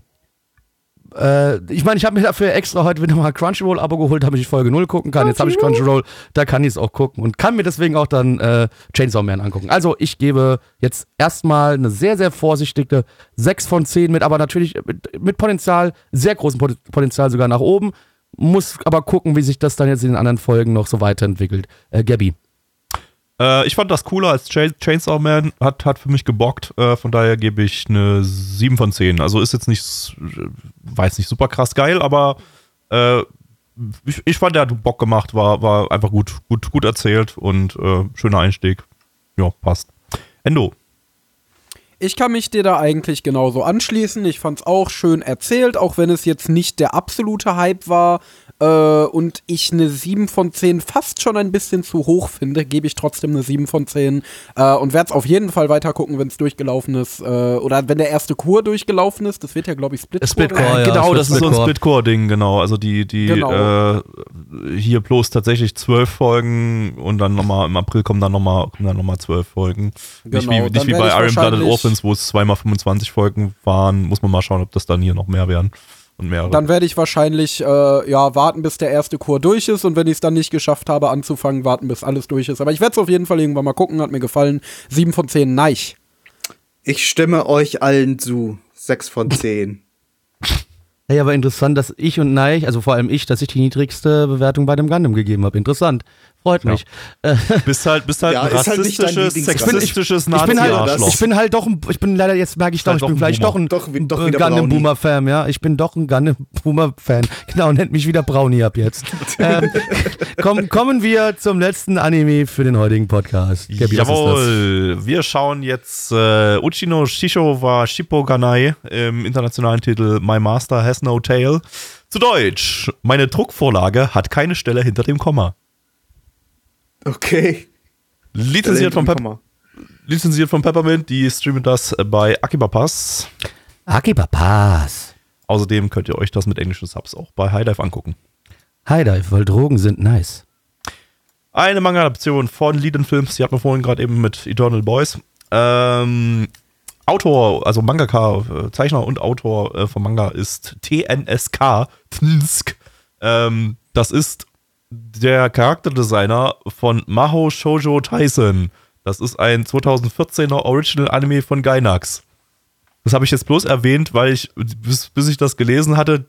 äh, ich meine, ich habe mir dafür extra heute wieder mal Crunchyroll-Abo geholt, damit ich Folge 0 gucken kann. Jetzt habe ich Crunchyroll, da kann ich es auch gucken und kann mir deswegen auch dann äh, Chainsaw Man angucken. Also ich gebe jetzt erstmal eine sehr, sehr vorsichtige 6 von 10 mit, aber natürlich mit, mit Potenzial, sehr großem Pot- Potenzial sogar nach oben. Muss aber gucken, wie sich das dann jetzt in den anderen Folgen noch so weiterentwickelt. Äh, Gabby. Äh, ich fand das cooler als Cha Chainsaw Man, hat, hat für mich gebockt. Äh, von daher gebe ich eine 7 von 10. Also ist jetzt nicht, jetzt nicht super krass geil, aber äh, ich, ich fand, der hat Bock gemacht, war, war einfach gut, gut, gut erzählt und äh, schöner Einstieg. Ja, passt. Endo. Ich kann mich dir da eigentlich genauso anschließen. Ich fand's auch schön erzählt, auch wenn es jetzt nicht der absolute Hype war. Äh, und ich eine 7 von 10 fast schon ein bisschen zu hoch finde, gebe ich trotzdem eine 7 von 10. Äh, und werde es auf jeden Fall weiter gucken, wenn es durchgelaufen ist. Äh, oder wenn der erste Kur durchgelaufen ist. Das wird ja, glaube ich, Split. Splitcore, werden. ja, genau, das ist so ein Splitcore. Splitcore-Ding, genau. Also die, die Genau. äh, hier bloß tatsächlich zwölf Folgen und dann nochmal im April kommen dann nochmal kommen dann nochmal zwölf Folgen. nicht Genau, wie, dann nicht wie bei Iron Blooded Orphans, wo es zweimal 25 Folgen waren. Muss man mal schauen, ob das dann hier noch mehr werden. Und mehrere. Dann werde ich wahrscheinlich äh, ja warten, bis der erste Kur durch ist und wenn ich es dann nicht geschafft habe anzufangen, warten, bis alles durch ist. Aber ich werde es auf jeden Fall irgendwann mal gucken, hat mir gefallen. 7 von 10, neich. Ich stimme euch allen zu. 6 von 10. Hey, aber interessant, dass ich und Neich, also vor allem ich, dass ich die niedrigste Bewertung bei dem Gundam gegeben habe. Interessant. Freut mich. Äh, bist halt, bist halt Ja, ein halt rassistisches, Lieblingsrasse. sexistisches ich bin halt, ich bin halt doch ein, ich bin leider, jetzt merke ich doch, halt ich bin doch ein vielleicht doch ein Doch wie- doch wieder Gundam. Boomer Fan, ja. Ich bin doch ein Gundam Boomer Fan. Genau, nennt mich wieder Brownie ab jetzt. ähm, komm, kommen wir zum letzten Anime für den heutigen Podcast. Gabi, was ist das? Jawohl, wir schauen jetzt äh, Uchino Shisho wa Shippoganai im internationalen Titel My Master Has No Tail. Zu Deutsch, meine Druckvorlage hat keine Stelle hinter dem Komma. Okay. Lizenziert von, Pep lizenziert von Peppermint, die streamen das bei Akiba Pass. Akibapas. Außerdem könnt ihr euch das mit englischen Subs auch bei High Dive angucken. Hi Dive, weil Drogen sind nice. Eine Manga-Adaption von Lead Films, die hatten wir vorhin gerade eben mit Eternal Boys. Ähm, Autor, also Mangaka, äh, Zeichner und Autor äh, vom Manga ist TNSK. Tnsk. Ähm, das ist der Charakterdesigner von Maho Shoujo Tyson. Das ist ein 2014er Original Anime von Gainax. Das habe ich jetzt bloß erwähnt, weil ich, bis, bis ich das gelesen hatte,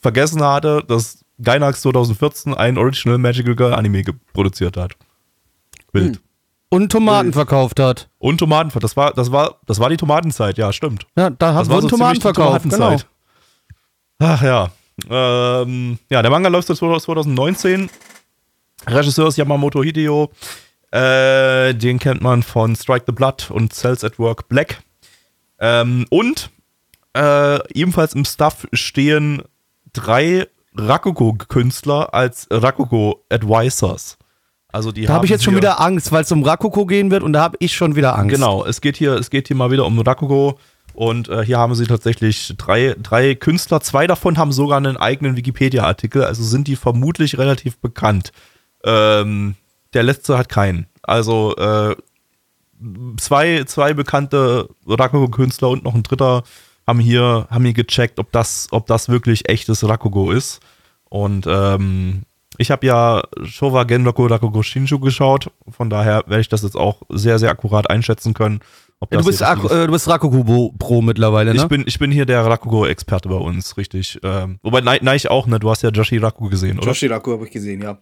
vergessen hatte, dass Gainax 2014 ein Original Magical Girl Anime produziert hat. Bild. Und Tomaten verkauft hat. Und Tomaten, das war, das war, das war die Tomatenzeit, ja, stimmt. Ja, da hat wurden so Tomaten verkauft. Genau. Ach ja. Ähm, ja, der Manga läuft seit 2019. Regisseur ist Yamamoto Hideo. Äh, den kennt man von Strike the Blood und Cells at Work Black. Ähm, und äh, ebenfalls im Stuff stehen drei Rakugo-Künstler als Rakugo-Advisors. Also die Da habe ich haben jetzt schon wieder Angst, weil es um Rakugo gehen wird und da habe ich schon wieder Angst. Genau, es geht hier, es geht hier mal wieder um Rakugo und äh, hier haben sie tatsächlich drei, drei Künstler. Zwei davon haben sogar einen eigenen Wikipedia-Artikel, also sind die vermutlich relativ bekannt. Ähm, der letzte hat keinen. Also äh, zwei, zwei bekannte Rakugo-Künstler und noch ein dritter haben hier, haben hier gecheckt, ob das, ob das wirklich echtes Rakugo ist. Und ähm, ich habe ja Showa Genroku Rakugo Shinshu geschaut, von daher werde ich das jetzt auch sehr, sehr akkurat einschätzen können. Ob Ja, du, bist äh, du bist Rakugo Pro mittlerweile, ne? ich, bin, ich bin hier der Rakugo-Experte bei uns, richtig. Ähm, wobei, nein, nein, ich auch, ne? Du hast ja Joshi Rakugo gesehen, oder? Joshi Raku habe ich gesehen, ja.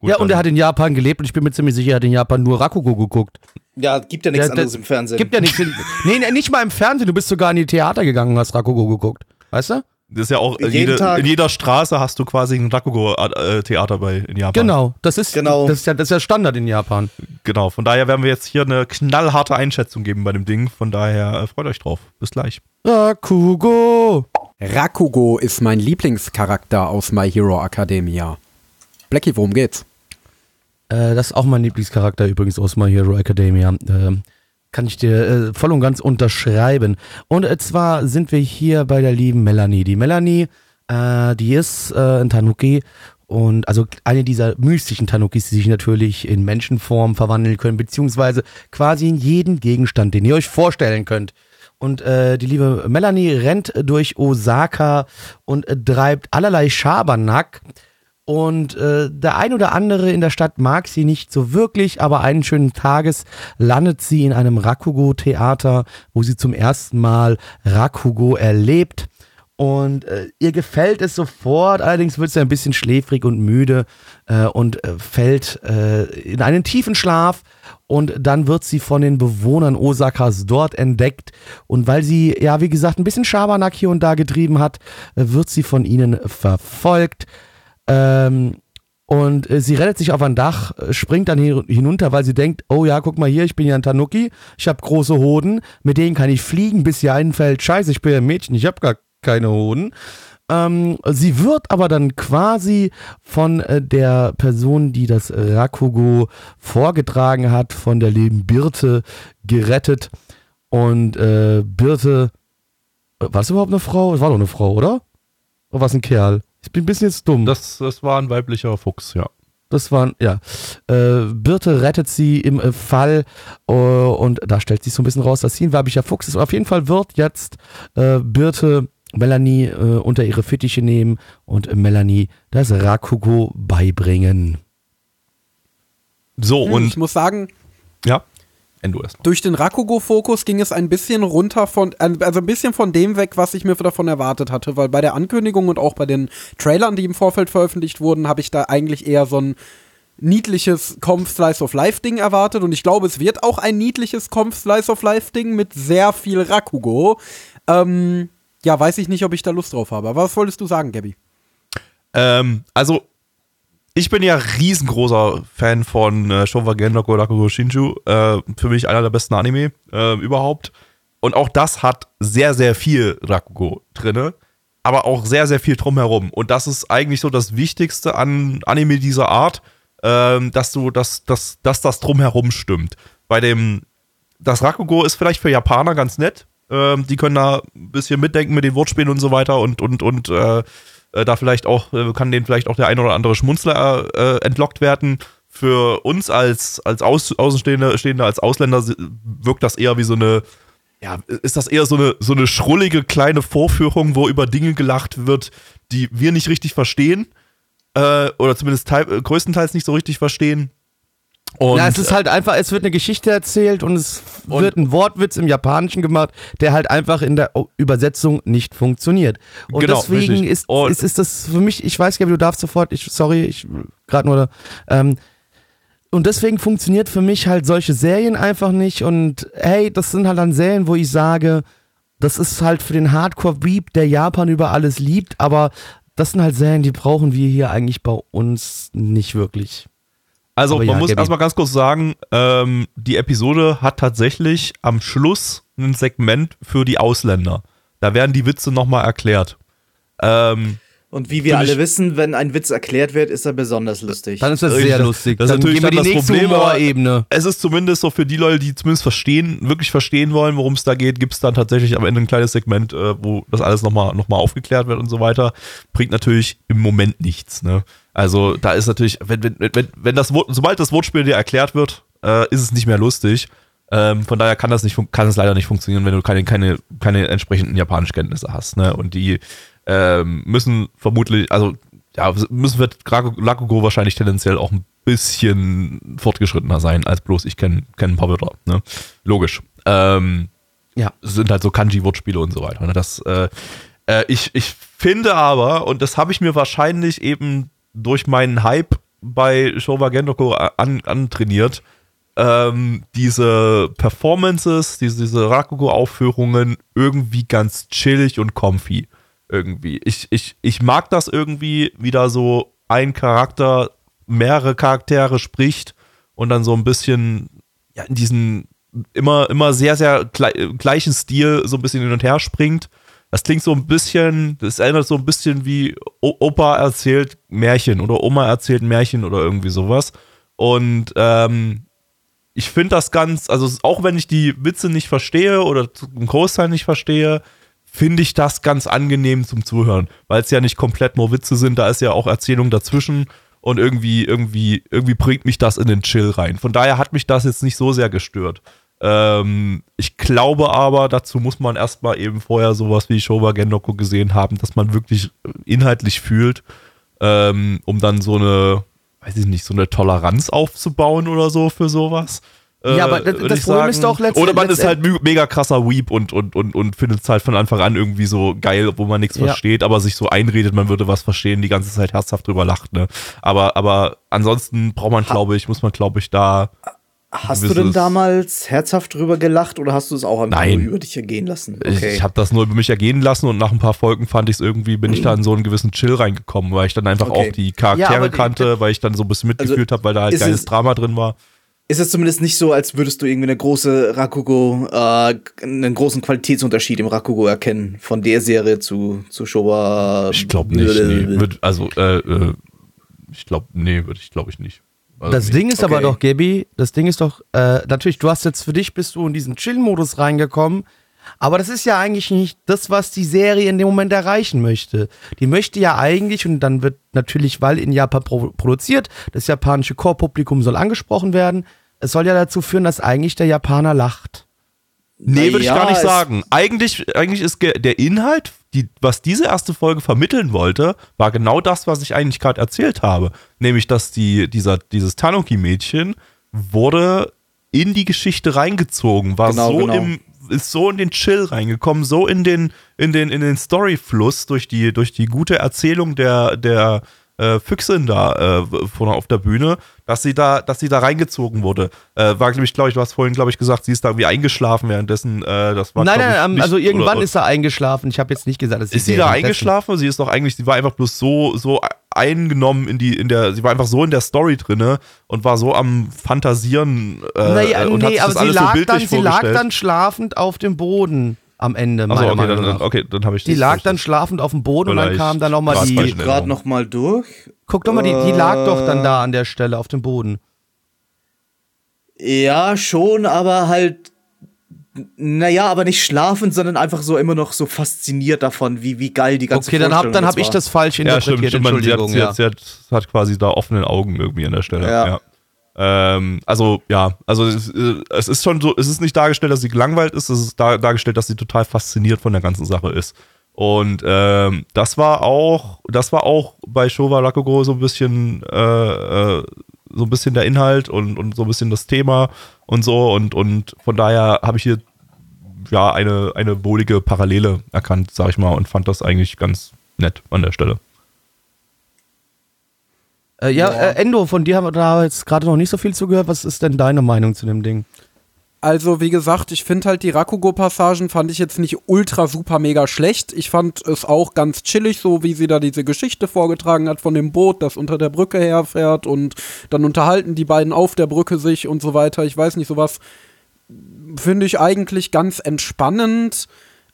Gut, ja, und er hat in Japan gelebt und ich bin mir ziemlich sicher, er hat in Japan nur Rakugo geguckt. Ja, gibt ja nichts Der- anderes der- im Fernsehen. Gibt ja nichts. Nee, nicht mal im Fernsehen. Du bist sogar in die Theater gegangen und hast Rakugo geguckt. Weißt du? Das ist ja auch, Jeden jede, Tag. in jeder Straße hast du quasi ein Rakugo-Theater bei in Japan. Genau. Das ist, Genau. Das ist, ja, das ist ja Standard in Japan. Genau, von daher werden wir jetzt hier eine knallharte Einschätzung geben bei dem Ding. Von daher äh, freut euch drauf. Bis gleich. Rakugo. Rakugo ist mein Lieblingscharakter aus My Hero Academia. Blackie, worum geht's? Äh, das ist auch mein Lieblingscharakter übrigens aus My Hero Academia. Ähm, kann ich dir äh, voll und ganz unterschreiben. Und äh, zwar sind wir hier bei der lieben Melanie. Die Melanie, äh, die ist äh, ein Tanuki und also eine dieser mystischen Tanukis, die sich natürlich in Menschenform verwandeln können, beziehungsweise quasi in jeden Gegenstand, den ihr euch vorstellen könnt. Und äh, die liebe Melanie rennt durch Osaka und äh, treibt allerlei Schabernack. Und äh, der ein oder andere in der Stadt mag sie nicht so wirklich, aber einen schönen Tages landet sie in einem Rakugo-Theater, wo sie zum ersten Mal Rakugo erlebt. Und äh, ihr gefällt es sofort, allerdings wird sie ein bisschen schläfrig und müde äh, und äh, fällt äh, in einen tiefen Schlaf. Und dann wird sie von den Bewohnern Osakas dort entdeckt. Und weil sie, ja, wie gesagt, ein bisschen Schabernack hier und da getrieben hat, äh, wird sie von ihnen verfolgt. Ähm, und äh, sie rettet sich auf ein Dach, äh, springt dann hinunter, weil sie denkt, oh ja, guck mal hier, ich bin ja ein Tanuki, ich habe große Hoden, mit denen kann ich fliegen, bis ihr einfällt, scheiße, ich bin ja ein Mädchen, ich habe gar keine Hoden. Ähm, sie wird aber dann quasi von äh, der Person, die das Rakugo vorgetragen hat, von der lieben Birte gerettet. Und äh, Birte, war das überhaupt eine Frau? Es war doch eine Frau, oder? Oder war es ein Kerl? Ich bin ein bisschen jetzt dumm. Das, das war ein weiblicher Fuchs, ja. Das waren, ja. Äh, Birte rettet sie im äh, Fall äh, und da stellt sich so ein bisschen raus, dass sie ein weiblicher Fuchs ist. Auf jeden Fall wird jetzt äh, Birte Melanie äh, unter ihre Fittiche nehmen und Melanie das Rakugo beibringen. So, Hm, und ich muss sagen, ja, Endo erstmal. durch den Rakugo-Fokus ging es ein bisschen runter von, also ein bisschen von dem weg, was ich mir davon erwartet hatte, weil bei der Ankündigung und auch bei den Trailern, die im Vorfeld veröffentlicht wurden, habe ich da eigentlich eher so ein niedliches Comf Slice of Life Ding erwartet und ich glaube, es wird auch ein niedliches Comf Slice of Life Ding mit sehr viel Rakugo. Ähm, ja, weiß ich nicht, ob ich da Lust drauf habe. Aber was wolltest du sagen, Gabby? Ähm, also, ich bin ja riesengroßer Fan von äh, Showa Genroku Rakugo Shinju. Äh, für mich einer der besten Anime äh, überhaupt. Und auch das hat sehr, sehr viel Rakugo drinne, aber auch sehr, sehr viel drumherum. Und das ist eigentlich so das Wichtigste an Anime dieser Art, ähm, dass du, dass, dass, dass das drumherum stimmt. Bei dem, das Rakugo ist vielleicht für Japaner ganz nett. Ähm, die können da ein bisschen mitdenken mit den Wortspielen und so weiter und, und, und äh, da vielleicht auch, äh, kann denen vielleicht auch der ein oder andere Schmunzler äh, entlockt werden. Für uns als, als Aus, Außenstehende, Stehende, als Ausländer wirkt das eher wie so eine, ja, ist das eher so eine, so eine schrullige kleine Vorführung, wo über Dinge gelacht wird, die wir nicht richtig verstehen. Äh, oder zumindest äh, größtenteils nicht so richtig verstehen. Und, ja, es ist halt einfach, es wird eine Geschichte erzählt und es Und- wird ein Wortwitz im Japanischen gemacht, der halt einfach in der Übersetzung nicht funktioniert. Und Genau, deswegen richtig. ist, Und- ist, ist das für mich, ich weiß, Gabi, du darfst sofort, ich, sorry, ich gerade nur, ähm, und deswegen funktioniert für mich halt solche Serien einfach nicht und hey, das sind halt dann Serien, wo ich sage, das ist halt für den Hardcore-Beep, der Japan über alles liebt, aber das sind halt Serien, die brauchen wir hier eigentlich bei uns nicht wirklich. Also Aber man ja, muss Gabi. erstmal ganz kurz sagen, ähm, die Episode hat tatsächlich am Schluss ein Segment für die Ausländer. Da werden die Witze nochmal erklärt. Ähm, Und wie wir alle wissen, wenn ein Witz erklärt wird, ist er besonders lustig. Dann ist das sehr das- lustig. das ist dann natürlich gehen wir die nächste Problem, Humorebene. es ist zumindest so für die Leute, die zumindest verstehen, wirklich verstehen wollen, worum es da geht, gibt es dann tatsächlich am Ende ein kleines Segment, äh, wo das alles nochmal noch mal aufgeklärt wird und so weiter. Bringt natürlich im Moment nichts. Ne? Also da ist natürlich, wenn, wenn, wenn, wenn das Wort, sobald das Wortspiel dir erklärt wird, äh, ist es nicht mehr lustig. Ähm, von daher kann das nicht, kann es leider nicht funktionieren, wenn du keine, keine, keine entsprechenden Japanischkenntnisse hast. Ne? Und die ähm, müssen vermutlich, also ja, müssen wir Rakugo wahrscheinlich tendenziell auch ein bisschen fortgeschrittener sein als bloß ich kenne kenn ein paar Wörter. Ne? Logisch. Ähm, Ja. sind halt so Kanji-Wortspiele und so weiter. Ne? Das, äh, äh, ich, ich finde aber, und das habe ich mir wahrscheinlich eben durch meinen Hype bei Showa Gendoku an, antrainiert, ähm, diese Performances, diese, diese Rakugo-Aufführungen irgendwie ganz chillig und comfy. Irgendwie. Ich, ich, ich mag das irgendwie, wie da so ein Charakter mehrere Charaktere spricht und dann so ein bisschen ja, in diesen immer, immer sehr, sehr gle gleichen Stil so ein bisschen hin und her springt. Das klingt so ein bisschen, das erinnert so ein bisschen wie Opa erzählt Märchen oder Oma erzählt Märchen oder irgendwie sowas. Und ähm, ich finde das ganz, also auch wenn ich die Witze nicht verstehe oder einen Großteil nicht verstehe, finde ich das ganz angenehm zum Zuhören, weil es ja nicht komplett nur Witze sind, da ist ja auch Erzählung dazwischen und irgendwie, irgendwie, irgendwie bringt mich das in den Chill rein. Von daher hat mich das jetzt nicht so sehr gestört. Ähm, ich glaube aber, dazu muss man erstmal eben vorher sowas wie Showa gesehen haben, dass man wirklich inhaltlich fühlt, ähm, um dann so eine, weiß ich nicht, so eine Toleranz aufzubauen oder so für sowas. Äh, Ja, aber das- das ich Problem ist doch letzt- Oder man ist halt mega krasser Weep und, und, und, und findet es halt von Anfang an irgendwie so geil, obwohl man nichts Ja. versteht, aber sich so einredet, man würde was verstehen, die ganze Zeit herzhaft drüber lacht, ne? Aber, aber ansonsten braucht man, glaube ich, muss man, glaube ich, da. Hast du denn damals herzhaft drüber gelacht oder hast du es auch einfach nur über dich ergehen lassen? Ich habe das nur über mich ergehen lassen und nach ein paar Folgen fand ich es irgendwie, bin ich da in so einen gewissen Chill reingekommen, weil ich dann einfach Okay. auch die Ja, Charaktere die- kannte, weil ich dann so ein bisschen mitgefühlt habe, weil da halt geiles es- Drama drin war. Ist es zumindest nicht so, als würdest du irgendwie eine große Rakugo, äh, einen großen Qualitätsunterschied im Rakugo erkennen von der Serie zu, zu Showa. Ich glaube nicht. Nee. Also, äh, äh, ich glaube, nee, würde ich glaube ich nicht. Also Das nee. Ding ist aber Okay. doch, Gabi, das Ding ist doch, äh, natürlich, du hast jetzt für dich bist du in diesen Chill-Modus reingekommen, aber das ist ja eigentlich nicht das, was die Serie in dem Moment erreichen möchte. Die möchte ja eigentlich, und dann wird natürlich, weil in Japan pro produziert, das japanische Core-Publikum soll angesprochen werden, es soll ja dazu führen, dass eigentlich der Japaner lacht. Nee, würde ich gar nicht sagen. Eigentlich, eigentlich ist der Inhalt, die, was diese erste Folge vermitteln wollte, war genau das, was ich eigentlich gerade erzählt habe. Nämlich, dass die, dieser, dieses Tanuki-Mädchen wurde in die Geschichte reingezogen, war Genau, so genau. im, ist so in den Chill reingekommen, so in den, in den, in den Storyfluss durch die, durch die gute Erzählung der, der äh, Füchsin da äh, vorne auf der Bühne, dass sie da, dass sie da reingezogen wurde. Äh, war, glaube ich, glaube ich, du hast vorhin, glaube ich, gesagt, sie ist da irgendwie eingeschlafen währenddessen. Äh, das war, nein, nein, ich, ähm, nicht- also irgendwann oder, ist er eingeschlafen. Ich habe jetzt nicht gesagt, dass ist sie da eingeschlafen? Sie ist doch eigentlich, sie war einfach bloß so, so eingenommen in die, in der, sie war einfach so in der Story drinne und war so am Fantasieren äh, Naja, und hat nee, sich aber das sie alles so lag, bildlich dann, sie lag dann schlafend auf dem Boden am Ende, meiner okay, Meinung dann, okay, dann habe ich Die lag dann schlafend auf dem Boden und dann kam dann nochmal grad die. gerade noch mal durch. Guck doch mal, die, die lag doch dann Äh, da an der Stelle auf dem Boden. Ja, schon, aber halt. Naja, aber nicht schlafend, sondern einfach so immer noch so fasziniert davon, wie, wie geil die ganze Okay, dann hab, Vorstellung dann hab ich das falsch Ja, interpretiert. stimmt, stimmt. man- Sie hat, Entschuldigung, sie, ja. hat, sie, hat, sie hat quasi da offene Augen irgendwie an der Stelle. Ja. Ja. Ähm, also, ja, also es, es ist schon so, es ist nicht dargestellt, dass sie gelangweilt ist, es ist dar dargestellt, dass sie total fasziniert von der ganzen Sache ist. Und ähm, das war auch, das war auch bei Showa Rakugo so ein bisschen, äh, äh, so ein bisschen der Inhalt und, und so ein bisschen das Thema und so. Und, und von daher habe ich hier ja eine, eine wohlige Parallele erkannt, sag ich mal, und fand das eigentlich ganz nett an der Stelle. Äh, ja, Äh, Endo, von dir haben wir da jetzt gerade noch nicht so viel zugehört. Was ist denn deine Meinung zu dem Ding? Also, wie gesagt, ich finde halt die Rakugo-Passagen fand ich jetzt nicht ultra super mega schlecht. Ich fand es auch ganz chillig, so wie sie da diese Geschichte vorgetragen hat von dem Boot, das unter der Brücke herfährt und dann unterhalten die beiden auf der Brücke sich und so weiter. Ich weiß nicht, sowas finde ich eigentlich ganz entspannend.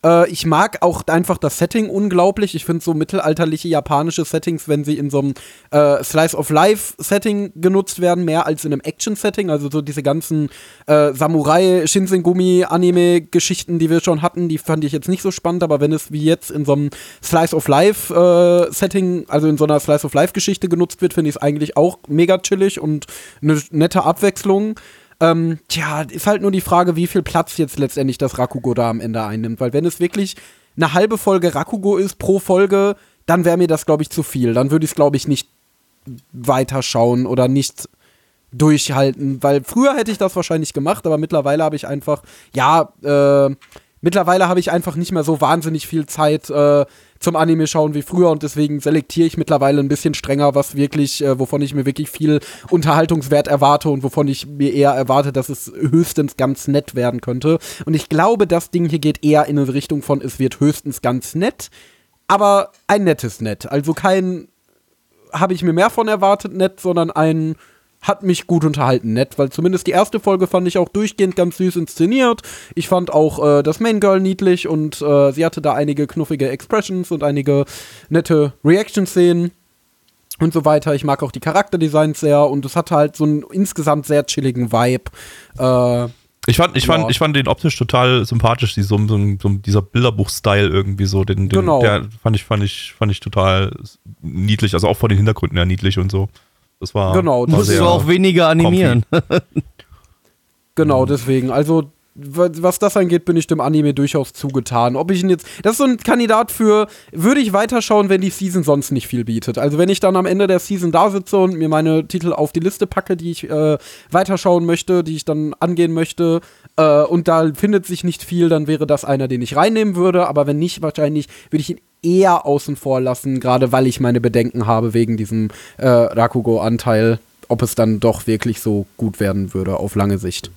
Äh, ich mag auch einfach das Setting unglaublich. Ich finde so mittelalterliche japanische Settings, wenn sie in so einem äh, Slice of Life Setting genutzt werden, mehr als in einem Action Setting. Also so diese ganzen äh, Samurai, Shinsengumi, Anime-Geschichten, die wir schon hatten, die fand ich jetzt nicht so spannend. Aber wenn es wie jetzt in so einem Slice of Life Setting, also in so einer Slice of Life Geschichte genutzt wird, finde ich es eigentlich auch mega chillig und eine nette Abwechslung. Ähm, tja, ist halt nur die Frage, wie viel Platz jetzt letztendlich das Rakugo da am Ende einnimmt. Weil wenn es wirklich eine halbe Folge Rakugo ist pro Folge, dann wäre mir das, glaube ich, zu viel. Dann würde ich es, glaube ich, nicht weiterschauen oder nicht durchhalten. Weil früher hätte ich das wahrscheinlich gemacht, aber mittlerweile habe ich einfach, ja, äh, mittlerweile habe ich einfach nicht mehr so wahnsinnig viel Zeit äh, zum Anime schauen wie früher und deswegen selektiere ich mittlerweile ein bisschen strenger, was wirklich, äh, wovon ich mir wirklich viel Unterhaltungswert erwarte und wovon ich mir eher erwarte, dass es höchstens ganz nett werden könnte. Und ich glaube, das Ding hier geht eher in eine Richtung von, es wird höchstens ganz nett, aber ein nettes Nett. Also kein, habe ich mir mehr von erwartet, nett, sondern ein hat mich gut unterhalten, nett, weil zumindest die erste Folge fand ich auch durchgehend ganz süß inszeniert. Ich fand auch äh, das Main Girl niedlich und äh, sie hatte da einige knuffige Expressions und einige nette Reaction-Szenen und so weiter. Ich mag auch die Charakterdesigns sehr und es hatte halt so einen insgesamt sehr chilligen Vibe. Äh, Ich fand, ich, fand, Ja. ich fand den optisch total sympathisch, die, so, so, so, dieser Bilderbuch-Style irgendwie so. Den, den, Genau. Der fand ich, fand, ich, fand ich total niedlich, also auch vor den Hintergründen ja niedlich und so. Das war, Genau, das Musst du auch weniger animieren. Genau, deswegen. Also, was das angeht, bin ich dem Anime durchaus zugetan. Ob ich ihn jetzt. Das ist so ein Kandidat für, würde ich weiterschauen, wenn die Season sonst nicht viel bietet. Also wenn ich dann am Ende der Season da sitze und mir meine Titel auf die Liste packe, die ich äh, weiterschauen möchte, die ich dann angehen möchte, äh, und da findet sich nicht viel, dann wäre das einer, den ich reinnehmen würde. Aber wenn nicht, wahrscheinlich würde ich ihn eher außen vor lassen, gerade weil ich meine Bedenken habe wegen diesem äh, Rakugo-Anteil, ob es dann doch wirklich so gut werden würde auf lange Sicht.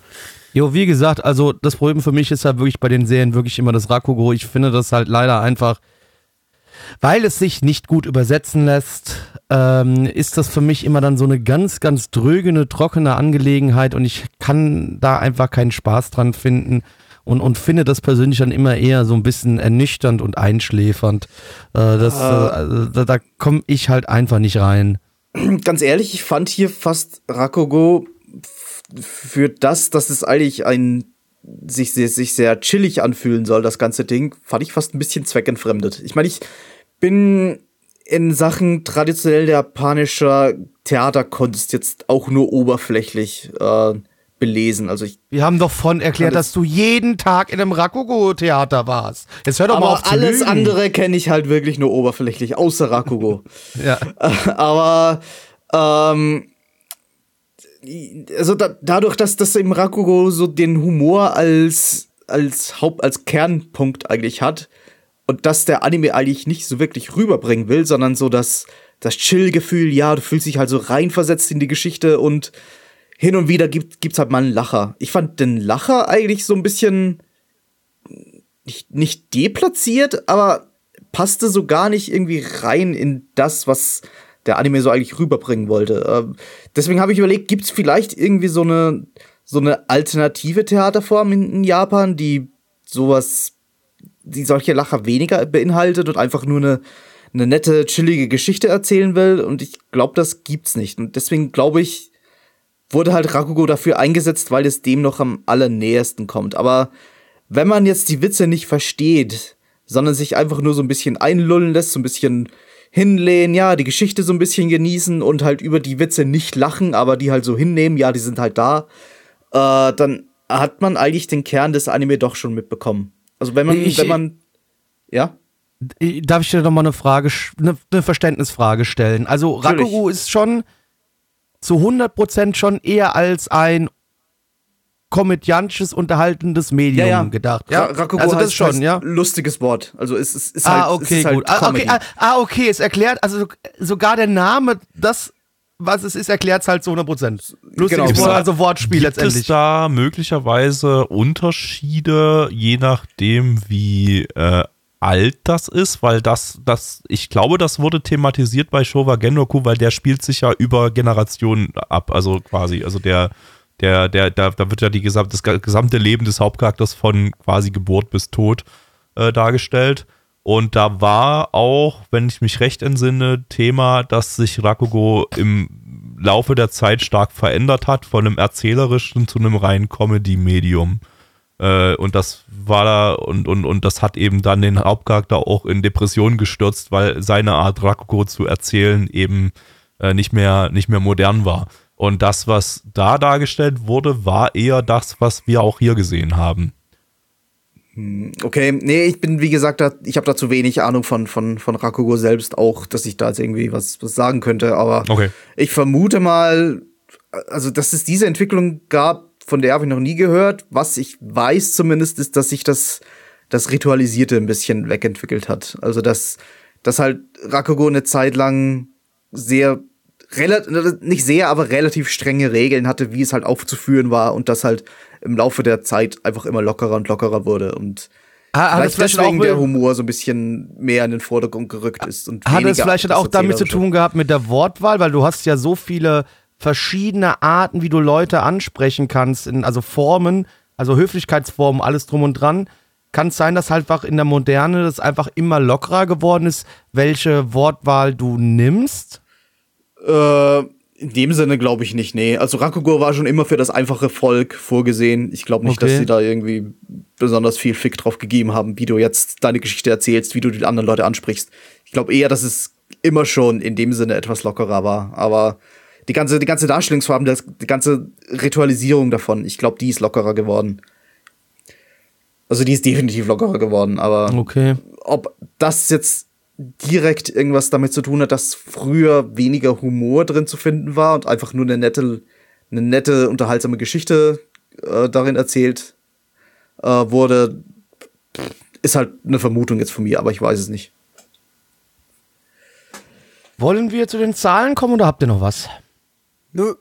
Jo, wie gesagt, also das Problem für mich ist halt wirklich bei den Serien wirklich immer das Rakugo. Ich finde das halt leider einfach, weil es sich nicht gut übersetzen lässt, ähm, ist das für mich immer dann so eine ganz, ganz drögene, trockene Angelegenheit und ich kann da einfach keinen Spaß dran finden und, und finde das persönlich dann immer eher so ein bisschen ernüchternd und einschläfernd. Äh, das, äh, da, da komme ich halt einfach nicht rein. Ganz ehrlich, ich fand hier fast Rakugo für das, dass es eigentlich ein sich sehr, sich sehr chillig anfühlen soll, das ganze Ding, fand ich fast ein bisschen zweckentfremdet. Ich meine, ich bin in Sachen traditionell japanischer Theaterkunst jetzt auch nur oberflächlich äh, belesen. Also ich Wir haben doch von erklärt, dass du jeden Tag in einem Rakugo-Theater warst. Jetzt hör doch aber mal auf zu alles lügen. andere kenne ich halt wirklich nur oberflächlich, außer Rakugo. Ja. aber ähm, also da, dadurch, dass das im Rakugo so den Humor als als Haupt als Kernpunkt eigentlich hat und dass der Anime eigentlich nicht so wirklich rüberbringen will, sondern so das das Chill-Gefühl, ja, du fühlst dich halt so reinversetzt in die Geschichte und hin und wieder gibt, gibt's halt mal einen Lacher. Ich fand den Lacher eigentlich so ein bisschen nicht, nicht deplatziert, aber passte so gar nicht irgendwie rein in das, was der Anime so eigentlich rüberbringen wollte. Ähm, deswegen habe ich überlegt, gibt's vielleicht irgendwie so eine, so eine alternative Theaterform in, in Japan, die sowas, die solche Lacher weniger beinhaltet und einfach nur eine, eine nette, chillige Geschichte erzählen will. Und ich glaube, das gibt's nicht. Und deswegen glaube ich, wurde halt Rakugo dafür eingesetzt, weil es dem noch am allernähersten kommt. Aber wenn man jetzt die Witze nicht versteht, sondern sich einfach nur so ein bisschen einlullen lässt, so ein bisschen hinlehnen, ja, die Geschichte so ein bisschen genießen und halt über die Witze nicht lachen, aber die halt so hinnehmen, ja, die sind halt da, äh, dann hat man eigentlich den Kern des Anime doch schon mitbekommen. Also wenn man, Ich- wenn man, ja, Darf ich dir noch mal eine Frage, eine, eine Verständnisfrage stellen? Also Natürlich. Rakugo ist schon zu 100% schon eher als ein komödiantisches, unterhaltendes Medium ja, ja, gedacht. Ja, Rakugo also das heißt, schon, ja. lustiges Wort. Also es ist, ist halt, Ah, okay, es ist halt gut. Ah, Comedy. okay, ah, ah, okay, es erklärt, also sogar der Name, das, was es ist, erklärt es halt zu 100%. Lustiges Genau. Wort, also Wortspiel Gibt es letztendlich. da möglicherweise Unterschiede, je nachdem, wie äh, alt das ist? Weil das, das, ich glaube, das wurde thematisiert bei Showa Genroku, weil der spielt sich ja über Generationen ab, also quasi, also der, der, der, da, da wird ja die gesamte, das gesamte Leben des Hauptcharakters von quasi Geburt bis Tod äh, dargestellt. Und da war auch, wenn ich mich recht entsinne, Thema, dass sich Rakugo im Laufe der Zeit stark verändert hat, von einem erzählerischen zu einem reinen Comedy-Medium. Äh, und das war da, und, und, und das hat eben dann den Hauptcharakter auch in Depressionen gestürzt, weil seine Art Rakugo zu erzählen eben äh, nicht, mehr, nicht mehr modern war. Und das, was da dargestellt wurde, war eher das, was wir auch hier gesehen haben. Okay, nee, ich bin, wie gesagt, da, ich habe da zu wenig Ahnung von, von, von Rakugo selbst auch, dass ich da jetzt irgendwie was, was sagen könnte, aber Okay. ich vermute mal, also, dass es diese Entwicklung gab, von der habe ich noch nie gehört. Was ich weiß zumindest, ist, dass sich das, das Ritualisierte ein bisschen wegentwickelt hat. Also, dass, dass halt Rakugo eine Zeit lang sehr, relativ, nicht sehr, aber relativ strenge Regeln hatte, wie es halt aufzuführen war und das halt im Laufe der Zeit einfach immer lockerer und lockerer wurde und Ah, hat vielleicht vielleicht deswegen der Humor so ein bisschen mehr in den Vordergrund gerückt ist und hat es vielleicht auch damit zu tun gehabt mit der Wortwahl, weil du hast ja so viele verschiedene Arten, wie du Leute ansprechen kannst, in, also Formen, also Höflichkeitsformen, alles drum und dran. Kann es sein, dass halt einfach in der Moderne das einfach immer lockerer geworden ist, welche Wortwahl du nimmst? Äh, in dem Sinne glaube ich nicht, nee. Also Rakugo war schon immer für das einfache Volk vorgesehen. Ich glaube nicht, Okay. dass sie da irgendwie besonders viel Fick drauf gegeben haben, wie du jetzt deine Geschichte erzählst, wie du die anderen Leute ansprichst. Ich glaube eher, dass es immer schon in dem Sinne etwas lockerer war. Aber die ganze, die ganze Darstellungsform, das, die ganze Ritualisierung davon, ich glaube, die ist lockerer geworden. Also die ist definitiv lockerer geworden, aber Okay. ob das jetzt direkt irgendwas damit zu tun hat, dass früher weniger Humor drin zu finden war und einfach nur eine nette, eine nette, unterhaltsame Geschichte äh, darin erzählt äh, wurde, ist halt eine Vermutung jetzt von mir, aber ich weiß es nicht. Wollen wir zu den Zahlen kommen oder habt ihr noch was? Nö.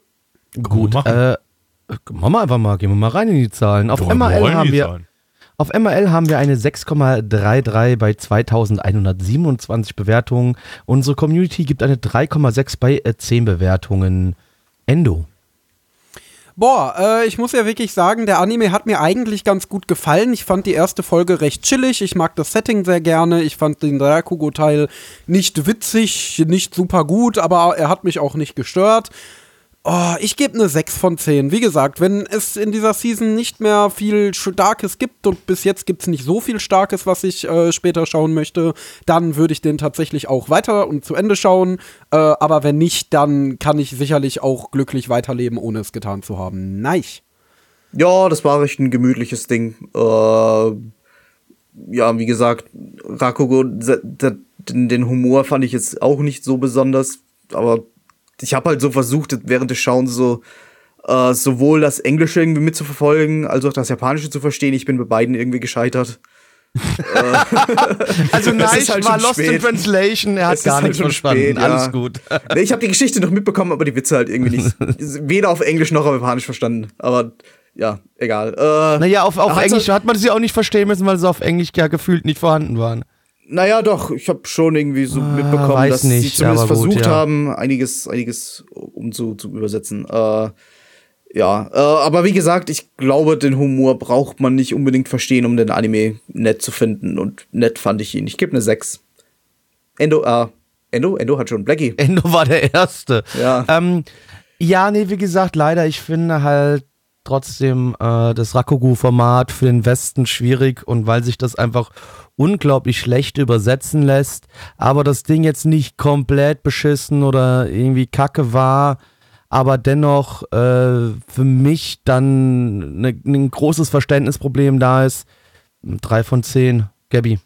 Gut. machen. Äh, machen wir einfach mal, gehen wir mal rein in die Zahlen. Auf Ja, MRL haben wir. Zahlen. Auf MRL haben wir eine 6,33 bei 2127 Bewertungen. Unsere Community gibt eine 3,6 bei äh, 10 Bewertungen. Endo. Boah, äh, ich muss ja wirklich sagen, der Anime hat mir eigentlich ganz gut gefallen. Ich fand die erste Folge recht chillig. Ich mag das Setting sehr gerne. Ich fand den Rakugo-Teil nicht witzig, nicht super gut, aber er hat mich auch nicht gestört. Oh, ich gebe eine 6 von 10. Wie gesagt, wenn es in dieser Season nicht mehr viel Starkes gibt und bis jetzt gibt es nicht so viel Starkes, was ich äh, später schauen möchte, dann würde ich den tatsächlich auch weiter und zu Ende schauen. Äh, aber wenn nicht, dann kann ich sicherlich auch glücklich weiterleben, ohne es getan zu haben. Nein. Ja, das war echt ein gemütliches Ding. Äh, ja, wie gesagt, Rakugo, den Humor fand ich jetzt auch nicht so besonders, aber ich habe halt so versucht, während des Schauens so äh, sowohl das Englische irgendwie mitzuverfolgen, als auch das Japanische zu verstehen. Ich bin bei beiden irgendwie gescheitert. Also Es nein, ist halt war Lost in. Translation, er hat Es gar halt nichts schon verstanden. spät, ja. Alles gut. Ich habe die Geschichte noch mitbekommen, aber die Witze halt irgendwie nicht. weder auf Englisch noch auf Japanisch verstanden. Aber ja, egal. Äh, Naja, auf, auf Englisch halt- hat man sie auch nicht verstehen müssen, weil sie auf Englisch ja gefühlt nicht vorhanden waren. Naja, doch, ich habe schon irgendwie so mitbekommen, weiß dass sie nicht, zumindest aber gut, versucht ja. haben, einiges, einiges um zu, zu übersetzen. Äh, ja, äh, aber wie gesagt, ich glaube, den Humor braucht man nicht unbedingt verstehen, um den Anime nett zu finden. Und nett fand ich ihn. Ich gebe eine 6. Endo, äh, Endo? Endo hat schon Blackie. Endo war der Erste. Ja. Ähm, ja, nee, wie gesagt, leider, ich finde halt trotzdem äh, das Rakugu-Format für den Westen schwierig und weil sich das einfach unglaublich schlecht übersetzen lässt, aber das Ding jetzt nicht komplett beschissen oder irgendwie kacke war, aber dennoch äh, für mich dann ne, ein großes Verständnisproblem da ist. Drei von zehn, Gabby.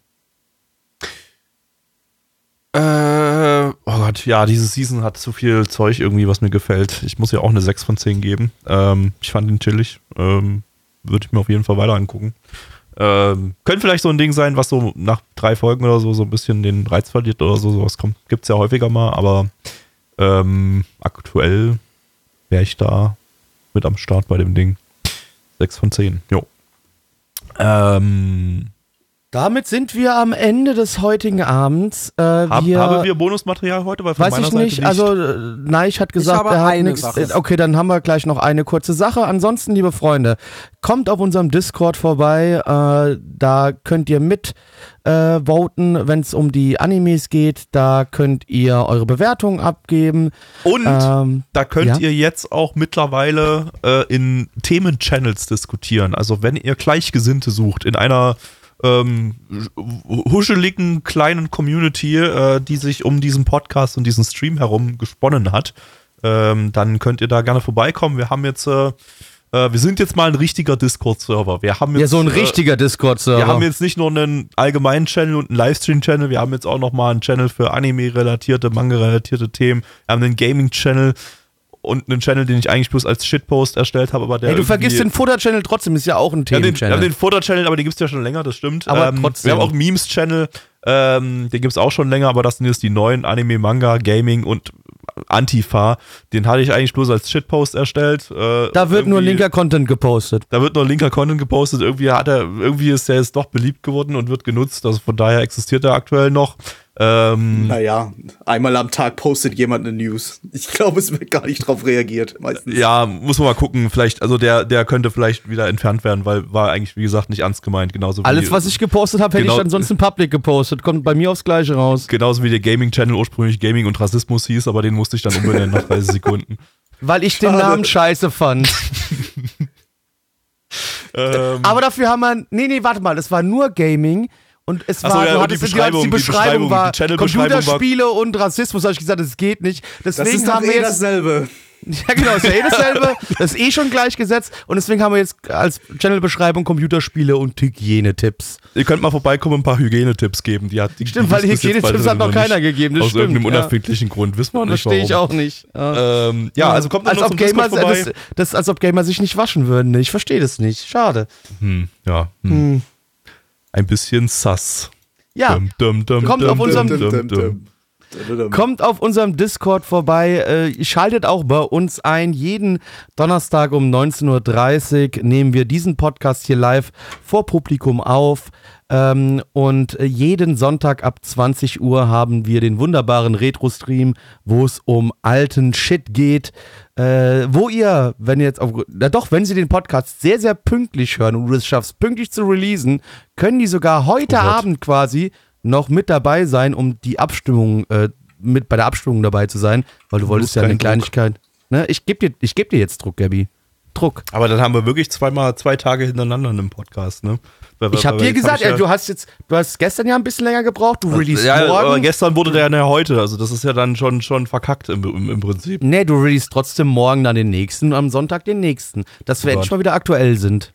Äh, oh Gott, ja, diese Season hat zu viel Zeug irgendwie, was mir gefällt. Ich muss ja auch eine 6 von 10 geben. Ähm, ich fand ihn chillig. Ähm, Würde ich mir auf jeden Fall weiter angucken. Ähm, könnte vielleicht so ein Ding sein, was so nach drei Folgen oder so so ein bisschen den Reiz verliert oder so. Sowas kommt, gibt's ja häufiger mal, aber ähm, aktuell wäre ich da mit am Start bei dem Ding. 6 von 10, jo. Ähm, Damit sind wir am Ende des heutigen Abends. Äh, hab, wir, haben wir Bonusmaterial heute? Weil von Weiß meiner ich Seite nicht. Also äh, Neich hat gesagt, er hat nichts. Äh, Okay, dann haben wir gleich noch eine kurze Sache. Ansonsten, liebe Freunde, kommt auf unserem Discord vorbei. Äh, da könnt ihr mit äh, voten, wenn es um die Animes geht. Da könnt ihr eure Bewertungen abgeben. Und Ähm, da könnt ja? ihr jetzt auch mittlerweile äh, in Themen-Channels diskutieren. Also wenn ihr Gleichgesinnte sucht in einer ähm, huscheligen kleinen Community, äh, die sich um diesen Podcast und diesen Stream herum gesponnen hat, ähm, dann könnt ihr da gerne vorbeikommen. Wir haben jetzt, äh, äh, wir sind jetzt mal ein richtiger Discord-Server. Wir haben jetzt, ja, so ein äh, richtiger Discord-Server. wir haben jetzt nicht nur einen allgemeinen Channel und einen Livestream-Channel, wir haben jetzt auch noch mal einen Channel für Anime-relatierte, Manga-relatierte Themen. Wir haben einen Gaming-Channel und einen Channel, den ich eigentlich bloß als Shitpost erstellt habe, aber der Ey, du vergisst den Futter-Channel trotzdem, ist ja auch ein wir haben den, wir Themen-Channel. haben den Futter-Channel, aber den gibt es ja schon länger, das stimmt. Aber ähm, trotzdem. Wir haben auch Memes-Channel, ähm, den gibt es auch schon länger, aber das sind jetzt die neuen Anime, Manga, Gaming und Antifa. Den hatte ich eigentlich bloß als Shitpost erstellt. Äh, da wird nur linker Content gepostet. da wird nur linker Content gepostet. Irgendwie hat er, irgendwie ist der jetzt doch beliebt geworden und wird genutzt. Also von daher existiert er aktuell noch. Ähm, Naja, einmal am Tag postet jemand eine News. Ich glaube, es wird gar nicht drauf reagiert, meistens. ja, muss man mal gucken. Vielleicht, also der, der könnte vielleicht wieder entfernt werden, weil war eigentlich, wie gesagt, nicht ernst gemeint. Genauso wie, Alles, was ich gepostet habe, hätte Genau. ich ansonsten public gepostet. Kommt bei mir aufs Gleiche raus. Genauso wie der Gaming-Channel ursprünglich Gaming und Rassismus hieß, aber den musste ich dann umbenennen nach 30 Sekunden. Weil ich den Schade. Namen scheiße fand. ähm, Aber dafür haben wir. Nee, nee, warte mal, es war nur Gaming. Und es Ach so, war, ja, du und hattest die die, Beschreibung, die Beschreibung, Beschreibung die war Channel-Beschreibung war- Computerspiele und Rassismus, habe ich gesagt, das geht nicht. Das Deswegen ist doch haben wir eh jetzt. dasselbe. Ja, genau, ist ja eh dasselbe. Das ist eh schon gleichgesetzt. Und deswegen haben wir jetzt als Channelbeschreibung Computerspiele und Hygienetipps. Ihr könnt mal vorbeikommen und ein paar Hygienetipps geben. Die hat, die, Stimmt, die weil das Hygienetipps hat noch nicht. keiner gegeben. Das Aus stimmt. irgendeinem ja. unerfindlichen Grund. Wissen wir nicht Verstehe ich auch nicht. Ja. Ähm, ja, also kommt als ob Gamer, vorbei. das, das ist, als ob Gamer sich nicht waschen würden. Ich verstehe das nicht. Schade. Hm, ja, hm. Ein bisschen sass. Ja, Dum, dum, dum, Kommt auf unserem- kommt auf unserem Discord vorbei. Äh, schaltet auch bei uns ein. Jeden Donnerstag um 19.30 Uhr nehmen wir diesen Podcast hier live vor Publikum auf. Ähm, und äh, jeden Sonntag ab 20 Uhr haben wir den wunderbaren Retro-Stream, wo es um alten Shit geht. Äh, wo ihr, wenn ihr jetzt auf, na doch, wenn sie den Podcast sehr, sehr pünktlich hören und du es schaffst, pünktlich zu releasen, können die sogar heute Oh. Abend quasi noch mit dabei sein, um die Abstimmung, äh, mit bei der Abstimmung dabei zu sein, weil du wolltest ja eine. Kleinigkeit. Ne? Ich gebe dir, ich geb dir jetzt Druck, Gabby. Druck. Aber dann haben wir wirklich zweimal zwei Tage hintereinander in einem Podcast, ne? Weil- Ich habe dir gesagt, hab ja, du hast jetzt, du hast gestern ja ein bisschen länger gebraucht, du release ja, aber morgen. gestern wurde der ja heute, also das ist ja dann schon, schon verkackt im, im, im Prinzip. Nee, du release trotzdem morgen dann den nächsten und am Sonntag den nächsten. Dass wir Oh endlich mal wieder aktuell sind.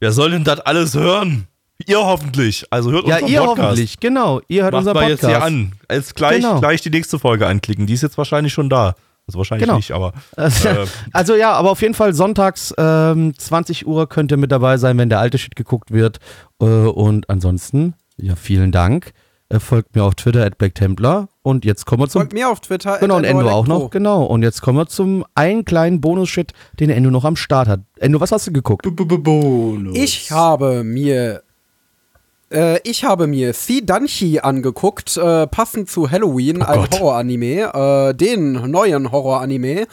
Wer soll denn das alles hören? Ihr hoffentlich. Also hört Ja, unseren ihr Podcast. hoffentlich, genau. Ihr hört Macht unseren mal Podcast. jetzt hier an. Jetzt gleich, Genau. gleich die nächste Folge anklicken. Die ist jetzt wahrscheinlich schon da. Also wahrscheinlich Genau. nicht, aber Also, Äh, also ja, aber auf jeden Fall sonntags ähm, 20 Uhr könnt ihr mit dabei sein, wenn der alte Shit geguckt wird. Äh, und ansonsten, ja, vielen Dank. Äh, folgt mir auf Twitter at BlackTemplar. Und jetzt kommen wir zum. Folgt mir auf Twitter. Genau, und Endo auch noch. Genau. Und jetzt kommen wir zum einen kleinen Bonus-Shit, den Endo noch am Start hat. Endo, was hast du geguckt? Bonus. Ich habe mir äh, ich habe mir See Danchi angeguckt, äh, passend zu Halloween, ein Gott. Horror-Anime, äh, den neuen Horror-Anime.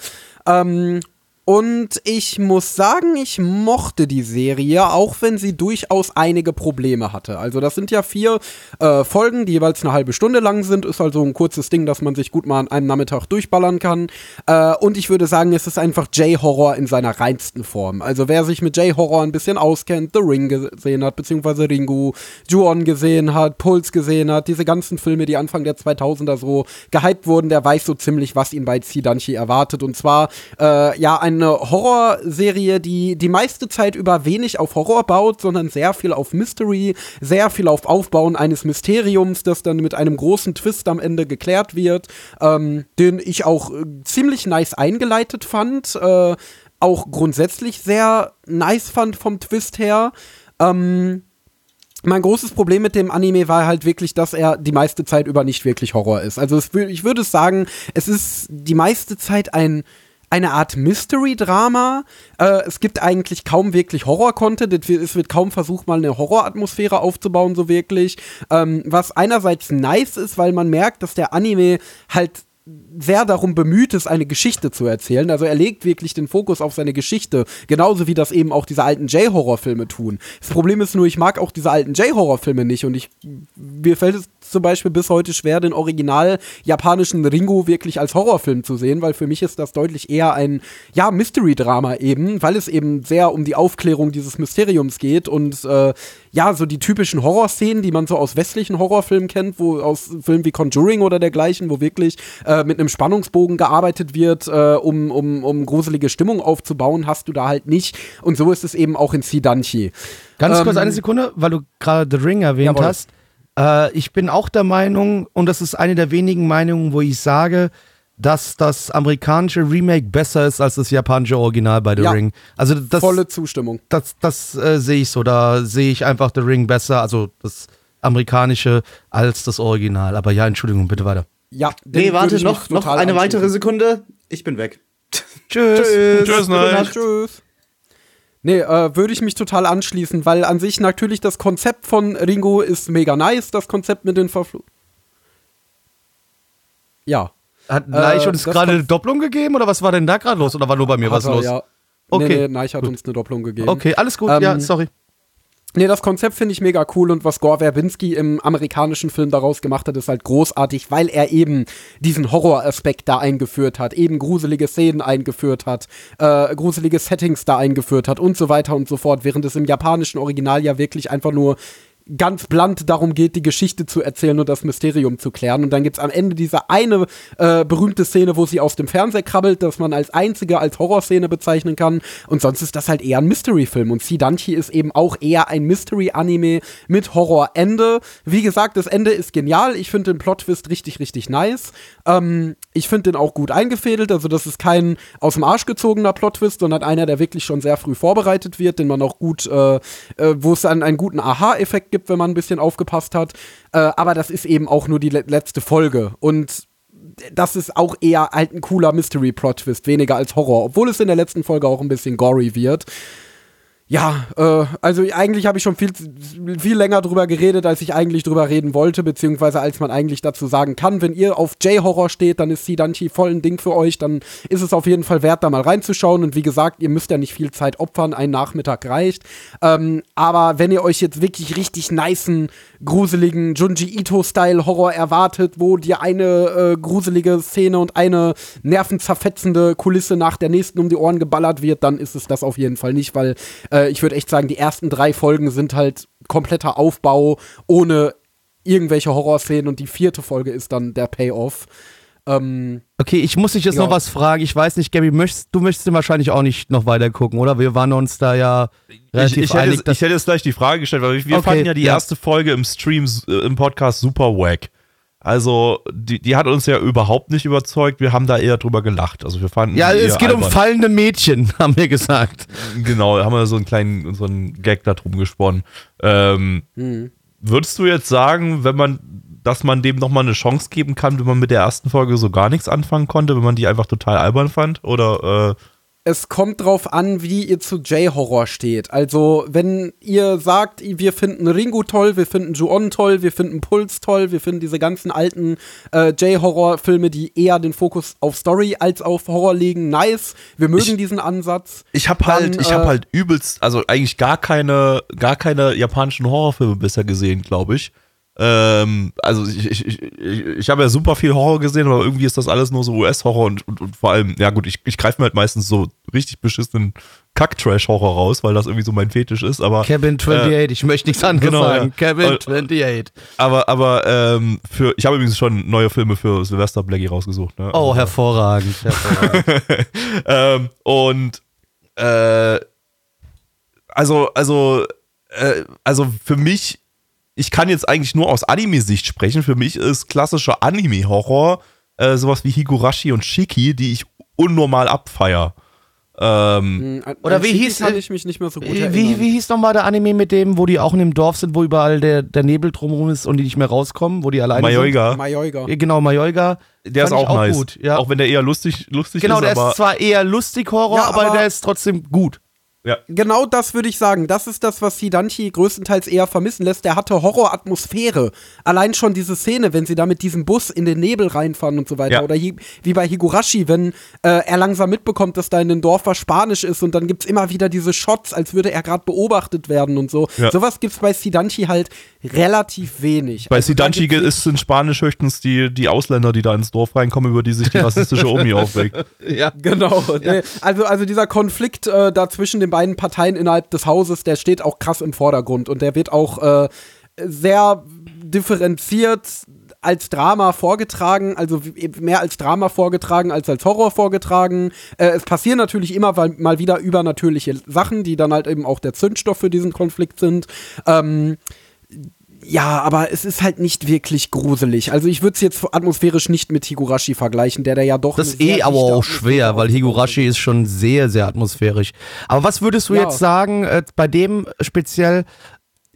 Ähm, und ich muss sagen, ich mochte die Serie, auch wenn sie durchaus einige Probleme hatte. Also das sind ja vier äh, Folgen, die jeweils eine halbe Stunde lang sind. Ist also ein kurzes Ding, das man sich gut mal an einem Nachmittag durchballern kann. Äh, und ich würde sagen, es ist einfach J-Horror in seiner reinsten Form. Also wer sich mit J-Horror ein bisschen auskennt, The Ring gesehen hat, beziehungsweise Ringu, Ju-On gesehen hat, Pulse gesehen hat, diese ganzen Filme, die Anfang der 2000er so gehypt wurden, der weiß so ziemlich, was ihn bei Zidanchi erwartet. Und zwar, äh, ja, eine Horrorserie, die die meiste Zeit über wenig auf Horror baut, sondern sehr viel auf Mystery, sehr viel auf Aufbauen eines Mysteriums, das dann mit einem großen Twist am Ende geklärt wird, ähm, den ich auch äh, ziemlich nice eingeleitet fand, äh, auch grundsätzlich sehr nice fand vom Twist her. Ähm, mein großes Problem mit dem Anime war halt wirklich, dass er die meiste Zeit über nicht wirklich Horror ist. Also es, ich würde sagen, es ist die meiste Zeit ein eine Art Mystery-Drama. Äh, es gibt eigentlich kaum wirklich Horror-Content. Es wird- kaum versucht, mal eine Horroratmosphäre aufzubauen, so wirklich. Ähm, was einerseits nice ist, weil man merkt, dass der Anime halt sehr darum bemüht ist, eine Geschichte zu erzählen. Also er legt wirklich den Fokus auf seine Geschichte, genauso wie das eben auch diese alten J-Horror-Filme tun. Das Problem ist nur, ich mag auch diese alten J-Horror-Filme nicht und ich mir fällt es zum Beispiel bis heute schwer, den original japanischen Ringo wirklich als Horrorfilm zu sehen, weil für mich ist das deutlich eher ein, ja, Mystery-Drama eben, weil es eben sehr um die Aufklärung dieses Mysteriums geht und äh, ja, so die typischen Horrorszenen, die man so aus westlichen Horrorfilmen kennt, wo aus Filmen wie Conjuring oder dergleichen, wo wirklich äh, mit einem Spannungsbogen gearbeitet wird, äh, um, um, um gruselige Stimmung aufzubauen, hast du da halt nicht. Und so ist es eben auch in Sidanchi. Ganz Ähm, kurz eine Sekunde, weil du gerade The Ring erwähnt Jawohl. hast. Äh, ich bin auch der Meinung, und das ist eine der wenigen Meinungen, wo ich sage, dass das amerikanische Remake besser ist als das japanische Original bei The Ja. Ring. Also das, Volle Zustimmung. das, das äh, sehe ich so. Da sehe ich einfach The Ring besser, also das amerikanische, als das Original. Aber ja, Entschuldigung, bitte weiter. Ja, Nee, warte, noch, noch eine weitere. Sekunde. Ich bin weg. Tschüss. Tschüss. Tschüss. Tschüss. Nee, äh, würde ich mich total anschließen, weil an sich natürlich das Konzept von Ringo ist mega nice, das Konzept mit den Verfl... Ja. Hat Neich Äh, uns gerade eine Doppelung gegeben oder was war denn da gerade los? Oder war nur bei mir was er, los? Ja. Okay, Nee, nee, Neich hat uns eine Doppelung gegeben. Okay, alles gut. Ähm, ja, sorry. Nee, das Konzept finde ich mega cool und was Gore Verbinski im amerikanischen Film daraus gemacht hat, ist halt großartig, weil er eben diesen Horroraspekt da eingeführt hat, eben gruselige Szenen eingeführt hat, äh, gruselige Settings da eingeführt hat und so weiter und so fort, während es im japanischen Original ja wirklich einfach nur ganz blunt darum geht, die Geschichte zu erzählen und das Mysterium zu klären. Und dann gibt es am Ende diese eine äh, berühmte Szene, wo sie aus dem Fernseher krabbelt, das man als einzige als Horrorszene bezeichnen kann. Und sonst ist das halt eher ein Mystery-Film. Und Sidanchi ist eben auch eher ein Mystery-Anime mit Horrorende. Wie gesagt, das Ende ist genial. Ich finde den Plot-Twist richtig, richtig nice. Ähm, ich finde den auch gut eingefädelt. Also, das ist kein aus dem Arsch gezogener Plot-Twist, sondern einer, der wirklich schon sehr früh vorbereitet wird, den man auch gut, äh, äh, wo es dann einen guten Aha-Effekt gibt, wenn man ein bisschen aufgepasst hat. Äh, aber das ist eben auch nur die le letzte Folge. Und das ist auch eher halt ein cooler Mystery-Plot-Twist, weniger als Horror, obwohl es in der letzten Folge auch ein bisschen gory wird ja, äh, also eigentlich habe ich schon viel, viel länger drüber geredet, als ich eigentlich drüber reden wollte, beziehungsweise als man eigentlich dazu sagen kann. Wenn ihr auf J-Horror steht, dann ist Sidanchi voll ein Ding für euch, dann ist es auf jeden Fall wert, da mal reinzuschauen. Und wie gesagt, ihr müsst ja nicht viel Zeit opfern, ein Nachmittag reicht. Ähm, aber wenn ihr euch jetzt wirklich richtig niceen, gruseligen Junji Ito-Style-Horror erwartet, wo dir eine äh, gruselige Szene und eine nervenzerfetzende Kulisse nach der nächsten um die Ohren geballert wird, dann ist es das auf jeden Fall nicht, weil äh, ich würde echt sagen, die ersten drei Folgen sind halt kompletter Aufbau ohne irgendwelche Horrorszenen und die vierte Folge ist dann der Payoff. Ähm, okay, ich muss dich jetzt ja. noch was fragen. Ich weiß nicht, Gabby, möchtest, du möchtest wahrscheinlich auch nicht noch weiter gucken, oder? Wir waren uns da ja relativ ich, ich einig. Hätte, ich hätte jetzt gleich die Frage gestellt, weil wir okay, fanden ja die ja. erste Folge im Stream, äh, im Podcast super wack. Also, die, die hat uns ja überhaupt nicht überzeugt. Wir haben da eher drüber gelacht. Also, wir fanden. Ja, es geht albern. um fallende Mädchen, haben wir gesagt. Genau, haben wir so einen kleinen, so einen Gag da drum gesponnen. Ähm, mhm. Würdest du jetzt sagen, wenn man, dass man dem nochmal eine Chance geben kann, wenn man mit der ersten Folge so gar nichts anfangen konnte, wenn man die einfach total albern fand? Oder, äh, es kommt drauf an, wie ihr zu J-Horror steht. Also, wenn ihr sagt, wir finden Ringu toll, wir finden Ju-On toll, wir finden Puls toll, wir finden diese ganzen alten äh, J-Horror-Filme, die eher den Fokus auf Story als auf Horror legen, nice. Wir mögen ich, diesen Ansatz. Ich habe halt, ich habe äh, halt übelst, also eigentlich gar keine, gar keine japanischen Horrorfilme bisher gesehen, glaube ich. Ähm, also ich, ich, ich, ich habe ja super viel Horror gesehen, aber irgendwie ist das alles nur so US-Horror und, und, und, vor allem, ja gut, ich, ich greife mir halt meistens so richtig beschissenen Kack-Trash-Horror raus, weil das irgendwie so mein Fetisch ist, aber. Cabin 28, äh, ich möchte nichts anderes genau, sagen. Ja. Cabin 28. Aber, aber ähm, für, ich habe übrigens schon neue Filme für Sylvester Blackie rausgesucht. Ne? Oh, also, hervorragend. hervorragend. ähm, und äh, also, also, äh, also für mich ich kann jetzt eigentlich nur aus Anime-Sicht sprechen. Für mich ist klassischer Anime-Horror äh, sowas wie Higurashi und Shiki, die ich unnormal abfeier. Ähm, hm, oder wie hieß kann ich mich nicht mehr so gut wie, wie, wie hieß nochmal der Anime mit dem, wo die auch in dem Dorf sind, wo überall der, der Nebel drumherum ist und die nicht mehr rauskommen, wo die alleine Mayoiga. sind? Mayoiga. Genau, Mayoiga. Der ist auch, auch nice. Gut, ja. Auch wenn der eher lustig, lustig genau, ist. Genau, der ist zwar eher lustig Horror, ja, aber, aber der ist trotzdem gut. Ja. Genau das würde ich sagen. Das ist das, was Sidanchi größtenteils eher vermissen lässt. Der hatte Horroratmosphäre. Allein schon diese Szene, wenn sie da mit diesem Bus in den Nebel reinfahren und so weiter. Ja. Oder wie bei Higurashi, wenn äh, er langsam mitbekommt, dass da in dem Dorf was Spanisch ist und dann gibt es immer wieder diese Shots, als würde er gerade beobachtet werden und so. Ja. Sowas gibt es bei Sidanchi halt relativ wenig. Bei also, Sidanchi ist in Spanisch höchstens die, die Ausländer, die da ins Dorf reinkommen, über die sich die rassistische Omi aufweckt. Ja, genau. Ja. Also, also dieser Konflikt äh, da zwischen den beiden Parteien innerhalb des Hauses, der steht auch krass im Vordergrund und der wird auch äh, sehr differenziert als Drama vorgetragen, also mehr als Drama vorgetragen als als Horror vorgetragen. Äh, es passieren natürlich immer mal wieder übernatürliche Sachen, die dann halt eben auch der Zündstoff für diesen Konflikt sind. Ähm, ja, aber es ist halt nicht wirklich gruselig. Also ich würde es jetzt atmosphärisch nicht mit Higurashi vergleichen, der da ja doch. Das ist eh aber auch schwer, weil Higurashi ist schon sehr, sehr atmosphärisch. Aber was würdest du ja. jetzt sagen, äh, bei dem speziell,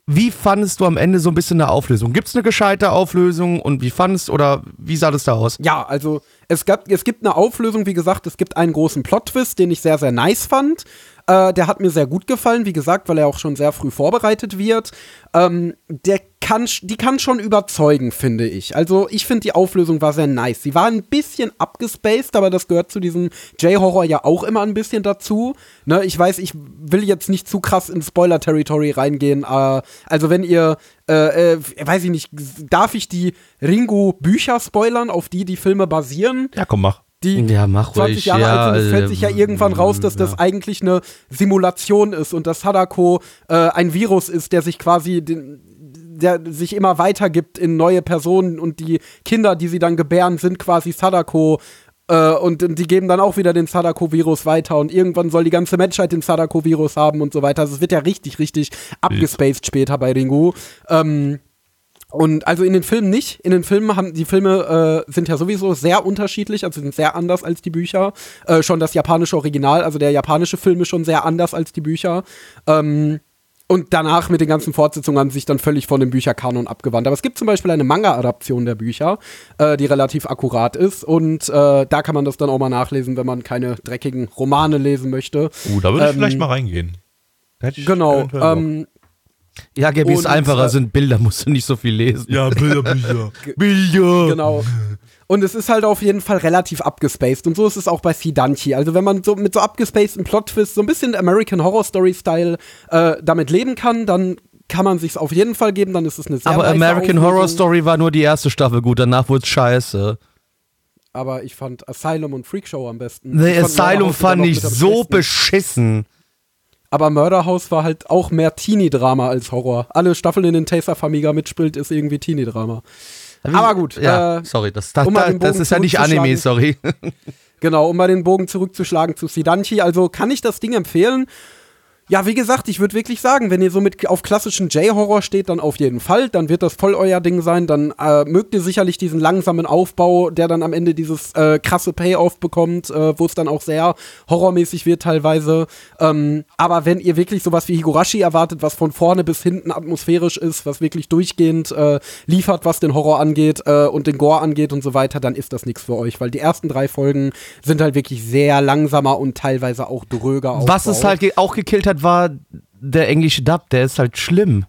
wie fandest du am Ende so ein bisschen eine Auflösung? Gibt es eine gescheite Auflösung und wie fandest oder wie sah das da aus? Ja, also es, gab, es gibt eine Auflösung, wie gesagt, es gibt einen großen Plot-Twist, den ich sehr, sehr nice fand. Äh, der hat mir sehr gut gefallen, wie gesagt, weil er auch schon sehr früh vorbereitet wird. Ähm, der kann, die kann schon überzeugen, finde ich. Also ich finde, die Auflösung war sehr nice. Sie war ein bisschen abgespaced, aber das gehört zu diesem J-Horror ja auch immer ein bisschen dazu. Ne, ich weiß, ich will jetzt nicht zu krass in Spoiler-Territory reingehen. Äh, also wenn ihr, äh, äh, weiß ich nicht, darf ich die Ringo-Bücher spoilern, auf die die Filme basieren? Ja, komm, mach die ja, mach 20 Jahre ja, alt sind. Es fällt sich ja irgendwann raus, dass ja. das eigentlich eine Simulation ist und dass Sadako äh, ein Virus ist, der sich quasi den, der sich immer weitergibt in neue Personen und die Kinder, die sie dann gebären, sind quasi Sadako. Äh, und, und die geben dann auch wieder den Sadako-Virus weiter und irgendwann soll die ganze Menschheit den Sadako-Virus haben und so weiter. Also es wird ja richtig, richtig abgespaced später bei Ringu. Ähm, und also in den Filmen nicht. In den Filmen haben die Filme äh, sind ja sowieso sehr unterschiedlich, also sind sehr anders als die Bücher. Äh, schon das japanische Original, also der japanische Film ist schon sehr anders als die Bücher. Ähm, und danach mit den ganzen Fortsetzungen haben sie sich dann völlig von dem Bücherkanon abgewandt. Aber es gibt zum Beispiel eine Manga-Adaption der Bücher, äh, die relativ akkurat ist. Und äh, da kann man das dann auch mal nachlesen, wenn man keine dreckigen Romane lesen möchte. Uh, da würde ich Ähm, vielleicht mal reingehen. Ich Genau. Ähm, Ja, Gabi, ist Und, einfacher, äh, sind Bilder, musst du nicht so viel lesen. ja, Bilder, Bücher. Bilder! Genau. Und es ist halt auf jeden Fall relativ abgespaced. Und so ist es auch bei Fidanti. Also wenn man so mit so abgespaceden Plot-Twists, so ein bisschen American Horror Story-Style äh, damit leben kann, dann kann man sich's auf jeden Fall geben. Dann ist es eine sehr Aber American Auflösung. Horror Story war nur die erste Staffel gut, danach wurde es scheiße. Aber ich fand Asylum und Freakshow am besten. The Asylum fand ich so beschissen. Aber Murder House war halt auch mehr Teenie-Drama als Horror. Alle Staffeln, in denen Taser Famiga mitspielt, ist irgendwie Teenie-Drama. Aber gut, Ja, äh, sorry, das, das, um das, ist ja nicht Anime, sorry. Genau, um mal den Bogen zurückzuschlagen zu Sidanchi. Also kann ich das Ding empfehlen? Ja, wie gesagt, ich würde wirklich sagen, wenn ihr so mit auf klassischen J-Horror steht, dann auf jeden Fall. Dann wird das voll euer Ding sein. Dann äh, mögt ihr sicherlich diesen langsamen Aufbau, der dann am Ende dieses äh, krasse Payoff bekommt, äh, wo es dann auch sehr horrormäßig wird teilweise. Ähm, aber wenn ihr wirklich sowas wie Higurashi erwartet, was von vorne bis hinten atmosphärisch ist, was wirklich durchgehend äh, liefert, was den Horror angeht äh, und den Gore angeht und so weiter, dann ist das nichts für euch, weil die ersten drei Folgen sind halt wirklich sehr langsamer und teilweise auch dröger Was es halt ge- auch gekillt hat, war der englische Dub, der ist halt schlimm.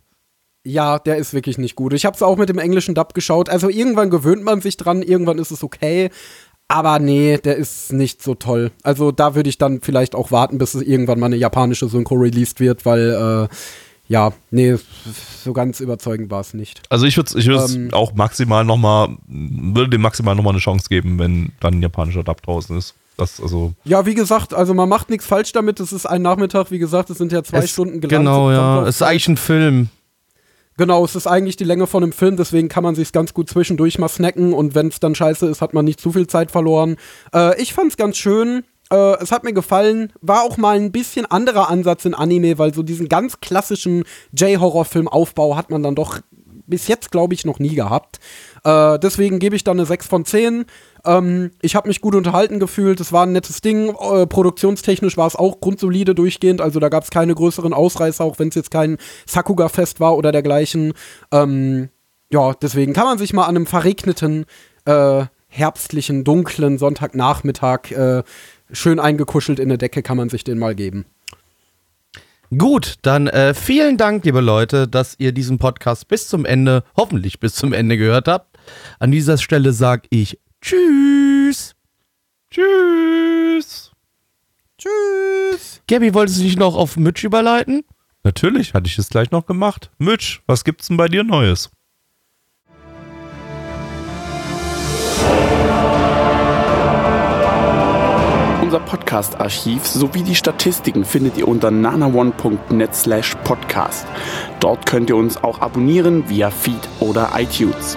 Ja, der ist wirklich nicht gut. Ich habe es auch mit dem englischen Dub geschaut. Also irgendwann gewöhnt man sich dran, irgendwann ist es okay. Aber nee, der ist nicht so toll. Also da würde ich dann vielleicht auch warten, bis es irgendwann mal eine japanische Synchro released wird, weil äh, ja, nee, so ganz überzeugend war es nicht. Also ich würde ich würd's Ähm, auch maximal noch mal, würde dem maximal noch mal eine Chance geben, wenn dann ein japanischer Dub draußen ist. Das, also, Ja, wie gesagt, also man macht nichts falsch damit. Es ist ein Nachmittag, wie gesagt, es sind ja zwei Es- Stunden gelangt. Genau, ja. Es ist eigentlich ein Film. Genau, es ist eigentlich die Länge von einem Film, deswegen kann man sich ganz gut zwischendurch mal snacken und wenn es dann scheiße ist, hat man nicht zu viel Zeit verloren. Äh, ich fand's ganz schön. Äh, es hat mir gefallen. War auch mal ein bisschen anderer Ansatz in Anime, weil so diesen ganz klassischen J-Horror-Film-Aufbau hat man dann doch bis jetzt, glaube ich, noch nie gehabt. Äh, deswegen gebe ich da eine 6 von 10. Ähm, ich habe mich gut unterhalten gefühlt. Es war ein nettes Ding. Äh, produktionstechnisch war es auch grundsolide durchgehend. Also da gab es keine größeren Ausreißer, auch wenn es jetzt kein Sakuga-Fest war oder dergleichen. Ähm, ja, deswegen kann man sich mal an einem verregneten, äh, herbstlichen, dunklen Sonntagnachmittag äh, schön eingekuschelt in der Decke kann man sich den mal geben. Gut, dann äh, vielen Dank, liebe Leute, dass ihr diesen Podcast bis zum Ende, hoffentlich bis zum Ende gehört habt. An dieser Stelle sage ich Tschüss. tschüss. Tschüss! Gabby, wolltest du dich noch auf Mitch überleiten? Natürlich, hatte ich es gleich noch gemacht. Mitch, was gibt's denn bei dir Neues? Unser Podcast-Archiv sowie die Statistiken findet ihr unter nanaone.net slash podcast. Dort könnt ihr uns auch abonnieren via Feed oder iTunes.